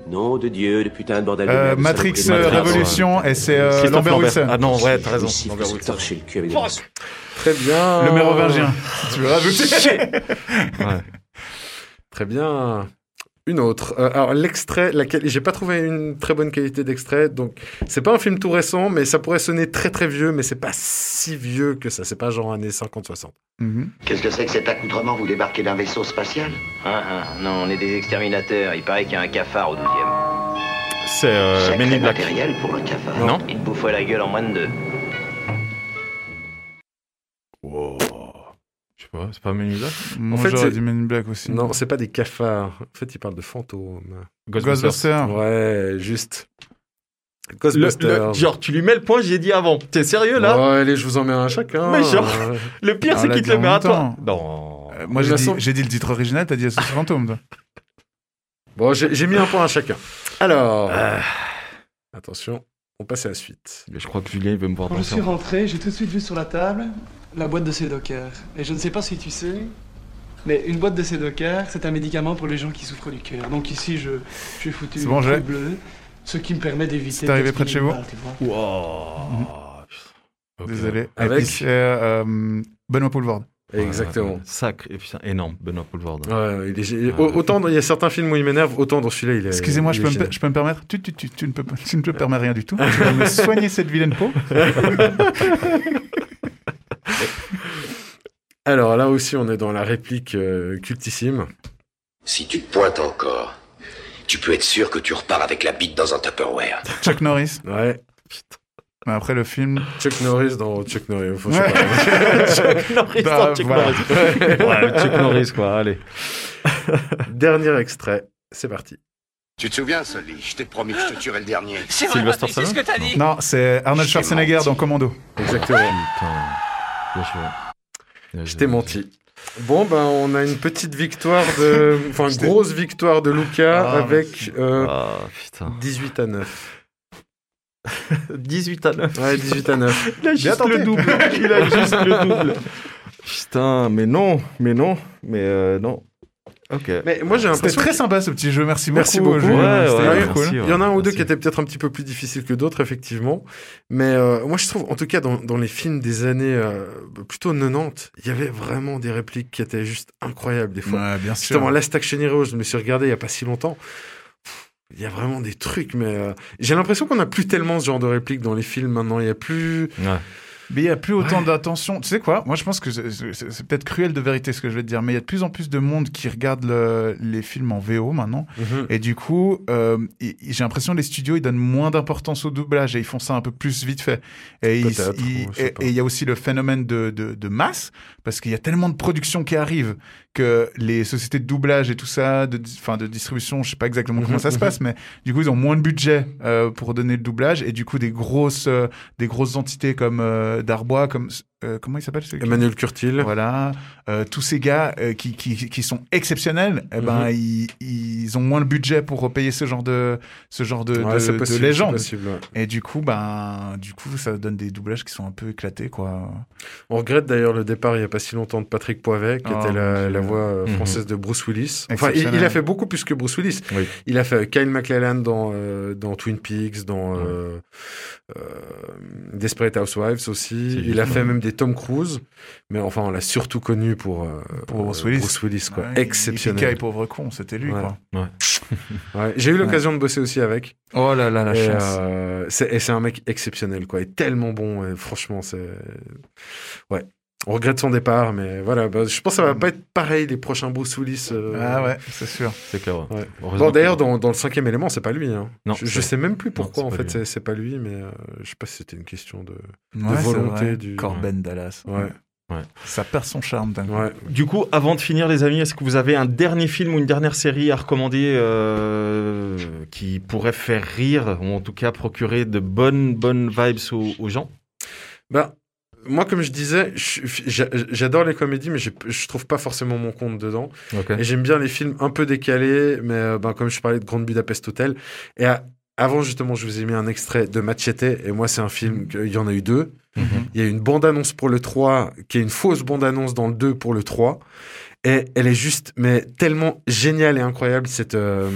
Nom de Dieu, le putain de bordel de Euh, merde, Matrix de euh. Révolution, et c'est euh, Lambert Lambert. Wilson. Ah non, ouais, t'as raison. Si, Lambert Wilson. torcher le cul avec des. Très bien. Le mérovingien. Tu veux rajouter. Ouais. Très bien. Une autre. Euh, alors l'extrait, laquelle j'ai pas trouvé une très bonne qualité d'extrait, donc c'est pas un film tout récent, mais ça pourrait sonner très très vieux, mais c'est pas si vieux que ça. C'est pas genre années 50-60. Mhm. Qu'est-ce que c'est que cet accoutrement? Vous débarquez d'un vaisseau spatial? Ah, ah, non, on est des exterminateurs. Il paraît qu'il y a un cafard au 12e. C'est euh, Sacré Men in Black. matériel pour un cafard. Non Il te bouffe la gueule en moins de deux. Wow. C'est pas Men in Black? Moi, fait, j'aurais c'est- dit Men in Black aussi. Non, c'est pas des cafards. En fait, il parle de fantômes. Ghostbusters. Ouais, juste. Ghostbusters. le- genre, tu lui mets le point, j'ai dit avant. T'es sérieux là? Ouais, allez, je vous en mets un chacun. Mais genre, Euh, le pire On c'est qu'il te le en met à toi. Non. Euh, Moi, j'ai dit, le titre original, t'as dit SOS Fantôme. toi. Bon, j'ai mis un point à chacun. Alors, Ah. attention, on passe à la suite. Mais je crois que Julien il veut me voir Quand je suis rentré, j'ai tout de suite vu sur la table la boîte de ces dockers. Et je ne sais pas si tu sais, mais une boîte de ces dockers, c'est un médicament pour les gens qui souffrent du cœur. Donc ici, je, j'ai foutu bon, j'ai. truc bleu, ce qui me permet d'éviter. C'est arrivé près de chez vous. Wow. Ok. Désolé. Et Avec- puis, c'est euh, Benoît Poulvord. Exactement. Sacré, et putain, énorme, Benoît Poulvard. Ouais, il est- autant il y a certains films où il m'énerve, autant dans celui-là il est. Excusez-moi, je je peux me permettre? Tu, tu, tu, tu ne peux, pas- tu ne peux permettre rien du tout. Tu vas me soigner cette vilaine peau. Alors là aussi, on est dans la réplique euh, cultissime. Si tu te pointes encore, tu peux être sûr que tu repars avec la bite dans un Tupperware. Chuck Norris. Ouais. Mais après le film. Chuck Norris dans Chuck Norris. Faut, Ouais. Chuck Norris Bah, dans Chuck voilà. Norris. Ouais, Chuck Norris, quoi, allez. Dernier extrait, c'est parti. Tu te souviens, Sully Je t'ai promis que je te tuerais le dernier. C'est vrai, Sylvester c'est ce Stallone que t'as dit. Non, c'est Arnold Schwarzenegger menti. dans Commando. Exactement. Je t'ai menti. Bon, ben, on a une petite victoire de. Enfin, une grosse victoire de Luca Ah, avec euh, Ah, putain. 18 à 9. 18 à 9. Ouais, 18 à 9. Il a Bien juste tenté. le double. Il a juste le double. Putain, mais non, mais non, mais euh, non. Ok. Mais moi, j'ai C'était très sympa ce petit jeu. Merci beaucoup. Merci beaucoup. Ouais, ouais, merci. Il y en a un ou deux Merci. qui étaient peut-être un petit peu plus difficiles que d'autres, effectivement. Mais euh, moi, je trouve, en tout cas, dans, dans les films des années euh, plutôt 90, il y avait vraiment des répliques qui étaient juste incroyables des fois. Ouais, bien sûr. Justement, Last Action Hero, je me suis regardé il y a pas si longtemps. Il y a vraiment des trucs, mais euh, j'ai l'impression qu'on n'a plus tellement ce genre de répliques dans les films maintenant. Il y a plus. Ouais. Mais il y a plus autant d'attention. Tu sais quoi? Moi, je pense que c'est- peut-être cruel de vérité ce que je vais te dire, mais il y a de plus en plus de monde qui regarde le- les films en VO maintenant. Mhm. Et du coup, euh, j'ai l'impression que les studios ils donnent moins d'importance au doublage et ils font ça un peu plus vite fait. Et il y a aussi le phénomène de, de, de masse parce qu'il y a tellement de productions qui arrivent que les sociétés de doublage et tout ça, de, enfin de distribution, je sais pas exactement comment ça se passe, mais du coup ils ont moins de budget euh, pour donner le doublage. Et du coup des grosses euh, des grosses entités comme euh, Darbois, comme euh, comment il s'appelle Emmanuel Curtil. voilà, euh, tous ces gars euh, qui, qui, qui sont exceptionnels, eh ben, Mhm. ils, ils ont moins le budget pour payer ce genre de, ce genre de, Ouais, de, c'est de possible, légende. c'est possible, ouais. Et du coup, ben, du coup, ça donne des doublages qui sont un peu éclatés, quoi. On regrette d'ailleurs le départ il y a pas si longtemps de Patrick Poivet, qui Oh, était la, voix Mhm. française de Bruce Willis. Enfin, il, a fait beaucoup plus que Bruce Willis. Oui. Il a fait Kyle MacLachlan dans, dans Twin Peaks, dans Desperate Housewives aussi. Il a fait même des Tom Cruise, mais enfin, on l'a surtout connu pour, euh, Pour euh, Bruce Willis. Bruce Willis, quoi. Ouais, Exceptionnel. Yippee-ki-yay, pauvre con, c'était lui, Ouais. quoi. Ouais. Ouais, J'ai eu l'occasion de bosser aussi avec. Oh là là, la et, chance. euh, c'est- et c'est un mec exceptionnel, quoi. Et tellement bon. Et franchement, c'est. Ouais. On regrette son départ, mais voilà. bah, je pense que ça va pas être pareil les prochains Bruce Willis. euh, Ah ouais, c'est sûr. C'est clair. ouais. Ouais. Heureusement Bon, d'ailleurs, dans, dans le cinquième élément, c'est pas lui. Hein. Non, je, je sais même plus pourquoi, en fait, c'est- pas lui, mais euh, je sais pas si c'était une question de, Ouais, volonté du. Corben Dallas. Ouais. Ouais. Ça perd son charme d'un coup. Du coup, avant de finir, les amis, est-ce que vous avez un dernier film ou une dernière série à recommander euh, qui pourrait faire rire ou en tout cas procurer de bonnes bonnes vibes aux, aux gens? Bah, moi, comme je disais, j'adore les comédies, mais je trouve pas forcément mon compte dedans. Et j'aime bien les films un peu décalés, mais euh, ben, comme je parlais de Grande Budapest Hotel. Et à- avant, justement, je vous ai mis un extrait de Machete. Et moi, c'est un film, que- il y en a eu deux. Il y a une bande-annonce pour le 3, qui est une fausse bande-annonce dans le 2 pour le 3. Et elle est juste, mais tellement géniale et incroyable, cette. euh,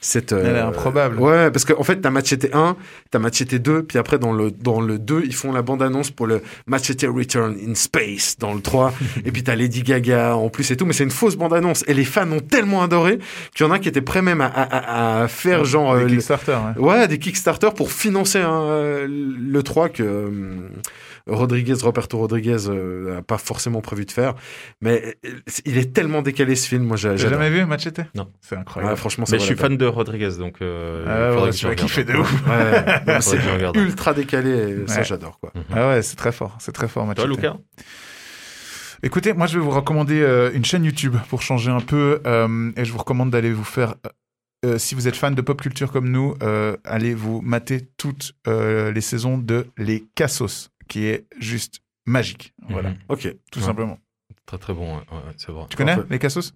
cette Elle est euh, improbable. Ouais, parce qu'en fait, t'as Machete 1, t'as Machete 2, puis après, dans le, dans le 2, ils font la bande-annonce pour le Machete Return in Space dans le 3. et puis t'as Lady Gaga en plus et tout, mais c'est une fausse bande-annonce. Et les fans ont tellement adoré qu'il y en a qui étaient prêts même à, à, faire genre. Des euh, le- ouais. Ouais, des Kickstarter pour financer hein, le 3 que euh, Rodriguez, Roberto Rodriguez euh, a pas forcément prévu de faire. Mais euh, il est tellement décalé ce film, moi j'ai jamais vu Machete? Non. C'est incroyable. Ouais, franchement, ça Mais je suis fan de Rodriguez, donc euh, Ah ouais, tu vas kiffer de ouf. Ouais, c'est ultra décalé, ça j'adore quoi. Ah ouais, c'est très fort, c'est très fort, Machete. Toi, Lucas Écoutez, moi je vais vous recommander euh, une chaîne YouTube pour changer un peu euh, et je vous recommande d'aller vous faire, euh, si vous êtes fan de pop culture comme nous, allez vous mater toutes les saisons de Les Cassos, qui est juste magique. Voilà, Mhm. Ok. tout Ouais. simplement. Très très bon, ouais, ouais, c'est vrai. Tu connais. Les Cassos?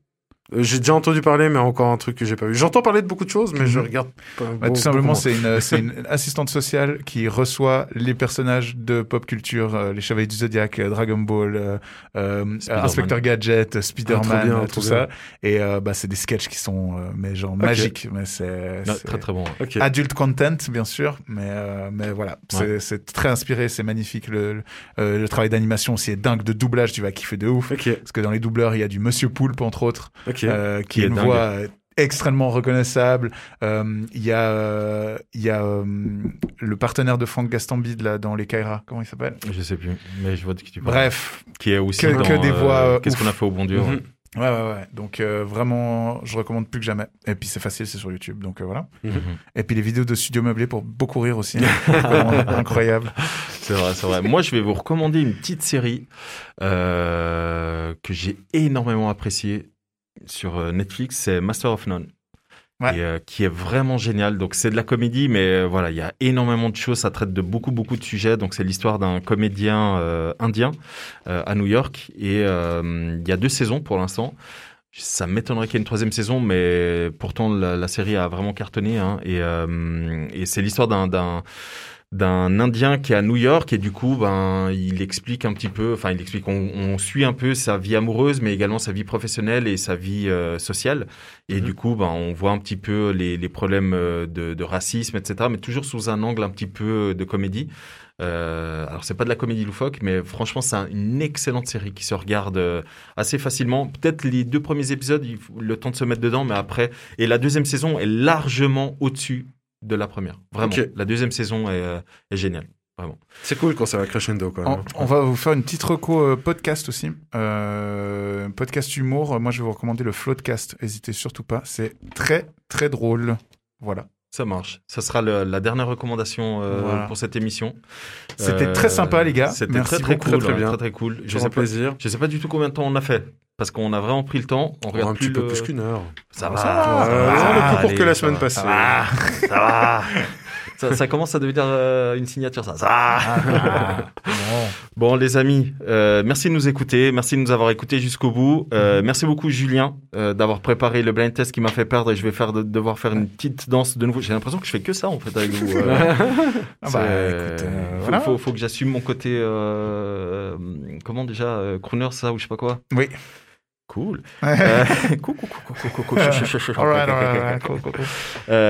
J'ai déjà entendu parler, mais encore un truc que j'ai pas vu. J'entends parler de beaucoup de choses, mais je Mhm. regarde pas. Bah, beaucoup tout simplement, c'est une, c'est une assistante sociale qui reçoit les personnages de pop culture, euh, les Chevaliers du Zodiac, euh, Dragon Ball, euh, euh. Inspecteur Gadget, euh, Spider-Man, Ah, euh, tout bien. ça. Et euh, bah, c'est des sketchs qui sont euh, mais genre magiques. Mais c'est Ouais, c'est- très très bon. ouais. Ok. Adult content, bien sûr, mais, euh, mais voilà, c'est c'est très inspiré, c'est magnifique. Le, le, euh, le travail d'animation aussi est dingue, de doublage, tu vas kiffer de ouf. Ok. Parce que dans les doubleurs, il y a du Monsieur Poulpe, entre autres, Euh, qui est une dingue. voix euh, extrêmement reconnaissable. Euh, Il y a, il y a euh, le partenaire de Franck Gastambide là dans les Kaira. Comment il s'appelle? Je sais plus, mais je vois de qui tu parles. Bref, Qui est aussi que, dans, que des voix. euh, Qu'est-ce qu'on a fait au bon Dieu ouais. Mhm. Ouais, ouais, ouais. Donc vraiment, je recommande plus que jamais. Et puis c'est facile, c'est sur YouTube, donc voilà. Mhm. Et puis les vidéos de Studio Meublé pour beaucoup rire aussi. hein. Incroyable. C'est vrai, c'est vrai. Moi, je vais vous recommander une petite série que j'ai énormément appréciée sur euh, Netflix. C'est Master of None. Ouais. Et, euh, qui est vraiment génial. Donc c'est de la comédie, mais euh, voilà, il y a énormément de choses. Ça traite de beaucoup beaucoup de sujets. Donc c'est l'histoire d'un comédien euh, indien euh, à New York. Et il y a deux saisons pour l'instant. Ça m'étonnerait qu'il y ait une troisième saison, mais pourtant la, la série a vraiment cartonné. Hein, et et c'est l'histoire d'un d'un Indien qui est à New York et du coup, ben, il explique un petit peu, enfin, il explique, on, on suit un peu sa vie amoureuse, mais également sa vie professionnelle et sa vie euh, sociale. Et du coup, ben, on voit un petit peu les, les problèmes euh, de, de racisme, etc., mais toujours sous un angle un petit peu de comédie. Euh, alors c'est pas de la comédie loufoque, mais franchement c'est un- une excellente série qui se regarde euh, assez facilement. Peut-être les deux premiers épisodes, il faut le temps de se mettre dedans, mais après et la deuxième saison est largement au-dessus de la première. Vraiment, la deuxième saison est, euh, est géniale, vraiment. C'est cool quand ça va crescendo quand même. On, on va vous faire une petite reco euh, podcast aussi. Euh, podcast humour. Moi, je vais vous recommander le Floatcast. N'hésitez surtout pas. C'est très, très drôle. Voilà. Ça marche. Ça sera le- la dernière recommandation euh, Voilà. pour cette émission. C'était très sympa, les gars. C'était très très cool, Très, très bien. très très cool. Je sais pas, plaisir. je sais pas du tout combien de temps on a fait parce qu'on a vraiment pris le temps. On regarde un plus petit peu le- plus qu'une heure. Ça Ah, va, ça ça va. va, Ouais, on est plus court que la semaine passée. Ça va, ça commence à devenir euh, une signature, ça. Ça va. Bon, les amis, euh, merci de nous écouter, merci de nous avoir écoutés jusqu'au bout. Euh, merci beaucoup, Julien, euh, d'avoir préparé le blind test qui m'a fait perdre et je vais faire de- devoir faire une petite danse de nouveau. J'ai l'impression que je fais que ça en fait avec vous. euh. Ah bah, écoute, euh, faut, voilà. faut, faut que j'assume mon côté, euh, comment déjà, euh, crooner, ça ou je sais pas quoi. Oui. Cool.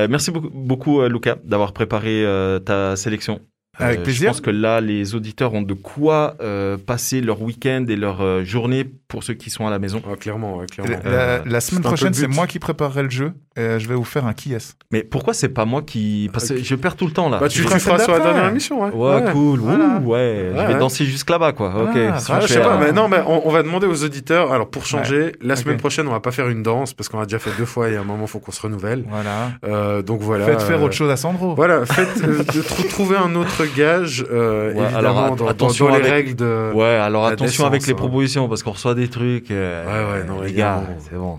Merci beaucoup, beaucoup euh, Luca, d'avoir préparé euh, ta sélection. Avec Euh, plaisir. Je pense que là, les auditeurs ont de quoi euh, passer leur week-end et leur euh, journée pour ceux qui sont à la maison. clairement, ouais, La, clairement. la- la semaine prochaine, c'est but. moi qui préparerai le jeu. Et je vais vous faire un qui est. Mais pourquoi c'est pas moi qui... Parce que je perds tout le temps là. Bah, tu, tu feras sur la dernière émission, ouais. Ouais, cool. Voilà. Ouh, ouais. Je Ouais, vais ouais. danser jusque là-bas, quoi. Ok. Ah, Ah, je sais pas, mais non, mais on, on va demander aux auditeurs. Alors pour changer, la semaine prochaine, on va pas faire une danse parce qu'on a déjà fait deux fois et à un moment, faut qu'on se renouvelle. Voilà. Euh, donc voilà. Faites faire autre chose à Sandro. Voilà, faites euh, de trouver un autre gage, euh, Ouais, évidemment, alors, dans, att- dans- attention dans les avec- règles de. Ouais, alors la attention avec décence, les hein. propositions parce qu'on reçoit des trucs. euh, Ouais, ouais, non, les gars, c'est bon.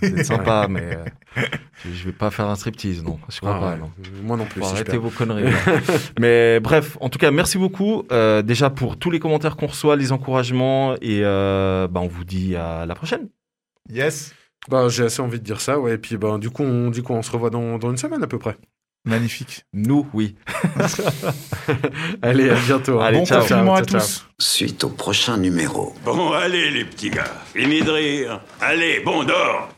C'est- sympa, mais euh, je- vais pas faire un striptease, non. Je crois Ah, pas, non. Moi non plus. Si arrêtez vos conneries. là. Mais bref, en tout cas, merci beaucoup euh, déjà pour tous les commentaires qu'on reçoit, les encouragements et euh, bah, on vous dit à la prochaine. Yes. Bah, j'ai assez envie de dire ça, ouais. Et puis, bah, du coup, on, du coup, on se revoit dans, dans une semaine à peu près. Magnifique. Nous, oui. Allez, à bientôt. hein. Allez, bon ciao. confinement Ciao, à ciao, tous. Suite au prochain numéro. Bon, allez les petits gars, fini de rire. Allez, bon dors